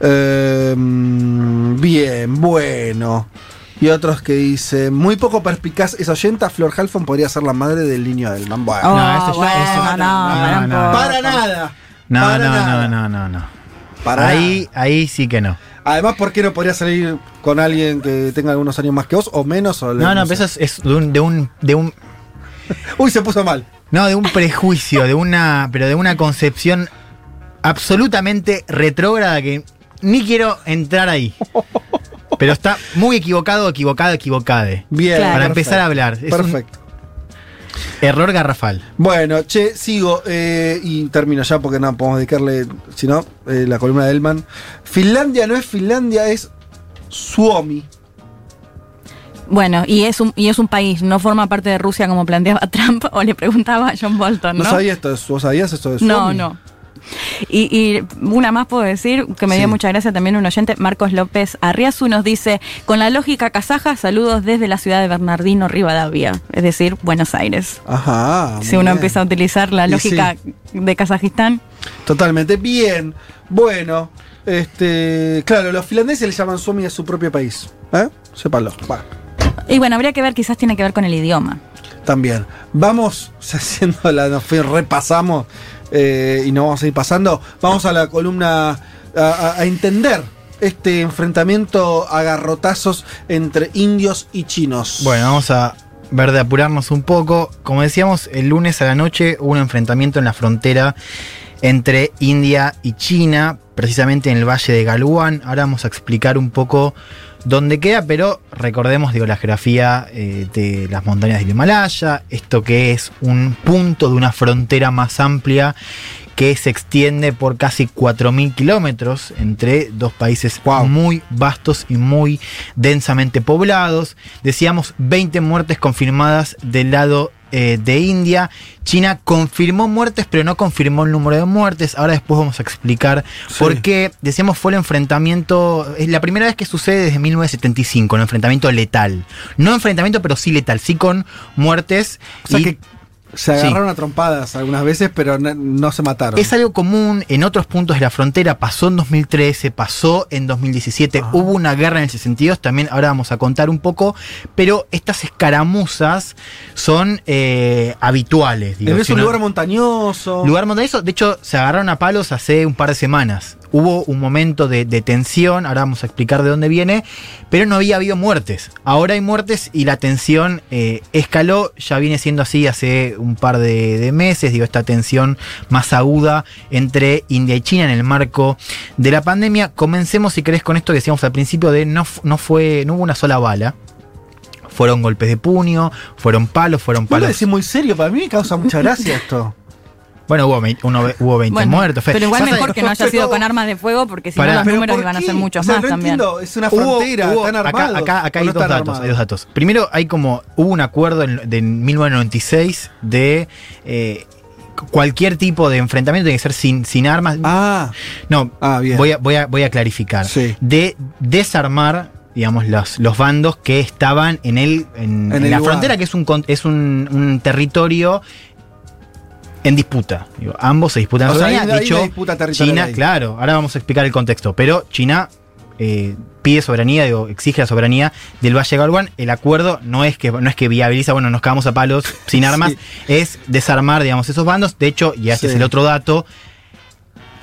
Eh, mm, bien, bueno. Y otros que dicen, muy poco perspicaz, es oyenta, Flor Halfon podría ser la madre del niño del man. Bueno, Oh, No, eso ya- bueno, eso- no, no, no, para nada. No, Para no, nada. no, no, no, no. Para ahí, ahí sí que no. Además, ¿por qué no podría salir con alguien que tenga algunos años más que vos o menos? O No, no, pero eso es, es de un, de un, de un, Uy, se puso mal. no, de un prejuicio, de una, pero de una concepción absolutamente retrógrada que ni quiero entrar ahí. Pero está muy equivocado, equivocado, equivocade. Bien. Claro. Para perfecto. empezar a hablar. Es Perfecto. error garrafal. Bueno, che, sigo eh, y termino ya porque no podemos dedicarle, si no, eh, la columna de Elman. Finlandia no es Finlandia, es Suomi. Bueno, y es, un, y es un país, no forma parte de Rusia como planteaba Trump o le preguntaba a John Bolton, No, ¿no? sabía esto, ¿vos sabías esto de Suomi? No, no. Y, y una más puedo decir, que me dio mucha gracia también un oyente, Marcos López Arriazu nos dice, con la lógica kazaja, saludos desde la ciudad de Bernardino, Rivadavia, es decir, Buenos Aires. Ajá. si uno bien. empieza a utilizar la lógica de Kazajistán. Totalmente. Bien. Bueno, este. Claro, los finlandeses le llaman Suomi a su propio país. ¿Eh? Sépalo. Va. Y bueno, habría que ver, quizás tiene que ver con el idioma. También. Vamos haciendo la. Nos fue- repasamos eh, y nos vamos a ir pasando. Vamos a la columna a, a- a entender este enfrentamiento a garrotazos entre indios y chinos. Bueno, vamos a ver de apurarnos un poco. Como decíamos, el lunes a la noche hubo un enfrentamiento en la frontera entre India y China, precisamente en el valle de Galwan. Ahora vamos a explicar un poco dónde queda, pero recordemos digo, la geografía eh, de las montañas del Himalaya, esto que es un punto de una frontera más amplia que se extiende por casi 4.000 kilómetros entre dos países muy vastos y muy densamente poblados. Decíamos 20 muertes confirmadas del lado eh, de India. China confirmó muertes, pero no confirmó el número de muertes. Ahora después vamos a explicar por qué. Decíamos fue el enfrentamiento, es la primera vez que sucede desde 1975, un enfrentamiento letal. No enfrentamiento, pero sí letal, sí con muertes. O sea y- que se Sí. agarraron a trompadas algunas veces, pero no, no se mataron. Es algo común en otros puntos de la frontera, pasó en 2013, pasó en 2017, hubo una guerra en ese sentido, también ahora vamos a contar un poco, pero estas escaramuzas son eh, habituales. digo, es un lugar montañoso. Lugar montañoso, de hecho se agarraron a palos hace un par de semanas. Hubo un momento de, de tensión, ahora vamos a explicar de dónde viene, pero no había habido muertes. Ahora hay muertes y la tensión eh, escaló, ya viene siendo así hace un par de, de meses, digo, esta tensión más aguda entre India y China en el marco de la pandemia. Comencemos, si querés, con esto que decíamos al principio de no, no fue, no hubo una sola bala. Fueron golpes de puño, fueron palos, fueron Vos lo palos. decís muy serio, para mí me causa mucha gracia esto. Bueno, hubo, uno- hubo 20 Bueno, muertos. Fe- pero igual mejor que no haya sido con armas de fuego, porque si no los números ¿por iban a ser muchos O sea, más no también. entiendo, es una Hubo- frontera, hubo- están acá, armados. acá- acá ¿o hay no dos están datos, armados? hay dos datos. Primero, hay como, hubo un acuerdo en, de 1996 de eh, cualquier tipo de enfrentamiento tiene que ser sin, sin armas. Ah, no, bien. Voy, a, voy, a, voy a clarificar. De desarmar, digamos, los, los bandos que estaban en, el, en, En en el la lugar. frontera, que es un, con- es un, un territorio en disputa. Digo, ambos se disputan O sea, soberanía. hay- De hay hecho, China, ahí. claro, ahora vamos a explicar el contexto. Pero China eh, pide soberanía, digo, exige la soberanía del Valle de. El acuerdo no es que no es que viabiliza, bueno, nos cagamos a palos sin armas, es desarmar, digamos, esos bandos. De hecho, y este Sí. es el otro dato,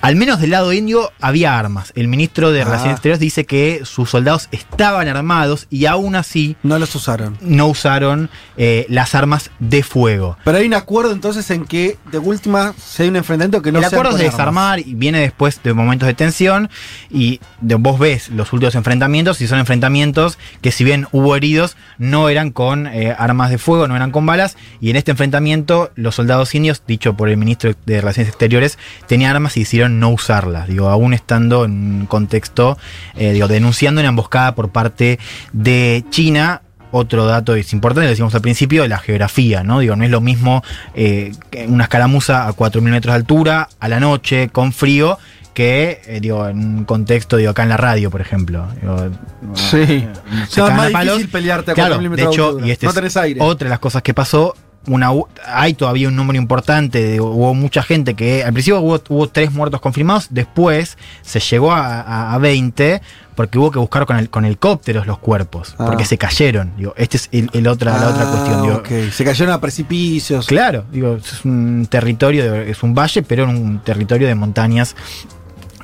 Al menos del lado indio había armas. El ministro de Ah. Relaciones Exteriores dice que sus soldados estaban armados y aún así No los usaron. no usaron eh, las armas de fuego. Pero hay un acuerdo entonces en que de última si hay un enfrentamiento que no el acuerdo es de desarmar y viene después de momentos de tensión y de- vos ves los últimos enfrentamientos y son enfrentamientos que si bien hubo heridos no eran con eh, armas de fuego, no eran con balas y en este enfrentamiento los soldados indios, dicho por el ministro de Relaciones Exteriores, tenían armas y decidieron no usarlas, digo, aún estando en un contexto, eh, digo, denunciando una emboscada por parte de China otro dato es importante, lo decíamos al principio, la geografía, ¿no? Digo, no es lo mismo eh, una escaramuza a 4.000 metros de altura, a la noche, con frío, que, eh, digo, en un contexto, digo, acá en la radio, por ejemplo. Digo, Sí. No, es cagan más a palos. difícil pelearte a Claro, 4.000 de metros de hecho, altura. y este No tenés aire. otra de las cosas que pasó. Una, hay todavía un número importante, hubo mucha gente que al principio hubo, hubo tres muertos confirmados, después se llegó a, a- a 20 porque hubo que buscar con, el, con helicópteros los cuerpos, Ah. porque se cayeron. Digo, esta es el, el otra, la otra Ah, cuestión. Digo. Se cayeron a precipicios. Claro, digo, es un territorio, de- es un valle, pero en un territorio de montañas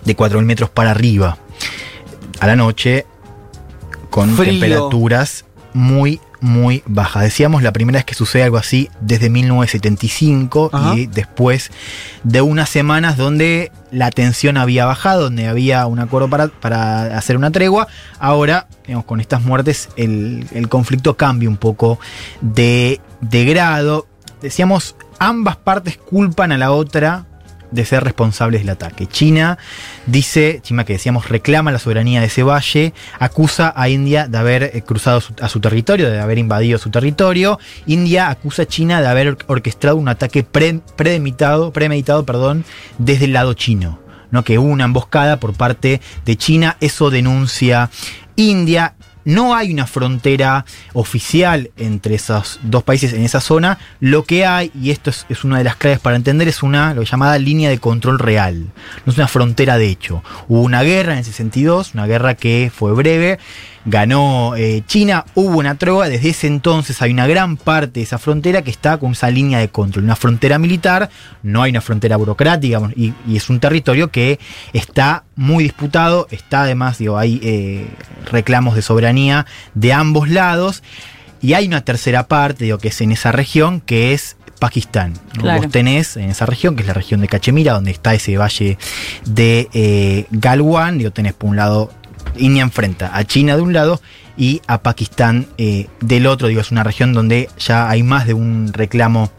de 4.000 metros para arriba. A la noche, con Frío. temperaturas muy, muy bajas. Decíamos la primera vez que sucede algo así desde 1975 Ajá. y después de unas semanas donde la tensión había bajado, donde había un acuerdo para, para hacer una tregua. Ahora, digamos, con estas muertes, el, el conflicto cambia un poco de, de grado. Decíamos, ambas partes culpan a la otra de ser responsables del ataque. China dice, China que decíamos reclama la soberanía de ese valle, acusa a India de haber eh, cruzado a su territorio, de haber invadido su territorio. India acusa a China de haber or- orquestado un ataque pre- premeditado, premeditado perdón, desde el lado chino. ¿no? Que hubo una emboscada por parte de China, eso denuncia India. No hay una frontera oficial entre esos dos países en esa zona. Lo que hay, y esto es, una de las claves para entender, es una lo llamada línea de control real. No es una frontera de hecho. Hubo una guerra en el 62, una guerra que fue breve. Ganó eh, China, hubo una tregua, desde ese entonces hay una gran parte de esa frontera que está con esa línea de control, una frontera militar, no hay una frontera burocrática y, y es un territorio que está muy disputado, está además, digo, hay eh, reclamos de soberanía de ambos lados y hay una tercera parte, digo, que es en esa región, que es Pakistán. Claro. Vos tenés en esa región, que es la región de Cachemira, donde está ese valle de eh, Galwan, digo, tenés por un lado, India enfrenta a China de un lado y a Pakistán eh, del otro, digo, es una región donde ya hay más de un reclamo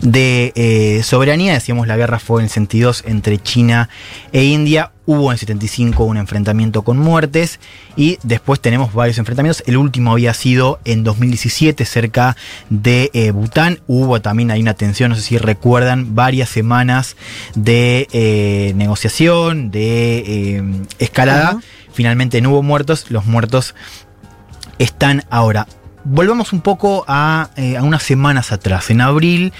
de eh, soberanía. Decíamos, la guerra fue en el 72 entre China e India. Hubo en el 75 un enfrentamiento con muertes y después tenemos varios enfrentamientos. El último había sido en 2017 cerca de eh, Bután. Hubo también hay una tensión, no sé si recuerdan, varias semanas de negociación, de escalada. Finalmente no hubo muertos. Los muertos están ahora. Volvamos un poco a, eh, a unas semanas atrás. En abril,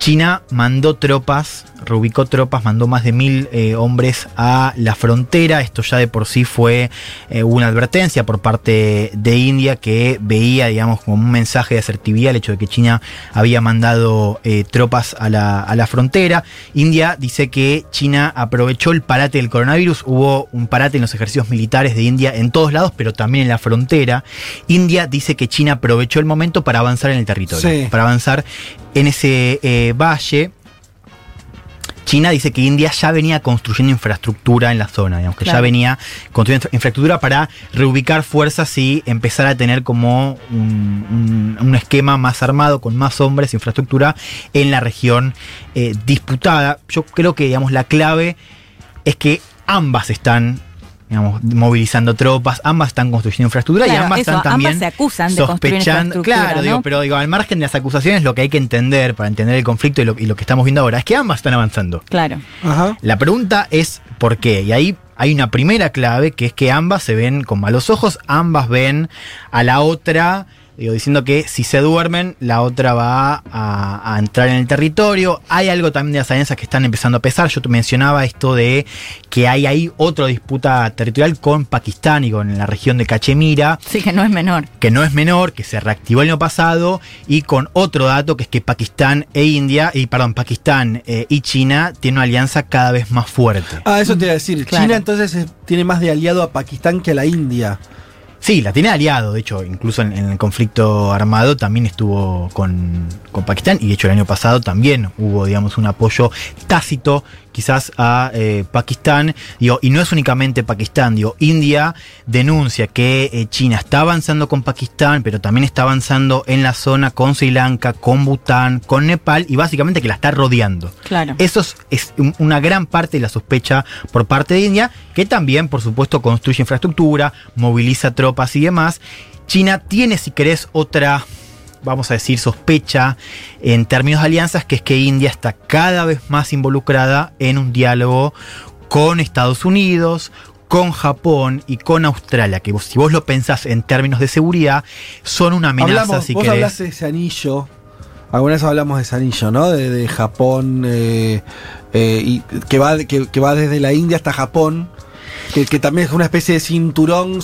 China mandó tropas, reubicó tropas, mandó más de mil eh, hombres a la frontera. Esto ya de por sí fue eh, una advertencia por parte de India que veía, digamos, como un mensaje de asertividad el hecho de que China había mandado eh, tropas a la, a la frontera. India dice que China aprovechó el parate del coronavirus. Hubo un parate en los ejercicios militares de India en todos lados, pero también en la frontera. India dice que China aprovechó el momento para avanzar en el territorio, Sí. para avanzar en ese eh, valle. China dice que India ya venía construyendo infraestructura en la zona, digamos, que ya venía construyendo infra- infraestructura para reubicar fuerzas y empezar a tener como un, un- un esquema más armado, con más hombres, infraestructura en la región eh, disputada. Yo creo que, digamos, la clave es que ambas están digamos, movilizando tropas, ambas están construyendo infraestructura y ambas eso, están también ambas se acusan de construir sospechando. Claro, ¿no? digo, pero digo, al margen de las acusaciones, lo que hay que entender para entender el conflicto y lo, y lo que estamos viendo ahora es que ambas están avanzando. Claro. Ajá. La pregunta es ¿por qué? Y ahí hay una primera clave que es que ambas se ven con malos ojos, ambas ven a la otra digo, diciendo que si se duermen, la otra va a, a entrar en el territorio. Hay algo también de las alianzas que están empezando a pesar. Yo te mencionaba esto de que hay ahí otra disputa territorial con Pakistán y con la región de Cachemira Sí, que no es menor. que no es menor, que se reactivó el año pasado, y con otro dato que es que Pakistán e India, y perdón, Pakistán eh, y China tienen una alianza cada vez más fuerte. Ah, eso te iba a decir. Claro. China entonces tiene más de aliado a Pakistán que a la India. Sí, la tiene aliado, de hecho, incluso en, en el conflicto armado también estuvo con, con Pakistán, y de hecho el año pasado también hubo, digamos, un apoyo tácito quizás a eh, Pakistán, digo, y no es únicamente Pakistán, digo, India denuncia que eh, China está avanzando con Pakistán, pero también está avanzando en la zona con Sri Lanka, con Bután, con Nepal, y básicamente que la está rodeando. Claro. Eso es, es un- una gran parte de la sospecha por parte de India, que también, por supuesto, construye infraestructura, moviliza tropas y demás. China tiene, si querés, otra, vamos a decir, sospecha en términos de alianzas, que es que India está cada vez más involucrada en un diálogo con Estados Unidos, con Japón y con Australia, que vos- si vos lo pensás en términos de seguridad, son una amenaza, Hablamos, si vos querés. hablaste de ese anillo. Alguna vez hablamos de ese anillo, ¿no? De, de Japón, eh, eh, y que, va, que, que va desde la India hasta Japón, que, también es una especie de cinturón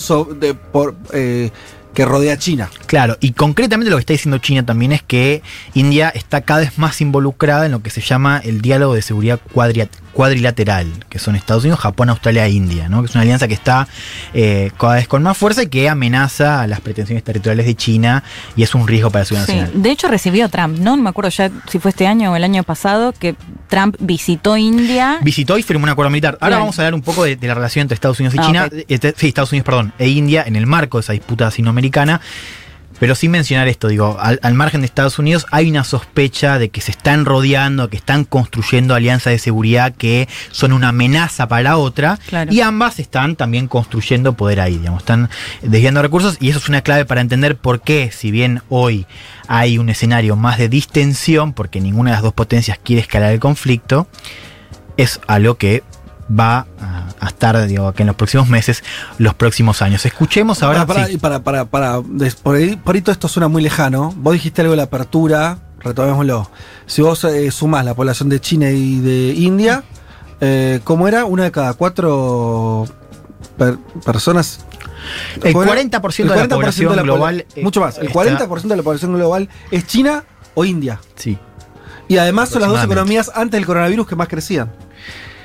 eh, que rodea a China. Claro, y concretamente lo que está diciendo China también es que India está cada vez más involucrada en lo que se llama el diálogo de seguridad cuadria- cuadrilateral, que son Estados Unidos, Japón, Australia e India, ¿no? que es una alianza que está eh, cada vez con más fuerza y que amenaza a las pretensiones territoriales de China y es un riesgo para la seguridad Sí, nacional. de hecho recibió Trump, ¿no? No me acuerdo ya si fue este año o el año pasado que Trump visitó India. Visitó y firmó un acuerdo militar. Ahora vamos a hablar un poco de, de la relación entre Estados Unidos y Ah, China, eh, sí, Estados Unidos, perdón, e India en el marco de esa disputa sinoamericana. Pero sin mencionar esto, digo, al, al margen de Estados Unidos hay una sospecha de que se están rodeando, que están construyendo alianzas de seguridad que son una amenaza para la otra. Claro. Y ambas están también construyendo poder ahí, digamos, están desviando recursos. Y eso es una clave para entender por qué, si bien hoy hay un escenario más de distensión, porque ninguna de las dos potencias quiere escalar el conflicto, es algo que va a, a estar digo, que en los próximos meses, los próximos años. Escuchemos ahora. para, para, sí. para, para, para- por, ahí, por ahí todo esto suena muy lejano. Vos dijiste algo de la apertura, retomémoslo. Si vos eh, sumás la población de China y de India, eh, ¿cómo era? Una de cada cuatro per- personas. El ¿Cómo era? 40% de la población pobla- global, eh, Mucho más. El está- 40% de la población global es China o India. Sí. Y además son las dos economías antes del coronavirus que más crecían.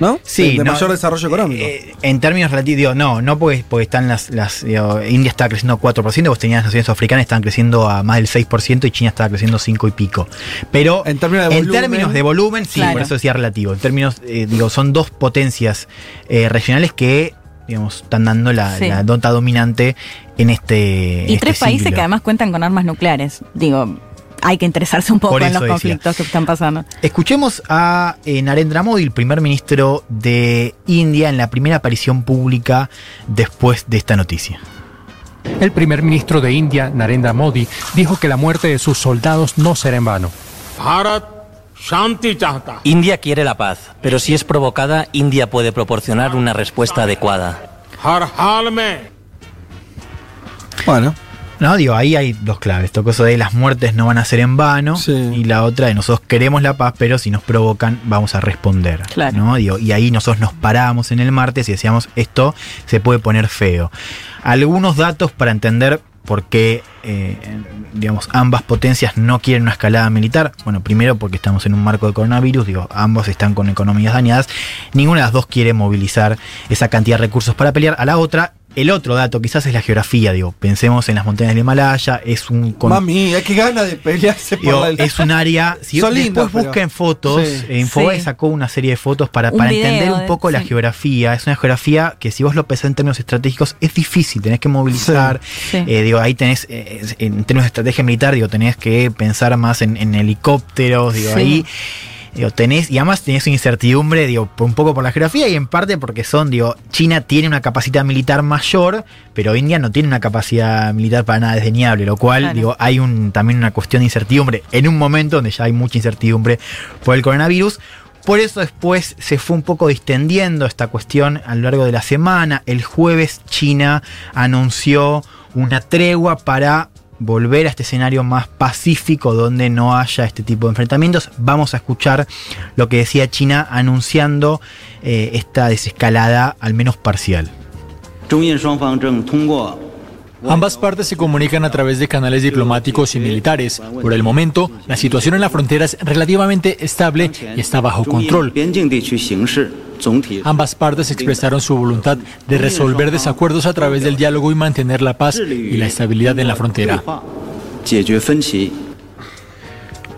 ¿No? Sí, de, de no, mayor desarrollo económico. Eh, en términos relativos, digo, no, no porque, porque están las, las digo, India estaba creciendo 4%, vos tenías las naciones africanas estaban creciendo a más del 6% y China estaba creciendo 5 y pico. Pero en términos de volumen, términos de volumen, sí, Claro. por eso decía relativo. En términos, eh, digo, son dos potencias eh, regionales que, digamos, están dando la, Sí. la nota dominante en este y este tres países que además cuentan con armas nucleares. Digo, hay que interesarse un poco en los conflictos decía. que están pasando. Escuchemos a eh, Narendra Modi, el primer ministro de India, en la primera aparición pública después de esta noticia. El primer ministro de India, Narendra Modi, dijo que la muerte de sus soldados no será en vano. India quiere la paz, pero si es provocada, India puede proporcionar una respuesta adecuada. Bueno, no, digo, ahí hay dos claves. Esto cosa de las muertes no van a ser en vano. Y la otra de nosotros queremos la paz, pero si nos provocan, vamos a responder. Claro. ¿no? Digo, y ahí nosotros nos paramos en el martes y decíamos, esto se puede poner feo. Algunos datos para entender por qué, eh, digamos, ambas potencias no quieren una escalada militar. Bueno, primero porque estamos en un marco de coronavirus, digo, ambos están con economías dañadas. Ninguna de las dos quiere movilizar esa cantidad de recursos para pelear. A la otra, el otro dato quizás es la geografía, digo, pensemos en las montañas del Himalaya, es un... con- Mami, hay que ganas de pelearse por Digo, la- es un área. Si Son después lindos, pero- busquen fotos, Sí. eh, Infobae Sí. sacó una serie de fotos para, Un para video entender un de- poco la sí. geografía. Es una geografía que si vos lo pensás en términos estratégicos es difícil, tenés que movilizar. Sí. Eh, digo, ahí tenés, eh, en términos de estrategia militar, digo, tenés que pensar más en, en helicópteros, digo, Sí. ahí. Digo, tenés, y además tenés una incertidumbre, digo, un poco por la geografía y en parte porque son, digo, China tiene una capacidad militar mayor, pero India no tiene una capacidad militar para nada desdeñable, lo cual, Claro. digo, hay un, también una cuestión de incertidumbre en un momento donde ya hay mucha incertidumbre por el coronavirus. Por eso después se fue un poco distendiendo esta cuestión a lo largo de la semana. El jueves China anunció una tregua para volver a este escenario más pacífico donde no haya este tipo de enfrentamientos. Vamos a escuchar lo que decía China anunciando eh, esta desescalada, al menos parcial. Ambas partes se comunican a través de canales diplomáticos y militares. Por el momento, la situación en la frontera es relativamente estable y está bajo control. Ambas partes expresaron su voluntad de resolver desacuerdos a través del diálogo y mantener la paz y la estabilidad en la frontera.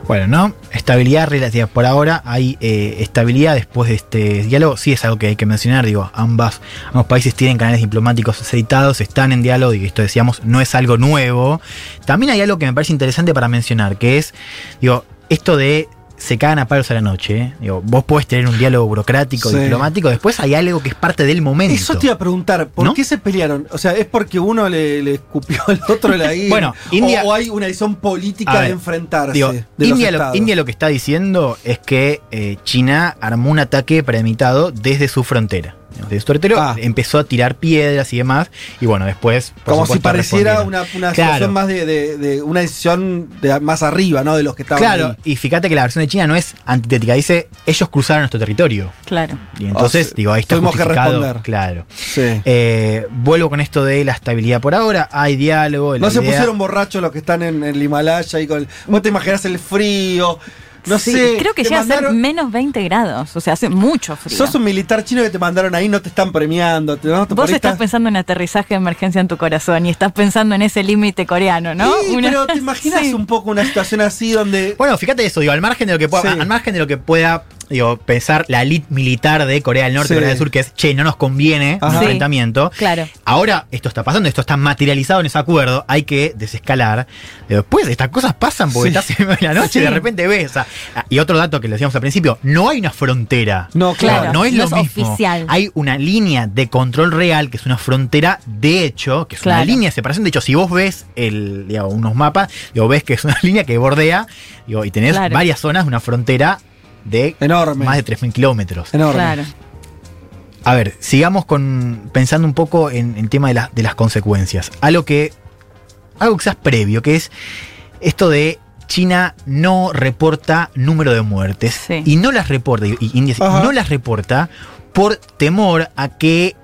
Bueno, ¿no? Estabilidad relativa. Por ahora hay eh, estabilidad después de este diálogo. Sí es algo que hay que mencionar. Digo, ambas, ambos países tienen canales diplomáticos aceitados, están en diálogo y esto decíamos no es algo nuevo. También hay algo que me parece interesante para mencionar, que es, digo, esto de se cagan a palos a la noche. ¿eh? Digo, vos podés tener un diálogo burocrático, Sí. diplomático, después hay algo que es parte del momento. Eso te iba a preguntar, ¿por ¿No? qué se pelearon? O sea, ¿es porque uno le, le escupió al otro la ira? Bueno, India- O, o hay una decisión política de enfrentarse. Digo, de los India, lo? India lo que está diciendo es que eh, China armó un ataque premeditado desde su frontera. Desde su territorio empezó a tirar piedras y demás. Y bueno, después. Como si pareciera una, una Claro. situación más de, de- de una decisión de más arriba, ¿no? De los que estaban Claro, ahí. y fíjate que la versión de China no es antitética, dice ellos cruzaron nuestro territorio. Claro. Y entonces, O sea, digo, ahí está tuvimos que responder. Claro. Sí. Eh, vuelvo con esto de la estabilidad por ahora. Hay diálogo. No se idea- pusieron borrachos los que están en, en el Himalaya y con el- Vos te imaginás el frío. No Sí, sé. Creo que llega a ser mandaron- menos 20 grados. O sea, hace mucho frío. Sos un militar chino que te mandaron ahí, no te están premiando. Te, no, te Vos estás estás- pensando en aterrizaje de emergencia en tu corazón y estás pensando en ese límite coreano, ¿no? Sí, Una- pero te imaginas Sí. un poco una situación así donde. Bueno, fíjate eso, digo, al margen de lo que pueda, Sí. al margen de lo que pueda digo, pensar la elite militar de Corea del Norte Sí. y Corea del Sur, que es, che, no nos conviene un. Sí. enfrentamiento. Claro. Ahora esto está pasando, esto está materializado en ese acuerdo, hay que desescalar. Después estas cosas pasan porque Sí. estás en la noche y de repente ves. o sea, y otro dato que le decíamos al principio, no hay una frontera. No, Claro, no es no lo es mismo. oficial. Hay una línea de control real, que es una frontera de hecho, que es una línea de separación. De hecho, si vos ves el, digamos, unos mapas, digo, ves que es una línea que bordea digo, y tenés Claro. varias zonas de una frontera de Enorme. más de 3.000 kilómetros. Enorme. Claro. A ver, sigamos con pensando un poco en el tema de, la- de las consecuencias. Algo que. Algo quizás previo, que es esto de China no reporta número de muertes. Sí. Y no las reporta, y India no las reporta por temor a que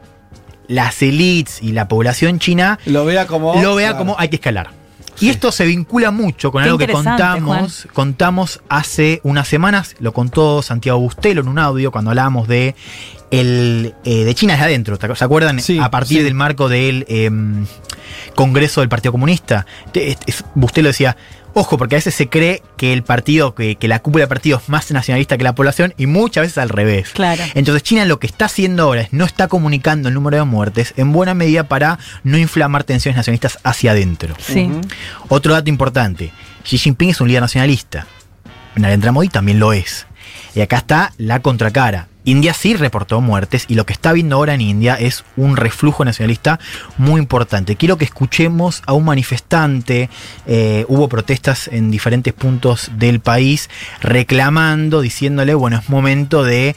las elites y la población china Lo vea como. lo vea claro. como hay que escalar. Y esto se vincula mucho con Qué algo que contamos, contamos hace unas semanas, lo contó Santiago Bustelo en un audio cuando hablábamos de el eh, de China desde adentro, ¿te acu- ¿se acuerdan? Sí, a partir sí. del marco del em, Congreso del Partido Comunista. Te- es- es- Bustelo decía, ojo, porque a veces se cree que el partido, que, que la cúpula del partido es más nacionalista que la población y muchas veces al revés. Claro. Entonces China lo que está haciendo ahora es no está comunicando el número de muertes en buena medida para no inflamar tensiones nacionalistas hacia adentro. Sí. Otro dato importante, Xi Jinping es un líder nacionalista. Narendra Modi también lo es. Y acá está la contracara. India sí reportó muertes y lo que está viendo ahora en India es un reflujo nacionalista muy importante. Quiero que escuchemos a un manifestante, eh, hubo protestas en diferentes puntos del país reclamando, diciéndole, bueno, es momento de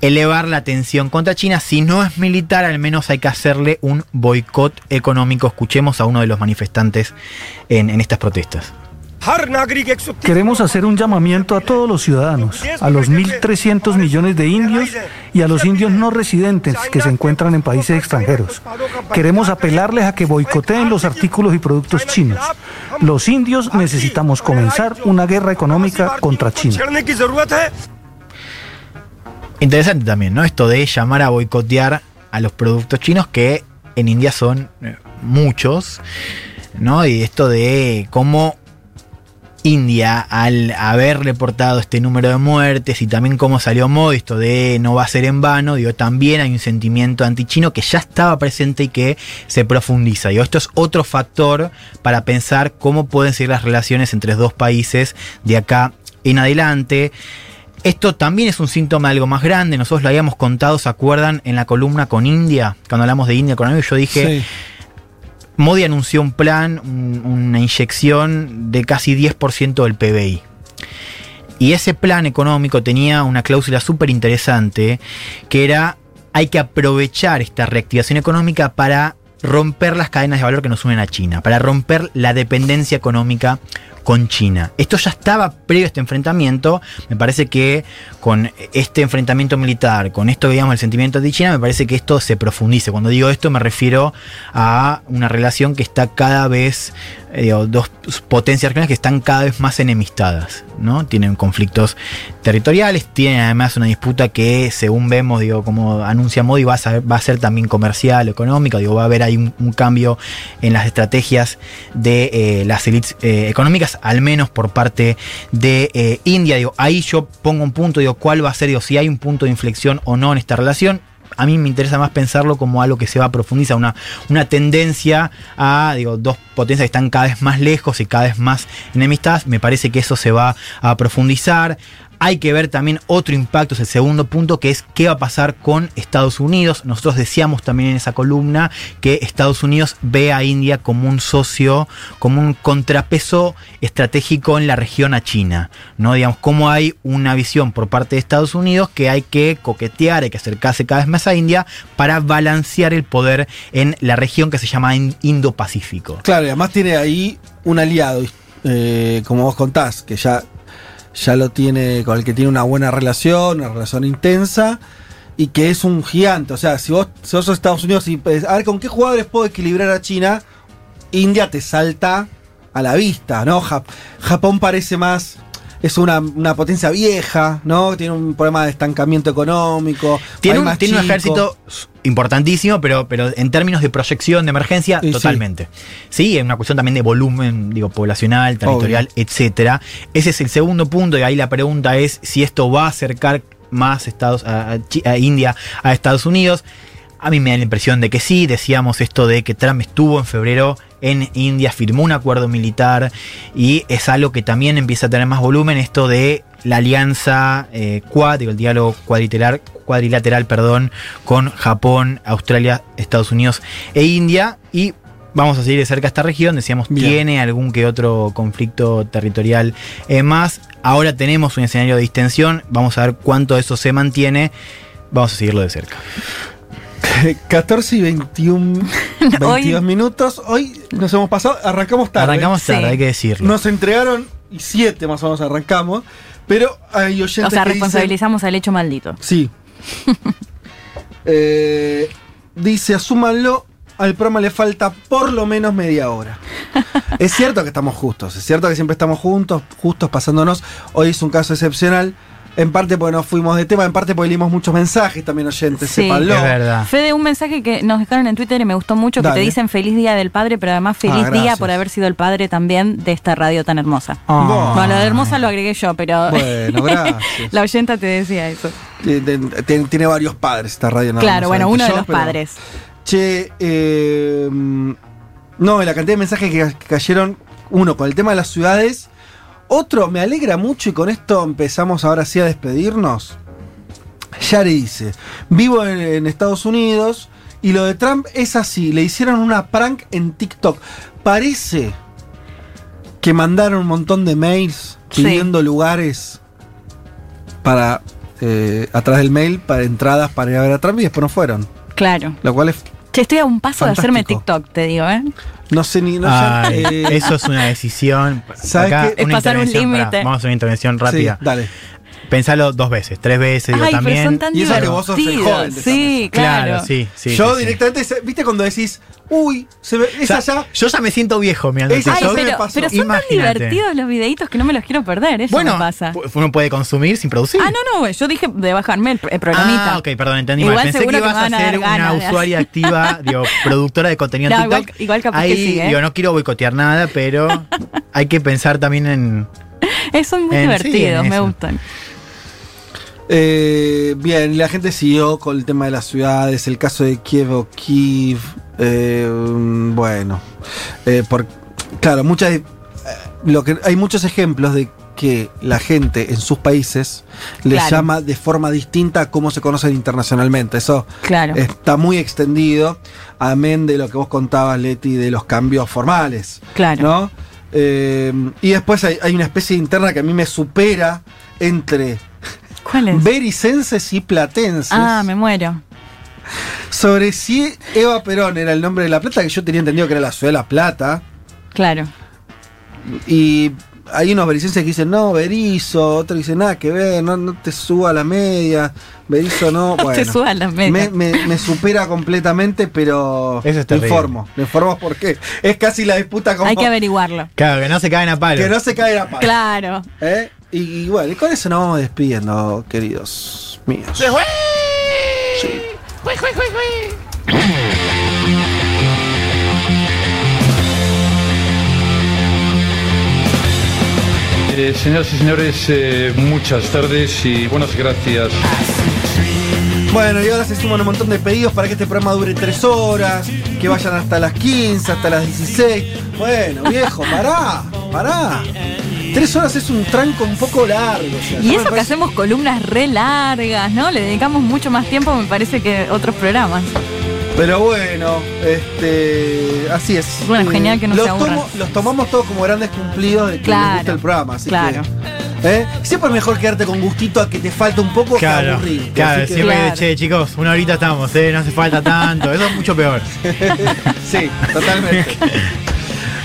elevar la tensión contra China. Si no es militar, al menos hay que hacerle un boicot económico. Escuchemos a uno de los manifestantes en, en estas protestas. Queremos hacer un llamamiento a todos los ciudadanos, a los 1.300 millones de indios y a los indios no residentes que se encuentran en países extranjeros. Queremos apelarles a que boicoteen los artículos y productos chinos. Los indios necesitamos comenzar una guerra económica contra China. Interesante también, ¿no? Esto de llamar a boicotear a los productos chinos que en India son eh, muchos, ¿no? Y esto de cómo India, al haber reportado este número de muertes y también cómo salió Modi, esto de no va a ser en vano, digo, también hay un sentimiento antichino que ya estaba presente y que se profundiza. Digo, esto es otro factor para pensar cómo pueden ser las relaciones entre dos países de acá en adelante. Esto también es un síntoma de algo más grande. Nosotros lo habíamos contado, ¿se acuerdan? En la columna con India, cuando hablamos de India con yo dije. Modi anunció un plan, un- una inyección de casi 10% del PBI. Y ese plan económico tenía una cláusula súper interesante, que era, hay que aprovechar esta reactivación económica para romper las cadenas de valor que nos unen a China, para romper la dependencia económica con China. Esto ya estaba previo a este enfrentamiento. Me parece que con este enfrentamiento militar, con esto, digamos, el sentimiento de China, me parece que esto se profundice. Cuando digo esto, me refiero a una relación que está cada vez, eh, digo, dos potencias regionales que están cada vez más enemistadas, ¿no? Tienen conflictos territoriales, tienen además una disputa que, según vemos, digo, como anuncia Modi, va a ser, va a ser también comercial, económica, digo, va a haber ahí un, cambio en las estrategias de eh, las élites eh, económicas, al menos por parte de eh, India. Ahí yo pongo un punto, digo, cuál va a ser, si hay un punto de inflexión o no en esta relación. A mí me interesa más pensarlo como algo que se va a profundizar, una, una tendencia a dos potencias que están cada vez más lejos y cada vez más enemistadas. Me parece que eso se va a profundizar. Hay que ver también otro impacto, es el segundo punto, que es qué va a pasar con Estados Unidos. Nosotros decíamos también en esa columna que Estados Unidos ve a India como un socio, como un contrapeso estratégico en la región a China. ¿no? Digamos, cómo hay una visión por parte de Estados Unidos que hay que coquetear, hay que acercarse cada vez más a India para balancear el poder en la región que se llama Indo-Pacífico. Claro, y además tiene ahí un aliado, eh, como vos contás, que ya ya lo tiene, con el que tiene una buena relación, una relación intensa, y que es un gigante. O sea, si vos, sos Estados Unidos y a ver con qué jugadores puedo equilibrar a China, India te salta a la vista, ¿no? Japón parece más. Es una, una, potencia vieja, ¿no? Tiene un problema de estancamiento económico. Tiene, un, tiene un, ejército importantísimo, pero, pero en términos de proyección de emergencia, totalmente. Sí. sí, es una cuestión también de volumen, digo, poblacional, territorial, Obvio. etcétera. Ese es el segundo punto, y ahí la pregunta es si esto va a acercar más Estados, a, a, a India a Estados Unidos. A mí me da la impresión de que sí, decíamos esto de que Trump estuvo en febrero en India, firmó un acuerdo militar y es algo que también empieza a tener más volumen, esto de la alianza eh, Quad, el diálogo cuadrilateral, cuadrilateral perdón, con Japón, Australia, Estados Unidos e India y vamos a seguir de cerca esta región, decíamos, Bien. tiene algún que otro conflicto territorial eh, más. Ahora tenemos un escenario de distensión, vamos a ver cuánto de eso se mantiene, vamos a seguirlo de cerca. 14 y 21 22 Hoy, minutos. Hoy nos hemos pasado, arrancamos tarde. Arrancamos tarde, sí. hay que decirlo. Nos entregaron y 7 más o menos arrancamos. Pero hay oyentes. O sea, que responsabilizamos dicen, al hecho maldito. Sí. eh, dice, asúmanlo. Al programa le falta por lo menos media hora. es cierto que estamos justos, es cierto que siempre estamos juntos, justos pasándonos. Hoy es un caso excepcional. En parte porque nos fuimos de tema, en parte porque leímos muchos mensajes también oyentes, sí, sépanlo. Es verdad. Fede, un mensaje que nos dejaron en Twitter y me gustó mucho, Dale. que te dicen feliz día del padre, pero además feliz ah, día por haber sido el padre también de esta radio tan hermosa. Oh. Bueno, lo de hermosa lo agregué yo, pero bueno, gracias. la oyenta te decía eso. Tiene, tiene varios padres esta radio. No claro, bueno, uno yo, de los pero, padres. Che, eh, no, la cantidad de mensajes que, que cayeron, uno, con el tema de las ciudades otro, me alegra mucho y con esto empezamos ahora sí a despedirnos. Yari dice, vivo en, en, Estados Unidos y lo de Trump es así, le hicieron una prank en TikTok. Parece que mandaron un montón de mails pidiendo sí. lugares para, eh, atrás del mail, para entradas para ir a ver a Trump y después no fueron. Claro. Lo cual es Che, estoy a un paso Fantástico. de hacerme TikTok, te digo, ¿eh? No sé ni. No Ay, sé, eh, eso es una decisión. ¿Sabes Acá, qué? Es una pasar un intervención, límite. Vamos a hacer una intervención rápida. Sí, dale. Pensalo dos veces, tres veces, digo, Ay, también. pero son tan Y eso que divertidos. vos sos el joven de sí, claro. Claro, sí, sí. Yo sí, sí. directamente, ¿viste cuando decís, uy, se ve, O es sea, allá? Yo ya me siento viejo mirando Ay, TikTok. me pero, pasó. pero son tan Imagínate. divertidos los videitos que no me los quiero perder, eso Bueno, me pasa. pu- uno puede consumir sin producir. Ah, no, no, yo dije de bajarme el, el programita. Ah, ok, perdón, entendí Igual mal. Pensé que seguro que ibas me a van a ser dar una ganas de usuaria activa, digo, productora de contenido No, en TikTok. igual- igual capaz Ahí, que sí, ¿eh? digo, no quiero boicotear nada, pero hay que pensar también en. Eh, son muy En- sí, divertidos, me eso. gustan. Eh, bien, la gente siguió con el tema de las ciudades, el caso de Kiev o Kiev. eh, bueno, eh, por, claro, muchas, lo que, hay muchos ejemplos de que la gente en sus países les Claro. llama de forma distinta a cómo se conocen internacionalmente. Eso Claro. está muy extendido, amén de lo que vos contabas, Leti, de los cambios formales. Claro. ¿no? Eh, y después hay, hay una especie interna que a mí me supera entre ¿Cuál es? vericenses y platenses. Ah, me muero. sobre si Eva Perón era el nombre de La Plata, que yo tenía entendido que era la ciudad de La Plata. Claro. Y hay unos bericenses que dicen, no, Berizo, otros dicen, nada que ver, no, no te suba a la media, Berizo no, No bueno. te suba a la media. Me, me- me supera completamente, pero Eso terrible. informo, le informo porque es casi la disputa como Hay que averiguarlo. Claro, que no se caen a palo. que no se cae la pala. Claro. ¿Eh? Y, y bueno, y con eso nos vamos despidiendo, queridos míos. Sí. Eh, señoras y señores, eh, muchas tardes y buenas gracias. Bueno, y ahora se suman un montón de pedidos para que este programa dure tres horas, que vayan hasta las 15, hasta las 16. Bueno, viejo, pará, pará. Tres horas es un tranco un poco largo. o sea, Y eso que parece- hacemos columnas re largas, ¿no? Le dedicamos mucho más tiempo, me parece, que otros programas. Pero bueno, este, así es. Bueno, genial que no los se tomo- Los tomamos todos como grandes cumplidos de que Claro, les gusta el programa. Así claro. que, ¿eh? Siempre es mejor quedarte con gustito a que te falta un poco que Claro, aburrirte. claro, que- siempre Claro. que, che, chicos, una horita estamos, eh, no hace falta tanto, eso es mucho peor. sí, totalmente.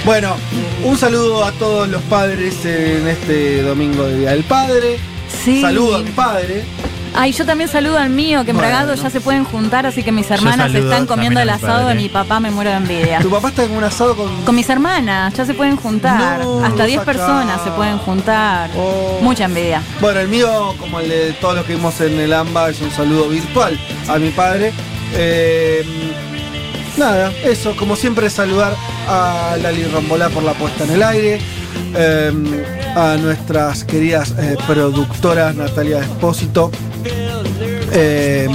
Bueno, un saludo a todos los padres en este domingo de Día del Padre. Sí. Saludo a mi padre. Ay, yo también saludo al mío, que en Bueno. Bragado ya se pueden juntar, así que mis hermanas saludo están comiendo el también asado de padre. mi papá, me muero de envidia. Tu papá está en un asado con. Con mis hermanas, ya se pueden juntar. No, Hasta 10 saca. personas se pueden juntar. Oh. Mucha envidia. Bueno, el mío, como el de todos los que vimos en el AMBA, es un saludo virtual a mi padre. Eh, nada, eso, como siempre, saludar a Lali Rombolá por la puesta en el aire. eh, a nuestras queridas eh, productoras Natalia Espósito eh,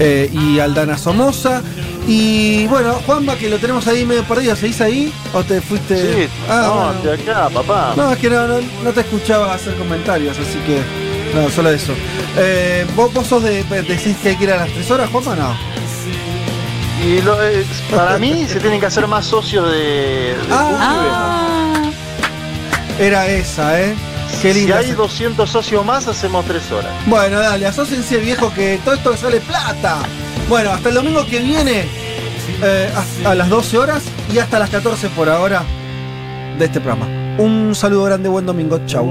eh, y Aldana Somoza. Y bueno, Juanma, que lo tenemos ahí medio perdido, ¿seguís ahí? ¿O te fuiste? Sí, Ah, no, bueno. estoy acá, papá. No, es que no, no, no te escuchaba hacer comentarios, así que. No, solo eso. Eh, ¿vos, vos sos de. decís que hay que ir a las 3 horas, Juanma? No. Y lo- eh, para mí se tienen que hacer más socios de, de Ah, Era esa, ¿eh? Qué Si hay 200 socios más, hacemos 3 horas. Bueno, dale, asóciense, viejo, que todo esto sale plata. Bueno, hasta el domingo que viene, eh, a, a las 12 horas y hasta las 14 por ahora de este programa. Un saludo grande, buen domingo, chau.